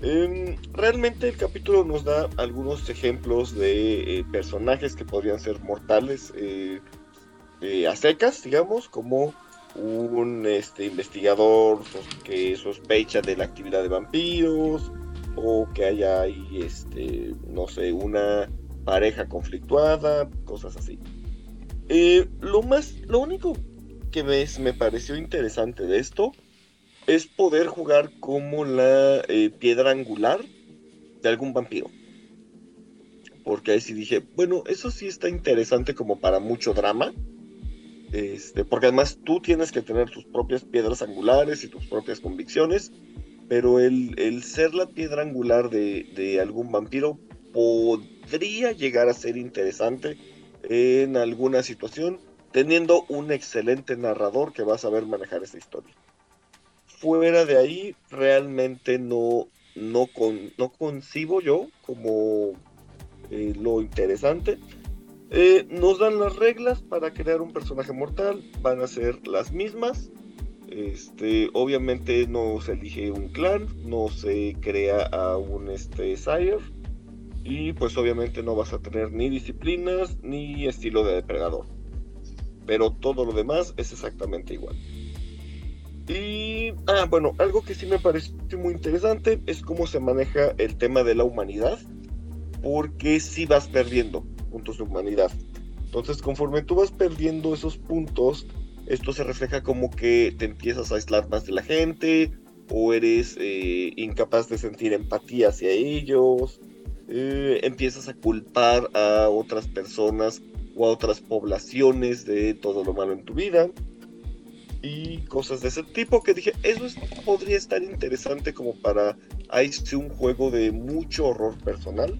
Em, realmente el capítulo nos da algunos ejemplos de eh, personajes que podrían ser mortales eh, eh, a secas, digamos, como un este, investigador que sospecha de la actividad de vampiros o que haya ahí, este, no sé, una pareja conflictuada, cosas así. Lo más, lo único que me, me pareció interesante de esto es poder jugar como la eh, piedra angular de algún vampiro. Porque ahí sí dije, bueno, eso sí está interesante como para mucho drama. Este, porque además tú tienes que tener tus propias piedras angulares y tus propias convicciones. Pero el, el ser la piedra angular de, de algún vampiro podría llegar a ser interesante en alguna situación, teniendo un excelente narrador que va a saber manejar esa historia. Fuera de ahí, realmente no, no, con, no concibo yo como eh, lo interesante. Eh, nos dan las reglas para crear un personaje mortal, van a ser las mismas. Este, obviamente no se elige un clan, no se crea a un este, sire. Y pues obviamente no vas a tener ni disciplinas ni estilo de depredador. Pero todo lo demás es exactamente igual. Y, ah, bueno, algo que sí me pareció muy interesante es cómo se maneja el tema de la humanidad. Porque si vas perdiendo puntos de humanidad. Entonces, conforme tú vas perdiendo esos puntos, esto se refleja como que te empiezas a aislar más de la gente, o eres eh, incapaz de sentir empatía hacia ellos, eh, empiezas a culpar a otras personas o a otras poblaciones de todo lo malo en tu vida. Y cosas de ese tipo que dije, eso es- podría estar interesante como para sí un juego de mucho horror personal.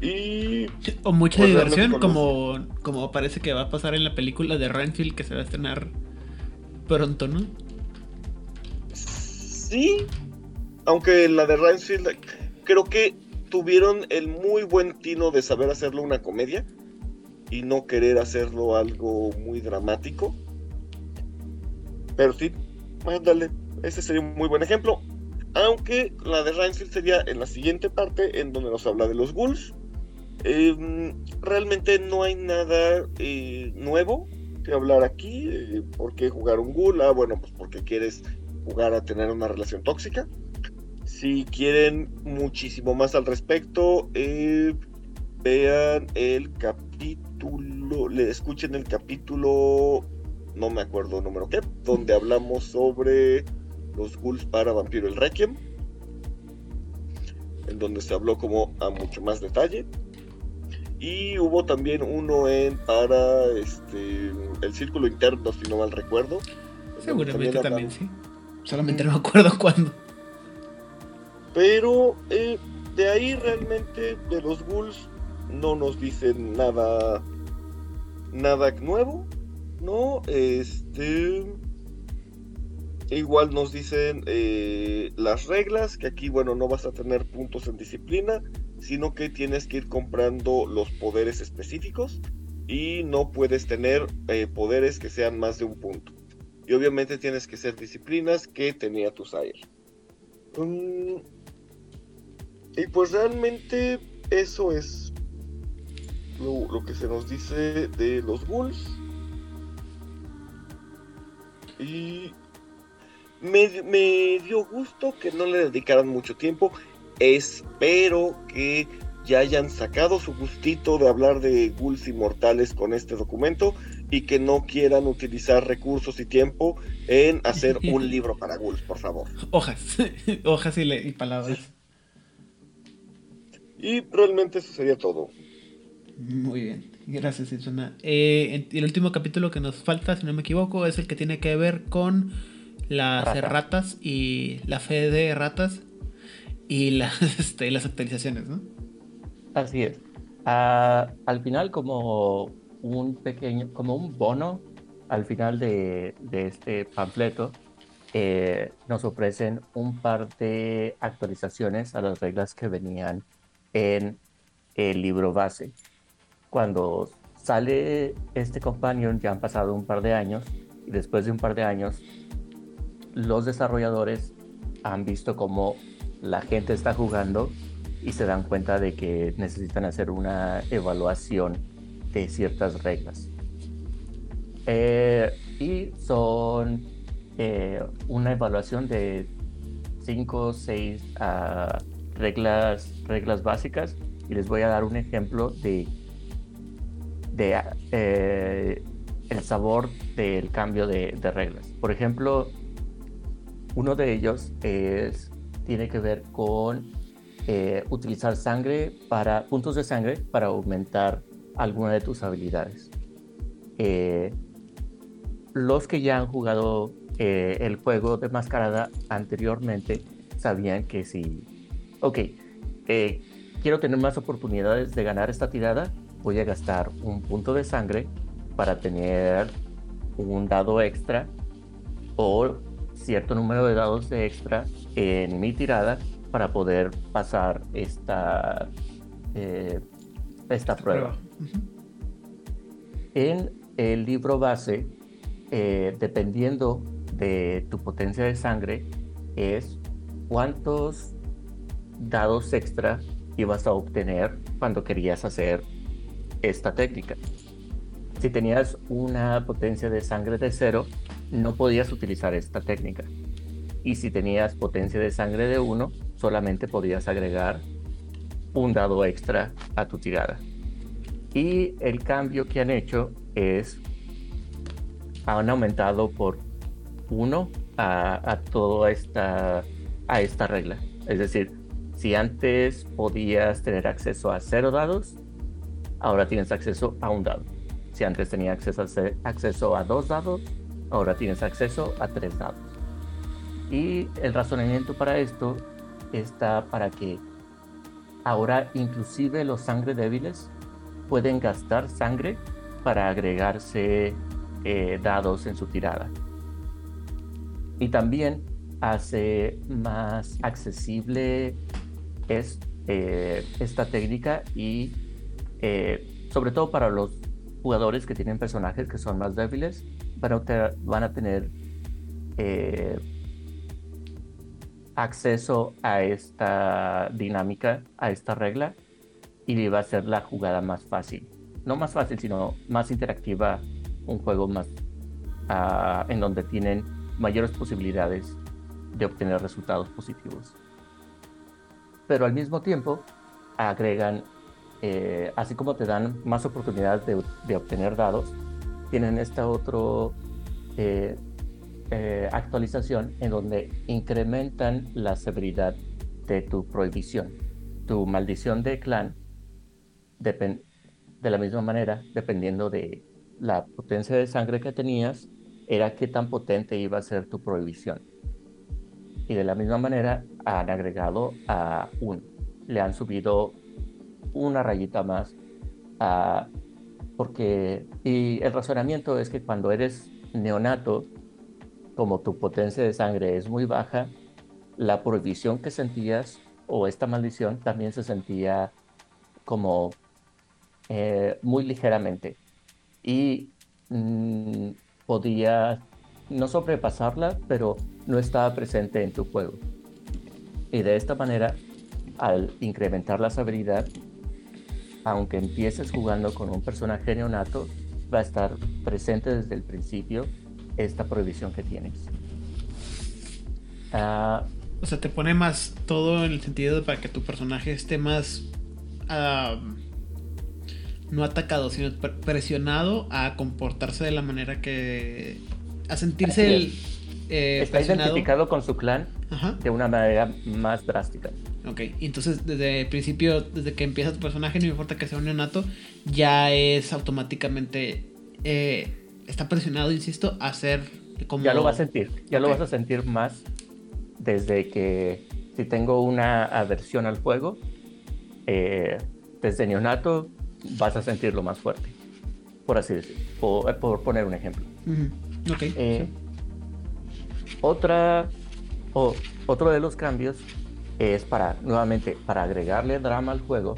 Y O mucha Pues diversión, como, como parece que va a pasar en la película de Renfield que se va a estrenar pronto, ¿no? Sí, aunque la de Rhinefield creo que tuvieron el muy buen tino de saber hacerlo una comedia y no querer hacerlo algo muy dramático. Pero sí, ándale, ese sería un muy buen ejemplo. Aunque la de Rhinefield sería en la siguiente parte en donde nos habla de los ghouls. Em, realmente no hay nada eh, nuevo que hablar aquí. Eh, ¿Por qué jugar un ghoul? Ah, bueno, pues porque quieres jugar a tener una relación tóxica. Si quieren muchísimo más al respecto, eh, vean el capítulo, le escuchen el capítulo, no me acuerdo el número qué, donde hablamos sobre los ghouls para Vampiro el Requiem, en donde se habló como a mucho más detalle. Y hubo también uno en para este el círculo interno, si no mal recuerdo. Seguramente también, sí. Solamente no me acuerdo cuándo. Pero eh, de ahí realmente de los ghouls no nos dicen nada nada nuevo, ¿no? Este igual nos dicen eh, las reglas, que aquí, bueno, no vas a tener puntos en disciplina, sino que tienes que ir comprando los poderes específicos y no puedes tener eh, poderes que sean más de un punto. Y obviamente tienes que ser disciplinas que tenía tu Sire. Mm, y pues realmente eso es lo, que se nos dice de los ghouls. Y me, me, dio gusto que no le dedicaran mucho tiempo. Espero que ya hayan sacado su gustito de hablar de ghouls inmortales con este documento y que no quieran utilizar recursos y tiempo en hacer un <laughs> libro para ghouls, por favor. Hojas, <laughs> hojas y, palabras. Y realmente eso sería todo. Muy bien, gracias, Isona. Eh, el último capítulo que nos falta, si no me equivoco, es el que tiene que ver con las ratas y la fe de ratas y <laughs> las, este, las actualizaciones, ¿no? Así es. Ah, al final, como un pequeño, como un bono al final de, este panfleto, eh, nos ofrecen un par de actualizaciones a las reglas que venían en el libro base. Cuando sale este companion ya han pasado un par de años y después de un par de años los desarrolladores han visto cómo la gente está jugando y se dan cuenta de que necesitan hacer una evaluación de ciertas reglas. Eh, y son eh, una evaluación de 5 o 6 reglas, reglas básicas y les voy a dar un ejemplo de, de eh, el sabor del cambio de, reglas. Por ejemplo, uno de ellos es, tiene que ver con eh, utilizar sangre para puntos de sangre para aumentar alguna de tus habilidades. Eh, los que ya han jugado el juego de mascarada anteriormente sabían que si, ok, quiero tener más oportunidades de ganar esta tirada, voy a gastar un punto de sangre para tener un dado extra o cierto número de dados de extra en mi tirada para poder pasar esta, eh, esta prueba. En el libro base, eh, dependiendo de tu potencia de sangre, es cuántos dados extra ibas a obtener cuando querías hacer esta técnica. Si tenías una potencia de sangre de cero, no podías utilizar esta técnica. Y si tenías potencia de sangre de 1, solamente podías agregar un dado extra a tu tirada. Y el cambio que han hecho es, han aumentado por 1 a, toda esta, a esta regla. Es decir, si antes podías tener acceso a cero dados, ahora tienes acceso a un dado. Si antes tenías acceso a, acceso a dos dados, ahora tienes acceso a tres dados. Y el razonamiento para esto está para que ahora inclusive los sangre débiles pueden gastar sangre para agregarse eh, dados en su tirada. Y también hace más accesible es, eh, esta técnica y eh, sobre todo para los jugadores que tienen personajes que son más débiles van a, tener eh, acceso a esta dinámica, a esta regla, y va a ser la jugada más fácil. No más fácil, sino más interactiva, un juego más ah, en donde tienen mayores posibilidades de obtener resultados positivos. Pero al mismo tiempo agregan eh, así como te dan más oportunidades de, obtener dados, tienen esta otra eh, eh, actualización en donde incrementan la severidad de tu prohibición. Tu maldición de clan, de la misma manera, dependiendo de la potencia de sangre que tenías, era qué tan potente iba a ser tu prohibición. Y de la misma manera han agregado a un, le han subido una rayita más a porque y el razonamiento es que cuando eres neonato, como tu potencia de sangre es muy baja, la prohibición que sentías o esta maldición también se sentía como eh, muy ligeramente. Y mm, podía no sobrepasarla, pero no estaba presente en tu juego. Y de esta manera, al incrementar la habilidad, aunque empieces jugando con un personaje neonato, va a estar presente desde el principio esta prohibición que tienes. Ah, o sea, te pone más todo en el sentido de para que tu personaje esté más no atacado, sino presionado a comportarse de la manera que a sentirse el, eh, está identificado con su clan de una manera más drástica. Ok, entonces desde el principio, desde que empieza tu personaje, no importa que sea un neonato, ya es automáticamente. Eh, está presionado, insisto, a ser como. Ya lo vas a sentir, ya lo vas a sentir más desde que si tengo una aversión al fuego, eh, desde neonato vas a sentirlo más fuerte, por así decirlo, por, por poner un ejemplo. Ok. Eh, otra, o, otro de los cambios es para, nuevamente, para agregarle drama al juego.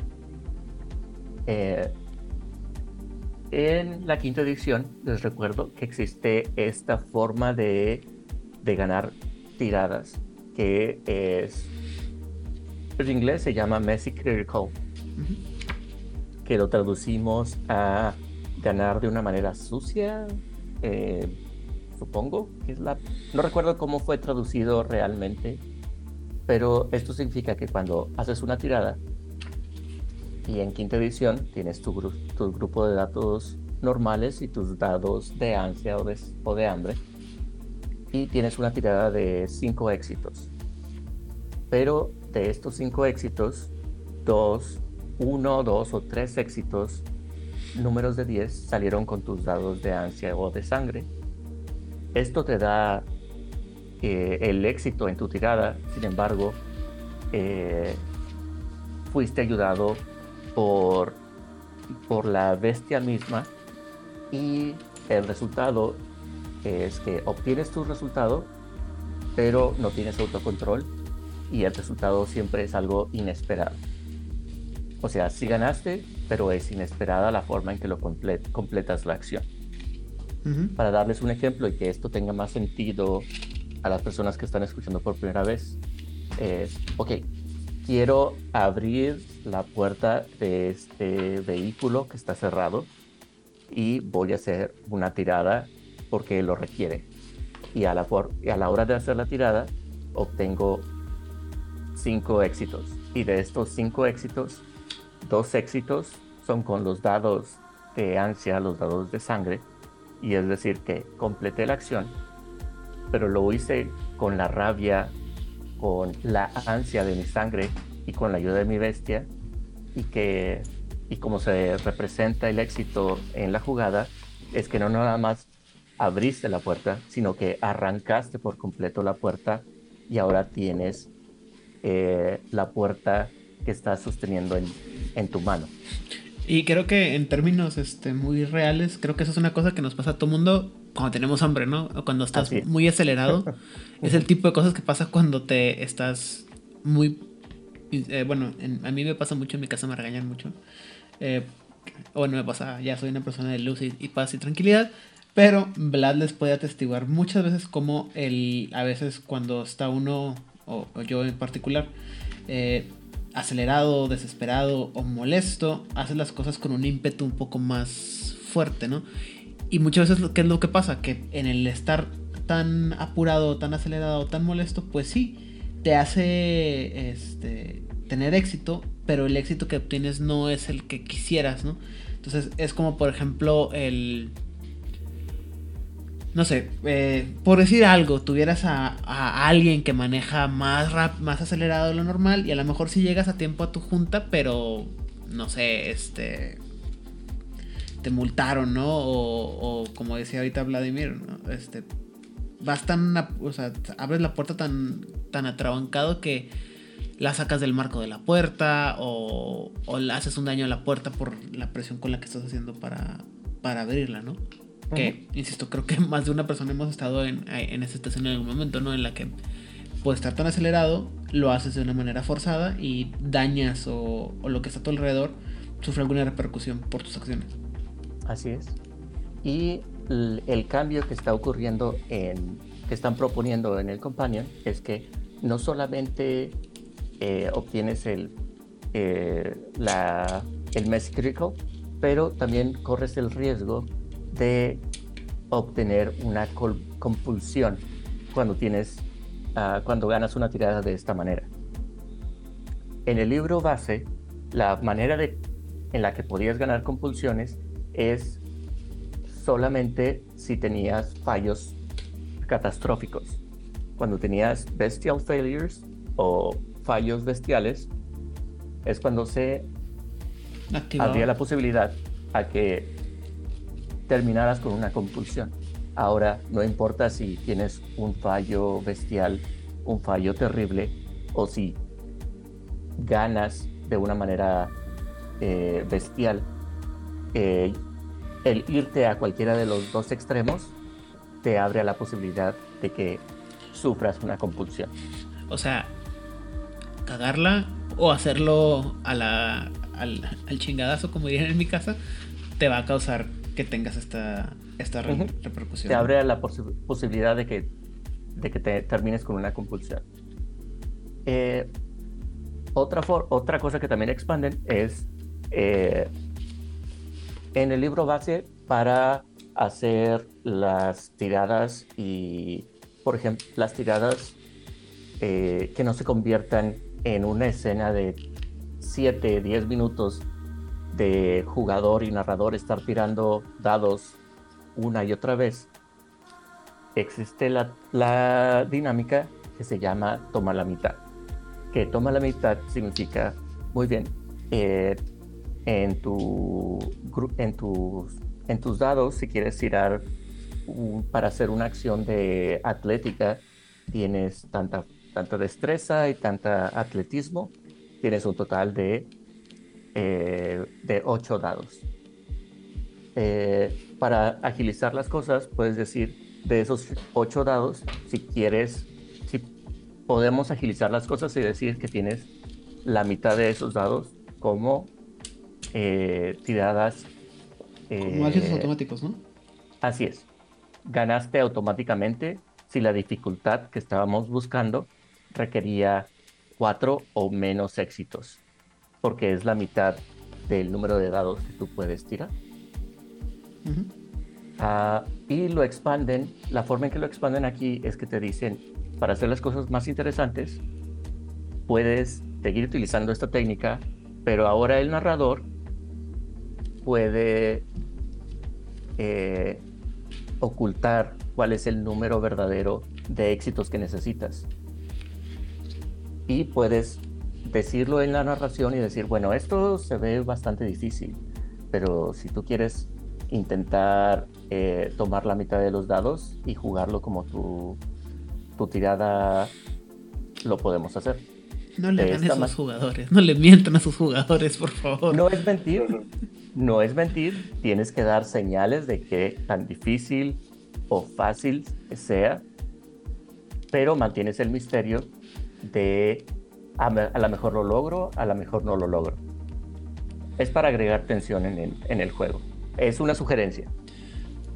Eh, en la quinta edición les recuerdo que existe esta forma de, de ganar tiradas que es en inglés se llama Messi Critical que lo traducimos a ganar de una manera sucia eh, supongo que es la no recuerdo cómo fue traducido realmente pero esto significa que cuando haces una tirada y en quinta edición tienes tu, tu grupo de datos normales y tus dados de ansia o de, o de hambre. Y tienes una tirada de 5 éxitos. Pero de estos 5 éxitos, 2, 1, 2 o 3 éxitos, números de 10 salieron con tus dados de ansia o de sangre. Esto te da eh, el éxito en tu tirada, sin embargo, eh, fuiste ayudado por, por la bestia misma y el resultado es que obtienes tu resultado, pero no tienes autocontrol y el resultado siempre es algo inesperado. O sea, sí ganaste, pero es inesperada la forma en que lo completas la acción. Para darles un ejemplo y que esto tenga más sentido a las personas que están escuchando por primera vez, es, ok, quiero abrir la puerta de este vehículo que está cerrado y voy a hacer una tirada porque lo requiere. Y a la, a la hora de hacer la tirada obtengo cinco éxitos. Y de estos cinco éxitos, dos éxitos son con los dados de ansia, los dados de sangre. Y es decir, que completé la acción, pero lo hice con la rabia con la ansia de mi sangre y con la ayuda de mi bestia y que y como se representa el éxito en la jugada es que no nada más abriste la puerta sino que arrancaste por completo la puerta y ahora tienes eh, la puerta que estás sosteniendo en, en, tu mano y creo que en términos este, muy reales creo que eso es una cosa que nos pasa a todo mundo cuando tenemos hambre, ¿no? O cuando estás muy acelerado. <laughs> es el tipo de cosas que pasa cuando te estás muy... Eh, bueno, a mí me pasa mucho, en mi casa me regañan mucho. Eh, bueno, me pasa, ya soy una persona de luz y, paz y tranquilidad. Pero Vlad les puede atestiguar muchas veces como el, a veces cuando está uno, o, yo en particular, eh, acelerado, desesperado o molesto, hace las cosas con un ímpetu un poco más fuerte, ¿no? Y muchas veces, ¿qué es lo que pasa? Que en el estar tan apurado, tan acelerado, tan molesto, pues sí, te hace este, tener éxito pero el éxito que obtienes no es el que quisieras, ¿no? Entonces es como por ejemplo el... No sé, eh, por decir algo, tuvieras a, a alguien que maneja más rap, más acelerado de lo normal y a lo mejor si llegas a tiempo a tu junta, pero no sé, este te multaron, ¿no? O, o como decía ahorita Vladimir, ¿no? Este vas tan, o sea, abres la puerta tan tan atrabancado que la sacas del marco de la puerta o, o le haces un daño a la puerta por la presión con la que estás haciendo para, para abrirla, ¿no? Que, insisto, creo que <laughs> más de una persona hemos estado en, en esa situación en algún momento, ¿no? En la que puede estar tan acelerado, lo haces de una manera forzada y dañas o, o lo que está a tu alrededor sufre alguna repercusión por tus acciones. Así es. Y el, el cambio que está ocurriendo en, que están proponiendo en el Companion es que no solamente eh, obtienes el, eh, la, el Mess Critical, pero también corres el riesgo de obtener una compulsión cuando tienes uh, cuando ganas una tirada de esta manera. En el libro base, la manera de, en la que podías ganar compulsiones es solamente si tenías fallos catastróficos. Cuando tenías bestial failures o fallos bestiales, es cuando se Activado. habría la posibilidad a que terminaras con una compulsión. Ahora, no importa si tienes un fallo bestial, un fallo terrible, o si ganas de una manera eh, bestial, eh, el irte a cualquiera de los dos extremos te abre a la posibilidad de que sufras una compulsión. O sea, cagarla o hacerlo a la, al, al, chingadazo, como dirían en mi casa, te va a causar que tengas esta, esta re uh -huh. repercusión. Te abre la pos posibilidad de que, de que te termines con una compulsión. Eh, otra, otra cosa que también expanden es eh, en el libro base para hacer las tiradas y, por ejemplo, las tiradas eh, que no se conviertan en una escena de 7, 10 minutos de jugador y narrador estar tirando dados una y otra vez, existe la, la dinámica que se llama toma la mitad. Que toma la mitad significa, muy bien, eh, en, tu, en, tus, en tus dados, si quieres tirar para hacer una acción de atlética, tienes tanta tanta destreza y tanta atletismo, tienes un total de, eh, de 8 dados. Eh, para agilizar las cosas, puedes decir de esos 8 dados, si quieres, si podemos agilizar las cosas y decir que tienes la mitad de esos dados como eh, tiradas. como automáticos, ¿no? Así es. Ganaste automáticamente si la dificultad que estábamos buscando requería cuatro o menos éxitos, porque es la mitad del número de dados que tú puedes tirar. Uh -huh. uh, y lo expanden, la forma en que lo expanden aquí es que te dicen, para hacer las cosas más interesantes, puedes seguir utilizando esta técnica, pero ahora el narrador puede eh, ocultar cuál es el número verdadero de éxitos que necesitas y puedes decirlo en la narración y decir, bueno, esto se ve bastante difícil, pero si tú quieres intentar eh, tomar la mitad de los dados y jugarlo como tu, tu tirada, lo podemos hacer. No le hagan a sus jugadores, no le mientan a sus jugadores, por favor. No es mentir, no es mentir, tienes que dar señales de que tan difícil o fácil sea, pero mantienes el misterio de a, a lo mejor lo logro, a lo mejor no lo logro. Es para agregar tensión en el, en el juego. Es una sugerencia.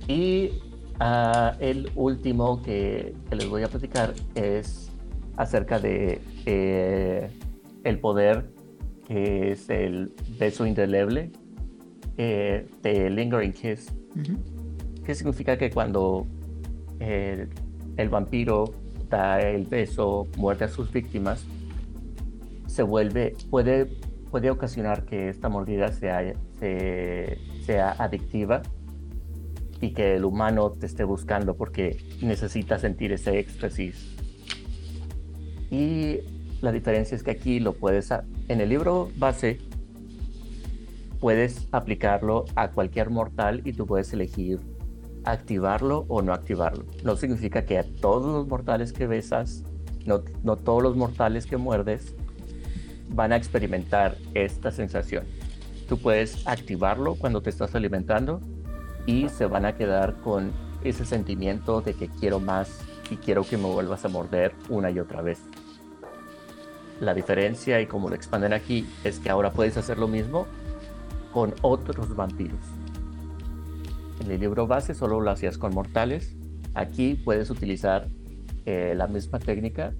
Y uh, el último que, que, les voy a platicar es acerca de eh, el poder que es el beso indeleble eh, de Lingering Kiss. Uh -huh. Que significa que cuando eh, el vampiro da el beso, muerde a sus víctimas, se vuelve, puede puede ocasionar que esta mordida sea, sea adictiva y que el humano te esté buscando porque necesita sentir ese éxtasis. Y la diferencia es que aquí lo puedes, en el libro base, puedes aplicarlo a cualquier mortal y tú puedes elegir activarlo o no activarlo. No significa que a todos los mortales que besas, no, no todos los mortales que muerdes, van a experimentar esta sensación. Tú puedes activarlo cuando te estás alimentando y se van a quedar con ese sentimiento de que quiero más y quiero que me vuelvas a morder una y otra vez. La diferencia y como lo expanden aquí es que ahora puedes hacer lo mismo con otros vampiros. En el libro base solo lo hacías con mortales. Aquí puedes utilizar eh, la misma técnica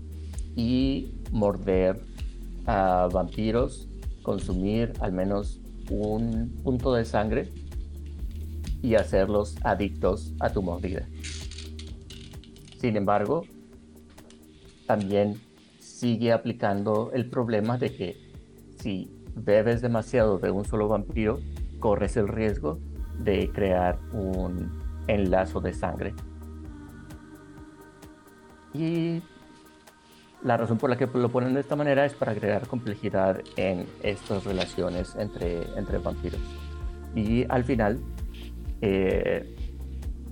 y morder a vampiros, consumir al menos un punto de sangre y hacerlos adictos a tu mordida. Sin embargo, también sigue aplicando el problema de que si bebes demasiado de un solo vampiro, corres el riesgo de crear un enlazo de sangre. Y la razón por la que lo ponen de esta manera es para agregar complejidad en estas relaciones entre, entre vampiros. Y al final, eh,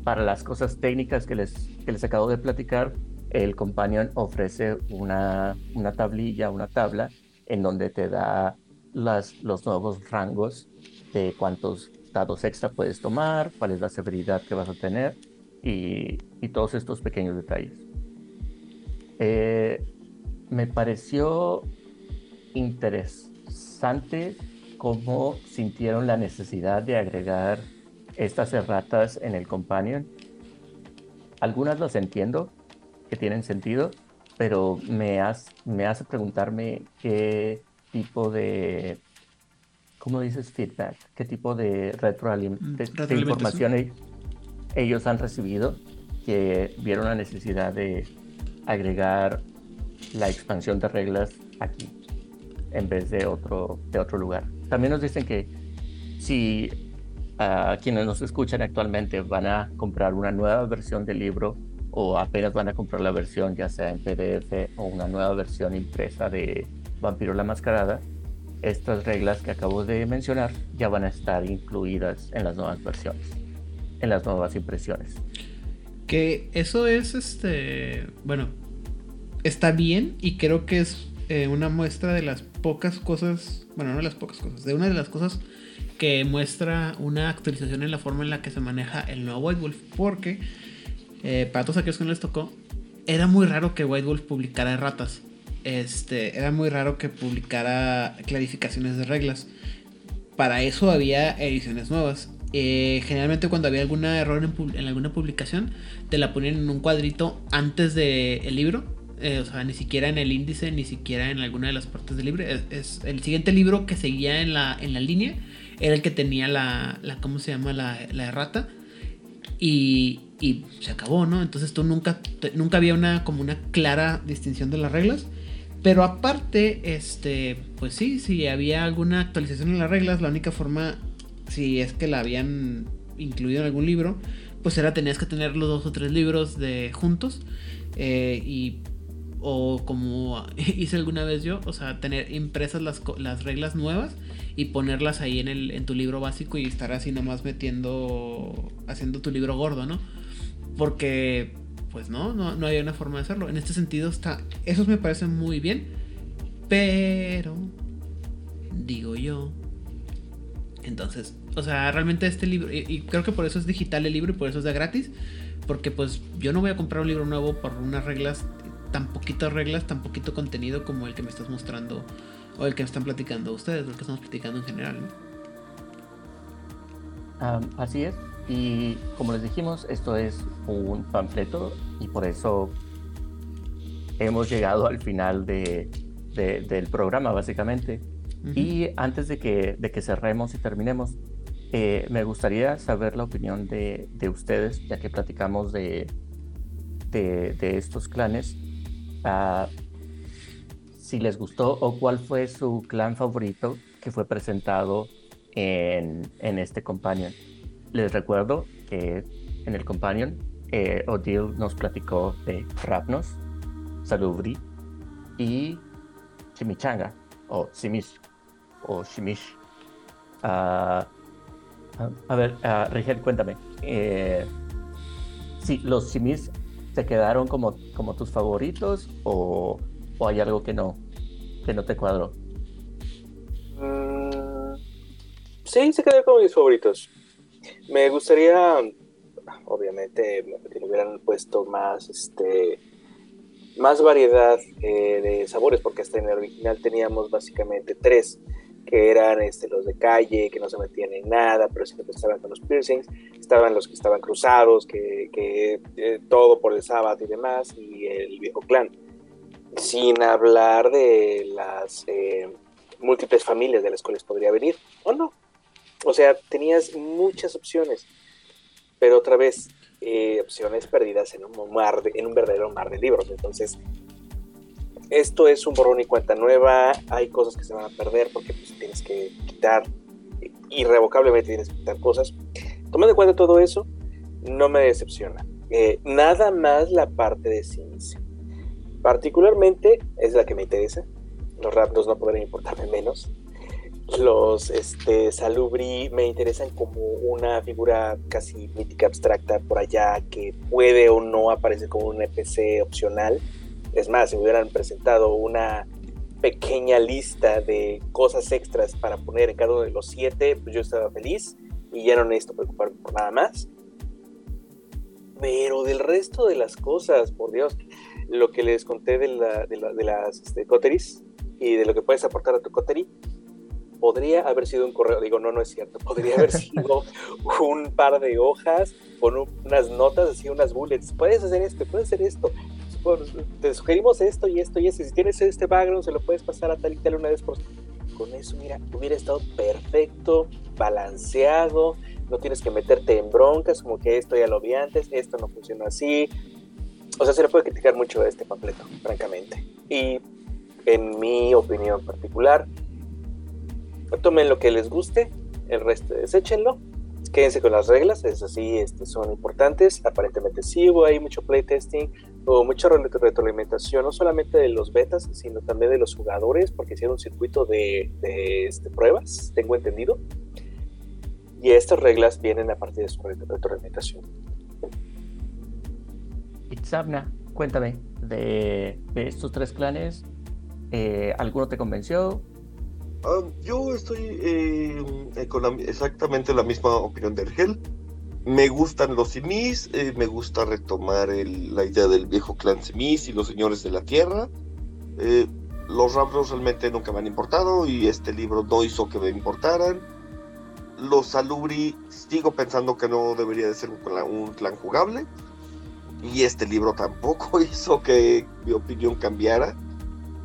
para las cosas técnicas que les, que les acabo de platicar, el companion ofrece una, una tablilla, una tabla, en donde te da las, los nuevos rangos de cuántos dados extra puedes tomar, cuál es la severidad que vas a tener y, y todos estos pequeños detalles. Eh, me pareció interesante cómo sintieron la necesidad de agregar estas erratas en el companion. Algunas las entiendo, que tienen sentido, pero me, me hace preguntarme qué tipo de, ¿cómo dices feedback? ¿Qué tipo de, retroalimentación de información ellos han recibido que vieron la necesidad de agregar la expansión de reglas aquí en vez de otro, de otro lugar. También nos dicen que si a quienes nos escuchan actualmente van a comprar una nueva versión del libro o apenas van a comprar la versión ya sea en PDF o una nueva versión impresa de Vampiro la Mascarada, estas reglas que acabo de mencionar ya van a estar incluidas en las nuevas versiones, en las nuevas impresiones. Que eso es este, bueno, está bien y creo que es eh, una muestra de las pocas cosas, bueno, no de las pocas cosas, de una de las cosas que muestra una actualización en la forma en la que se maneja el nuevo White Wolf, porque eh, para todos aquellos que no les tocó, era muy raro que White Wolf publicara ratas. Este, era muy raro que publicara clarificaciones de reglas. Para eso había ediciones nuevas. Eh, generalmente cuando había algún error en, alguna publicación, te la ponían en un cuadrito antes del libro eh, o sea, ni siquiera en el índice, ni siquiera en alguna de las partes del libro. Es, el siguiente libro que seguía en la, en la línea era el que tenía la, la ¿cómo se llama? La, la errata. Y, y, se acabó, ¿no? Entonces tú nunca, nunca había una, como una clara distinción de las reglas. Pero aparte, este, pues sí, si había alguna actualización en las reglas, la única forma, si es que la habían incluido en algún libro, pues era tenías que tener los dos o tres libros de juntos. Eh, y o como <laughs> hice alguna vez yo, o sea, tener impresas las, las reglas nuevas y ponerlas ahí en, el, en tu libro básico y estar así nomás metiendo, haciendo tu libro gordo, ¿no? Porque, pues no, no, no hay una forma de hacerlo. En este sentido está, esos me parecen muy bien, pero, digo yo, entonces, o sea, realmente este libro, y, y creo que por eso es digital el libro y por eso es de gratis. Porque pues yo no voy a comprar un libro nuevo por unas reglas tan poquitas reglas, tan poquito contenido como el que me estás mostrando o el que me están platicando ustedes, o el que estamos platicando en general. así es. Y como les dijimos, esto es un panfleto y por eso hemos llegado al final de, del programa, básicamente. Y antes de que, de que cerremos y terminemos, eh, me gustaría saber la opinión de, de ustedes, ya que platicamos de, de, estos clanes si les gustó o cuál fue su clan favorito que fue presentado en, en este Companion. Les recuerdo que en el Companion, eh, Odile nos platicó de Rapnos, Salubri y Chimichanga, o Simish, o Shimish. Ah, a ver, uh, Rigel, cuéntame. Eh, los Simis se quedaron como, como tus favoritos o, o hay algo que no, que no te cuadró. Mm, sí, se quedaron como mis favoritos. Me gustaría, obviamente, que le hubieran puesto más, este, más variedad eh, de sabores, porque hasta en el original teníamos básicamente tres que eran este, los de calle, que no se metían en nada, pero siempre estaban con los piercings, estaban los que estaban cruzados, que, que eh, todo por el sábado y demás, y el viejo clan. Sin hablar de las eh, múltiples familias de las cuales podría venir, o no. O sea, tenías muchas opciones, pero otra vez, eh, opciones perdidas en un, mar en un verdadero mar de libros. Entonces, esto es un borrón y cuenta nueva, hay cosas que se van a perder porque pues, tienes que quitar, irrevocablemente tienes que quitar cosas. Tomando en cuenta todo eso, no me decepciona. Eh, nada más la parte de Sims. Particularmente es la que me interesa. Los Raptors no podrían importarme menos. Los este, Salubri me interesan como una figura casi mítica abstracta por allá que puede o no aparecer como un NPC opcional es más, si me hubieran presentado una pequeña lista de cosas extras para poner en cada uno de los siete, pues yo estaba feliz y ya no necesito preocuparme por nada más. Pero del resto de las cosas, por Dios, lo que les conté de, las este, coteries y de lo que puedes aportar a tu coterie, podría haber sido un correo, digo, no, no es cierto, podría haber <laughs> sido un par de hojas con unas notas, así unas bullets, puedes hacer esto, puedes hacer esto, te sugerimos esto y esto y esto. Si tienes este background, se lo puedes pasar a tal y tal una vez por. Con eso, mira, hubiera estado perfecto, balanceado. No tienes que meterte en broncas, como que esto ya lo vi antes, esto no funciona así. O sea, se le puede criticar mucho a este papleto, francamente. Y en mi opinión particular, tomen lo que les guste, el resto deséchenlo quédense con las reglas, es así, este, son importantes. Aparentemente sí hubo ahí mucho playtesting, hubo mucha retroalimentación, no solamente de los betas, sino también de los jugadores, porque hicieron un circuito de, este, pruebas, tengo entendido. Y estas reglas vienen a partir de su retroalimentación. Itzabna, cuéntame, de, estos tres clanes, eh, ¿alguno te convenció? Ah, yo estoy eh, con exactamente la misma opinión de Ergel. Me gustan los simis, eh, me gusta retomar la idea del viejo clan simis y los señores de la tierra. Eh, los Raptors realmente nunca me han importado y este libro no hizo que me importaran. Los Salubri sigo pensando que no debería de ser un clan jugable. Y este libro tampoco <laughs> hizo que mi opinión cambiara.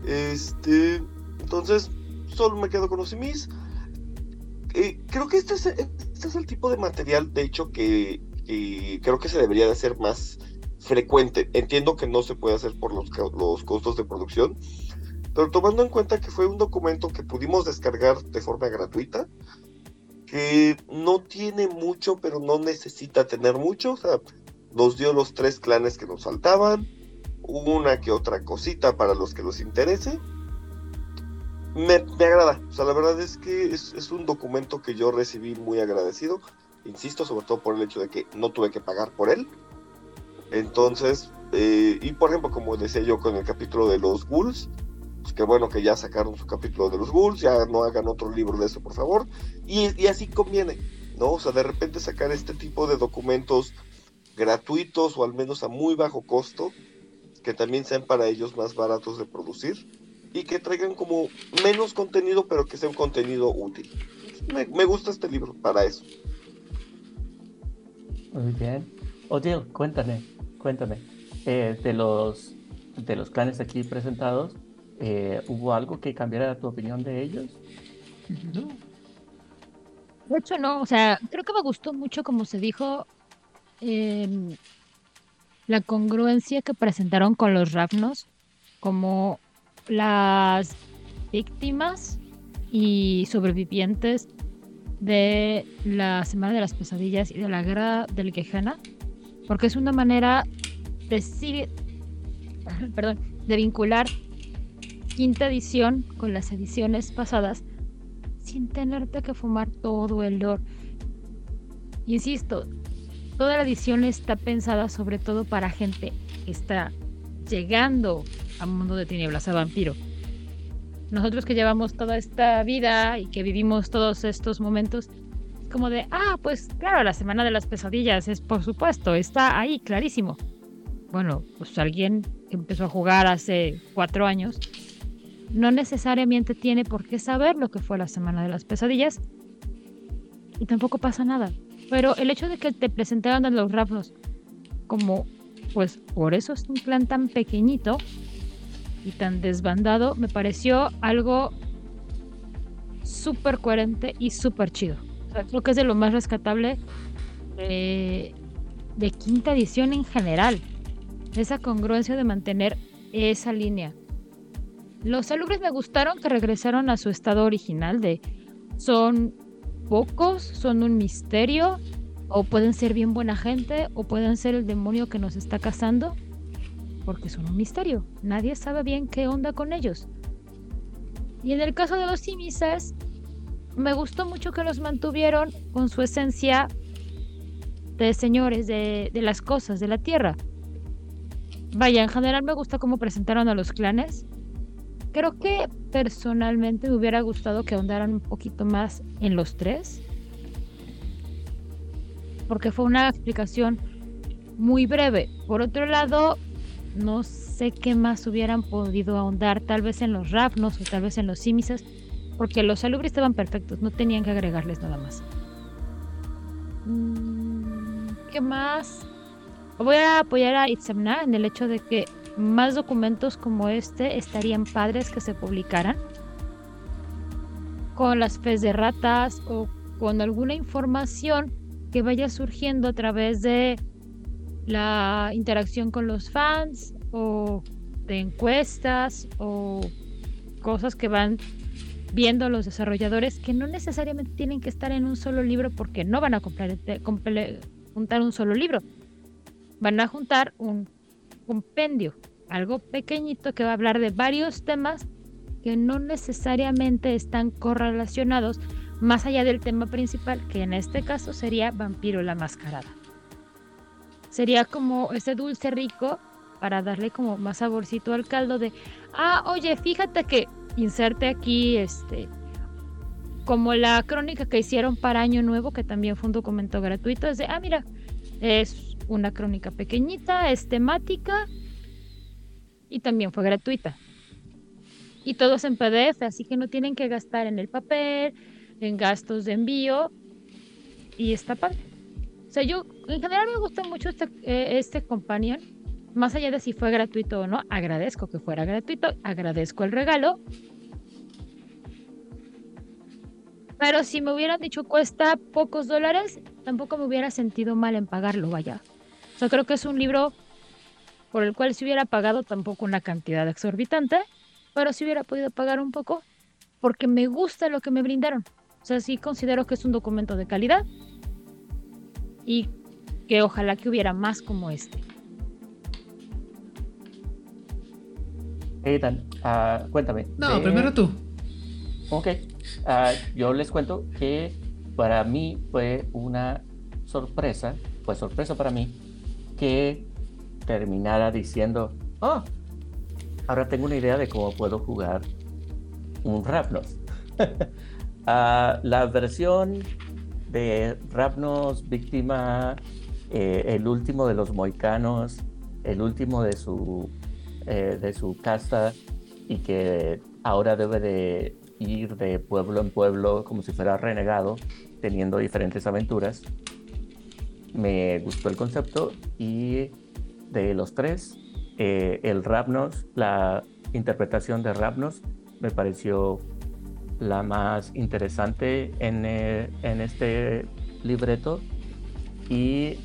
Este, entonces, solo me quedo con los simis. Eh, creo que este es, es el tipo de material, de hecho, que, creo que se debería de hacer más frecuente. Entiendo que no se puede hacer por los, los costos de producción, pero tomando en cuenta que fue un documento que pudimos descargar de forma gratuita, que no tiene mucho, pero no necesita tener mucho, o sea, nos dio los tres clanes que nos faltaban, una que otra cosita para los que nos interese, me, agrada. O sea, la verdad es que es, un documento que yo recibí muy agradecido. Insisto, sobre todo por el hecho de que no tuve que pagar por él. Entonces, eh, y por ejemplo, como decía yo con el capítulo de los Ghouls, pues que bueno que ya sacaron su capítulo de los Ghouls, ya no hagan otro libro de eso, por favor. Y, y así conviene, ¿no? O sea, de repente sacar este tipo de documentos gratuitos o al menos a muy bajo costo, que también sean para ellos más baratos de producir y que traigan como menos contenido, pero que sea un contenido útil. Me, gusta este libro para eso. Muy bien. Odile, cuéntame, cuéntame. Eh, de los de los clanes aquí presentados, eh, ¿hubo algo que cambiara tu opinión de ellos? No. De hecho, no. O sea, creo que me gustó mucho, como se dijo, em, la congruencia que presentaron con los Ravnos, como las víctimas y sobrevivientes de la Semana de las Pesadillas y de la Guerra del Quejana, porque es una manera de, <laughs> perdón, de vincular quinta edición con las ediciones pasadas sin tenerte que fumar todo el lore. Insisto, toda la edición está pensada sobre todo para gente que está llegando a mundo de tinieblas, a vampiro. Nosotros que llevamos toda esta vida y que vivimos todos estos momentos, como de, ah, pues claro, la semana de las pesadillas es por supuesto, está ahí, clarísimo. Bueno, pues alguien que empezó a jugar hace cuatro años no necesariamente tiene por qué saber lo que fue la semana de las pesadillas y tampoco pasa nada. Pero el hecho de que te presentaran a los Rapnos como, pues por eso es un clan tan pequeñito y tan desbandado, me pareció algo súper coherente y súper chido. creo que es de lo más rescatable de, quinta edición en general. Esa congruencia de mantener esa línea. Los salubres me gustaron que regresaron a su estado original de son pocos, son un misterio, o pueden ser bien buena gente, o pueden ser el demonio que nos está cazando, porque son un misterio. Nadie sabe bien qué onda con ellos. Y en el caso de los simisas, me gustó mucho que los mantuvieron con su esencia de señores, de, de las cosas, de la tierra. Vaya, en general me gusta cómo presentaron a los clanes. Creo que personalmente me hubiera gustado que ahondaran un poquito más en los tres. Porque fue una explicación muy breve. Por otro lado, no sé qué más hubieran podido ahondar, tal vez en los Ravnos o tal vez en los Simisas, porque los salubres estaban perfectos, no tenían que agregarles nada más. Mm, ¿Qué más? Voy a apoyar a Itzamna en el hecho de que más documentos como este estarían padres que se publicaran con las fes de ratas o con alguna información que vaya surgiendo a través de la interacción con los fans o de encuestas o cosas que van viendo los desarrolladores que no necesariamente tienen que estar en un solo libro porque no van a comprar, juntar un solo libro. Van a juntar un compendio, algo pequeñito que va a hablar de varios temas que no necesariamente están correlacionados más allá del tema principal, que en este caso sería Vampiro la Mascarada. Sería como ese dulce rico para darle como más saborcito al caldo de, ah, oye, fíjate que inserte aquí este como la crónica que hicieron para Año Nuevo, que también fue un documento gratuito, es de, ah, mira, es una crónica pequeñita, es temática y también fue gratuita. Y todo es en PDF, así que no tienen que gastar en el papel, en gastos de envío y está padre. O sea, yo en general me gusta mucho este, eh, este companion, más allá de si fue gratuito o no, agradezco que fuera gratuito, agradezco el regalo. Pero si me hubieran dicho cuesta pocos dólares, tampoco me hubiera sentido mal en pagarlo, vaya. Yo creo que es un libro por el cual si hubiera pagado tampoco una cantidad exorbitante, pero si hubiera podido pagar un poco porque me gusta lo que me brindaron. O sea, sí considero que es un documento de calidad y que ojalá que hubiera más como este. Ethan, uh, cuéntame. No, primero tú. Ok, uh, yo les cuento que para mí fue una sorpresa, fue sorpresa para mí que terminara diciendo, oh, ahora tengo una idea de cómo puedo jugar un Rapnos. <laughs> Ah, la versión de Rapnos víctima, eh, el último de los moicanos, el último de su, eh, de su casa y que ahora debe de ir de pueblo en pueblo como si fuera renegado, teniendo diferentes aventuras. Me gustó el concepto y de los tres, eh, el Rapnos, la interpretación de Rapnos me pareció la más interesante en, eh, en este libreto y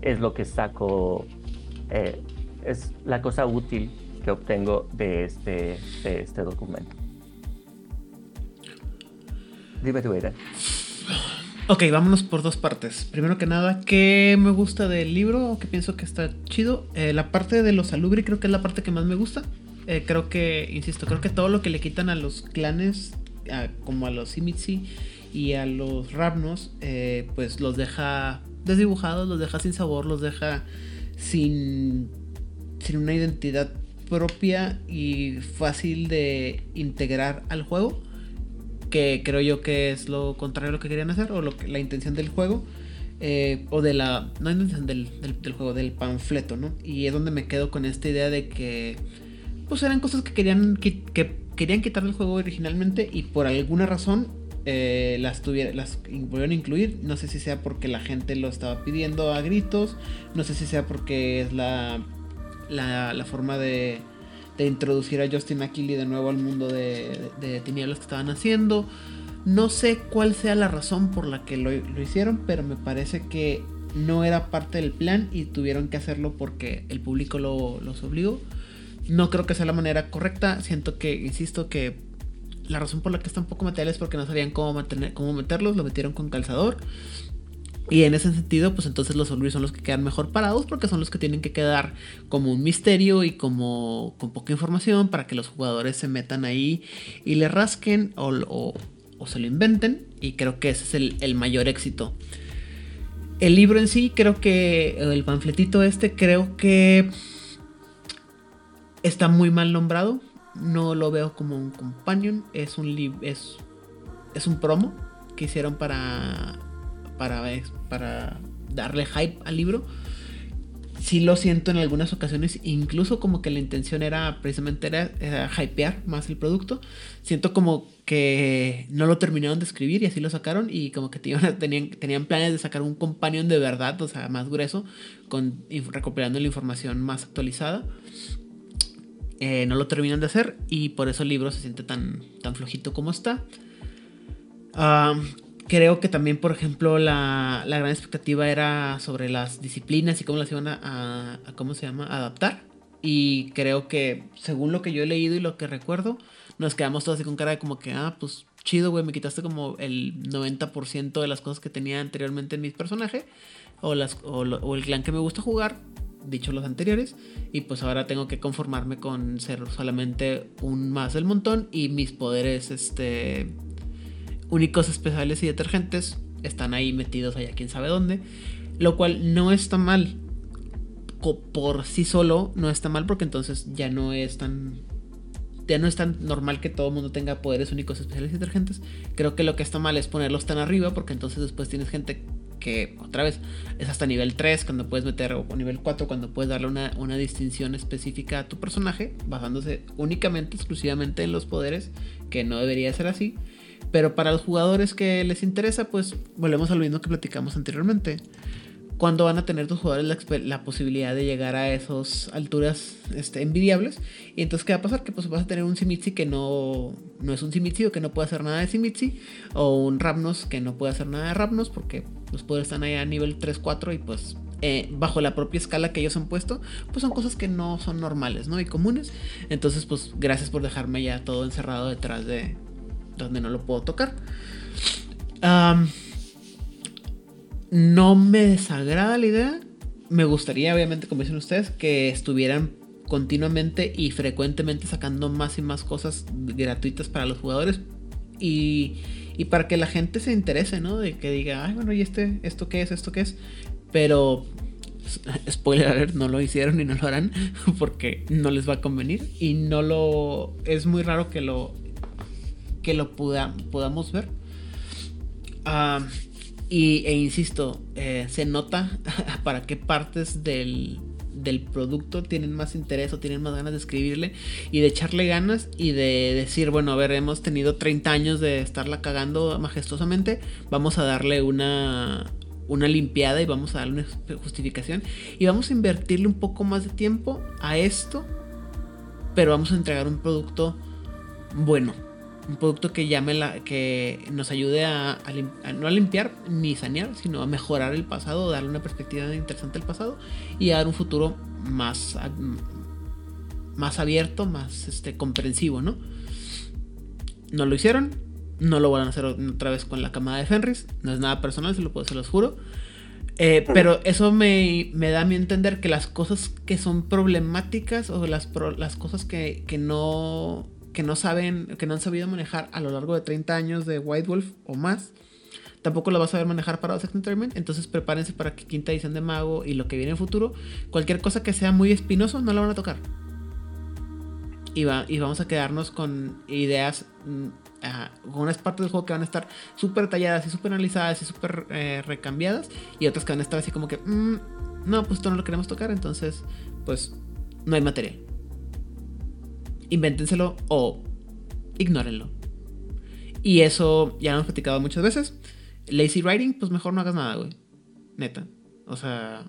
es lo que saco, eh, es la cosa útil que obtengo de este, de este documento. Dime tu era. Ok, vámonos por dos partes. Primero que nada, ¿qué me gusta del libro? ¿O qué pienso que está chido? Eh, la parte de los salubri creo que es la parte que más me gusta. Eh, creo que, insisto, creo que todo lo que le quitan a los clanes, como a los Simitsi y a los Ravnos, eh, pues los deja desdibujados, los deja sin sabor, los deja sin, sin una identidad propia y fácil de integrar al juego que creo yo que es lo contrario a lo que querían hacer o lo que, la intención del juego. Eh, o de la. No intención del, del, juego, del panfleto, ¿no? Y es donde me quedo con esta idea de que. Pues eran cosas que querían, que, querían quitar del juego originalmente y por alguna razón eh, las, tuviera, las volvieron a incluir. No sé si sea porque la gente lo estaba pidiendo a gritos. No sé si sea porque es la, la, forma de de introducir a Justin McKinley de nuevo al mundo de, de, tinieblas que estaban haciendo. No sé cuál sea la razón por la que lo, hicieron, pero me parece que no era parte del plan y tuvieron que hacerlo porque el público lo, los obligó. No creo que sea la manera correcta. Siento que, insisto, que la razón por la que está un poco material es porque no sabían cómo, mantener, cómo meterlos. Lo metieron con calzador. Y en ese sentido, pues entonces los zombies son los que quedan mejor parados porque son los que tienen que quedar como un misterio y como con poca información para que los jugadores se metan ahí y le rasquen o, se lo inventen. Y creo que ese es el, el, mayor éxito. El libro en sí, creo que el panfletito este, creo que está muy mal nombrado. No lo veo como un companion, es un, es, es un promo que hicieron para para, para darle hype al libro. Sí lo siento en algunas ocasiones, incluso como que la intención era precisamente era, hypear más el producto. Siento como que no lo terminaron de escribir y así lo sacaron y como que tenían, <laughs> tenían planes de sacar un companion de verdad, o sea, más grueso, con, recopilando la información más actualizada. Eh, no lo terminan de hacer y por eso el libro se siente tan, tan flojito como está. Ah creo que también, por ejemplo, la, gran expectativa era sobre las disciplinas y cómo las iban a, ¿cómo se llama? adaptar. Y creo que, según lo que yo he leído y lo que recuerdo, nos quedamos todos así con cara de como que, ah, pues chido, güey, me quitaste como el 90% de las cosas que tenía anteriormente en mi personaje. O, las, o, el clan que me gusta jugar, dicho los anteriores. Y pues ahora tengo que conformarme con ser solamente un más del montón y mis poderes, este únicos especiales y detergentes están ahí metidos allá quién sabe dónde. Lo cual no está mal. Por sí solo no está mal porque entonces ya no es tan... Ya no es tan normal que todo el mundo tenga poderes únicos especiales y detergentes. Creo que lo que está mal es ponerlos tan arriba porque entonces después tienes gente que otra vez es hasta nivel 3 cuando puedes meter o nivel 4 cuando puedes darle una, una, distinción específica a tu personaje basándose únicamente exclusivamente en los poderes que no debería ser así pero para los jugadores que les interesa, pues volvemos a lo mismo que platicamos anteriormente. Cuando van a tener tus jugadores la, posibilidad de llegar a esas alturas este, envidiables. Y entonces, ¿qué va a pasar? Que pues vas a tener un Simitsi que no, no es un Simitsi o que no puede hacer nada de Simitsi. O un Rapnos que no puede hacer nada de Rapnos porque los poderes están allá a nivel 3-4 y pues eh, bajo la propia escala que ellos han puesto, pues son cosas que no son normales, ¿no? Y comunes. Entonces, pues gracias por dejarme ya todo encerrado detrás de, donde no lo puedo tocar. no me desagrada la idea. Me gustaría, obviamente, como dicen ustedes, que estuvieran continuamente y frecuentemente sacando más y más cosas gratuitas para los jugadores. Y, y para que la gente se interese, ¿no? De que diga, ay, bueno, ¿y este, esto qué es? ¿Esto qué es? Pero, spoiler alert, no lo hicieron y no lo harán <laughs> porque no les va a convenir. Y no lo. Es muy raro que lo que lo podamos ver. y, e insisto, eh, se nota <laughs> para qué partes del, del producto tienen más interés o tienen más ganas de escribirle y de echarle ganas y de decir, bueno, a ver, hemos tenido 30 años de estarla cagando majestuosamente, vamos a darle una, una limpiada y vamos a darle una justificación y vamos a invertirle un poco más de tiempo a esto, pero vamos a entregar un producto bueno un producto que llame la, que nos ayude a, no a limpiar ni sanear, sino a mejorar el pasado, darle una perspectiva interesante al pasado y a dar un futuro más, más abierto, más este, comprensivo, ¿no? No lo hicieron, no lo van a hacer otra vez con la camada de Fenris. No es nada personal, se, lo puedo, se los juro. Eh, pero eso me, me, da a mí entender que las cosas que son problemáticas o las, las cosas que, que, no, que no saben, que no han sabido manejar a lo largo de 30 años de White Wolf o más, tampoco lo vas a saber manejar para Second Tournament. Entonces prepárense para que quinta edición de Mago y lo que viene en futuro, cualquier cosa que sea muy espinoso, no la van a tocar. Y, va, y vamos a quedarnos con ideas mm, con unas partes del juego que van a estar súper talladas y súper analizadas y súper eh, recambiadas y otras que van a estar así como que, mm, no, pues esto no lo queremos tocar, entonces, pues no hay material. Invéntenselo o ignórenlo. Y eso ya lo hemos platicado muchas veces. Lazy writing, pues mejor no hagas nada, güey. Neta. O sea,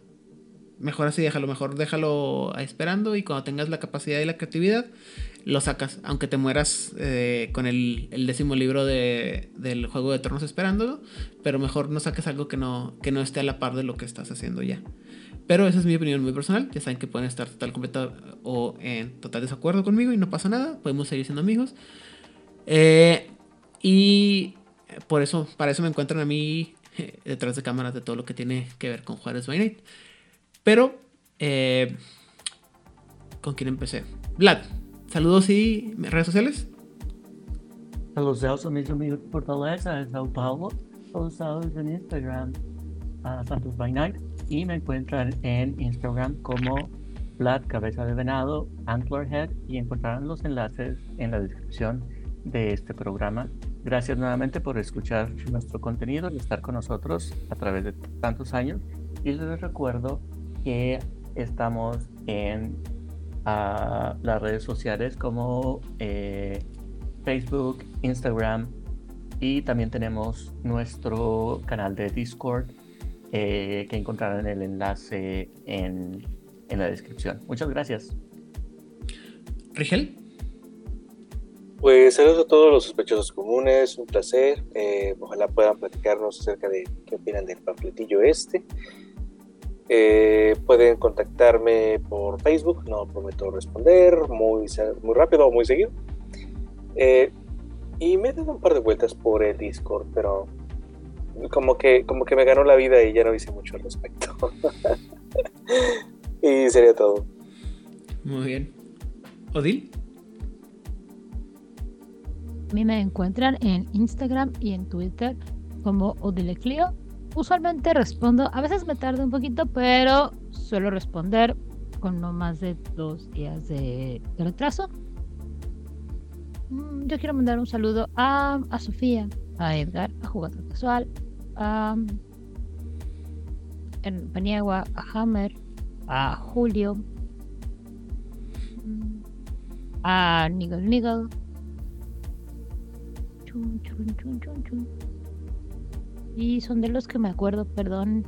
mejor así déjalo, mejor déjalo esperando y cuando tengas la capacidad y la creatividad, lo sacas, aunque te mueras eh, con el, décimo libro de, del Juego de Tronos esperándolo, pero mejor no saques algo que no, que no esté a la par de lo que estás haciendo ya. Pero esa es mi opinión muy personal, ya saben que pueden estar total, completo o en total desacuerdo conmigo y no pasa nada, podemos seguir siendo amigos. Eh, y por eso, para eso me encuentran a mí eh, detrás de cámaras de todo lo que tiene que ver con Juárez by Night. Pero, ¿con quién empecé? Vlad, Saludos y redes sociales. Saludos a mis amigos de Fortaleza, en Sao Paulo. Saludos en Instagram, a Santos by Night. Y me encuentran en Instagram como Vlad Cabeza de Venado, Antlerhead. Y encontrarán los enlaces en la descripción de este programa. Gracias nuevamente por escuchar nuestro contenido y estar con nosotros a través de tantos años. Y les recuerdo que estamos en a las redes sociales como eh, Facebook, Instagram y también tenemos nuestro canal de Discord eh, que encontrarán el enlace en, en, la descripción. Muchas gracias. Rigel. Pues saludos a todos los sospechosos comunes, un placer. Eh, ojalá puedan platicarnos acerca de qué opinan del panfletillo este. Eh, pueden contactarme por Facebook, no prometo responder muy, muy rápido o muy seguido. Eh, y me he dado un par de vueltas por el Discord, pero como que, como que me ganó la vida y ya no hice mucho al respecto. <laughs> y sería todo. Muy bien. ¿Odil? A mí me encuentran en Instagram y en Twitter como Odileclio usualmente respondo, a veces me tardo un poquito, pero suelo responder con no más de dos días de, retraso. Mm, yo quiero mandar un saludo a, a Sofía, a Edgar, a Jugador Casual, a en Paniagua, a Hammer, a Julio, a Nigel Nigel. Chun, chun, chun, chun, chun. Y son de los que me acuerdo, perdón.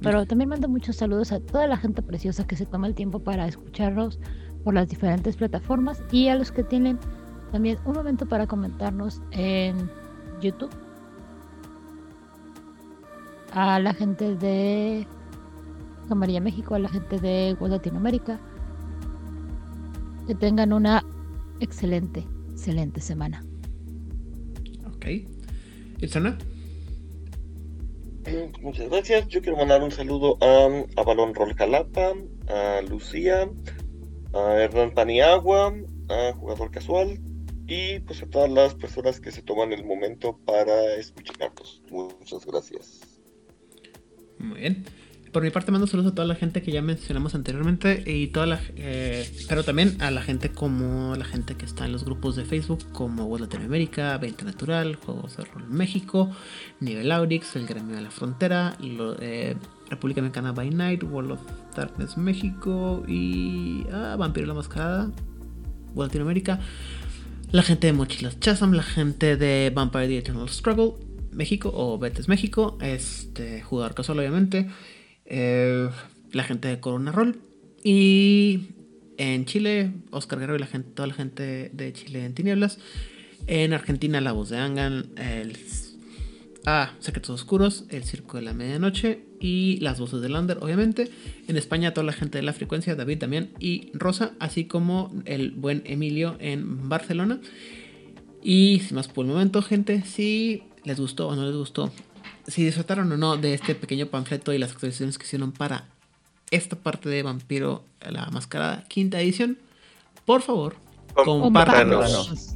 Pero también mando muchos saludos a toda la gente preciosa que se toma el tiempo para escucharnos por las diferentes plataformas y a los que tienen también un momento para comentarnos en YouTube. A la gente de Camarilla México, a la gente de Latinoamérica. Que tengan una excelente, excelente semana. Ok. Muchas gracias. Yo quiero mandar un saludo a, a Balón Rol Jalapa, a Lucía, a Hernán Paniagua, a Jugador Casual y pues a todas las personas que se toman el momento para escucharnos. Muchas gracias. Muy bien por mi parte mando saludos a toda la gente que ya mencionamos anteriormente y toda la eh, pero también a la gente como la gente que está en los grupos de Facebook como World Latinoamérica, 20 Natural, Juegos de Rol México, Nivel Aurix, El Gremio de la Frontera, eh, República Mexicana by Night, World of Darkness México y ah, Vampiro la Mascarada, World Latinoamérica, la gente de Mochilas Chasam, la gente de Vampire the Eternal Struggle México o Betes México, este jugador casual obviamente eh, la gente de Corona Roll. Y en Chile, Oscar Guerrero y la gente, toda la gente de Chile en Tinieblas. En Argentina, La Voz de Angan, el Ah, Secretos Oscuros, El Circo de la Medianoche y Las Voces de Lander, obviamente. En España, toda la gente de la frecuencia, David también y Rosa, así como el buen Emilio en Barcelona. Y sin más por el momento, gente, si les gustó o no les gustó, si disfrutaron o no de este pequeño panfleto y las actualizaciones que hicieron para esta parte de Vampiro la Mascarada quinta edición, por favor, compártanos. Compártanos.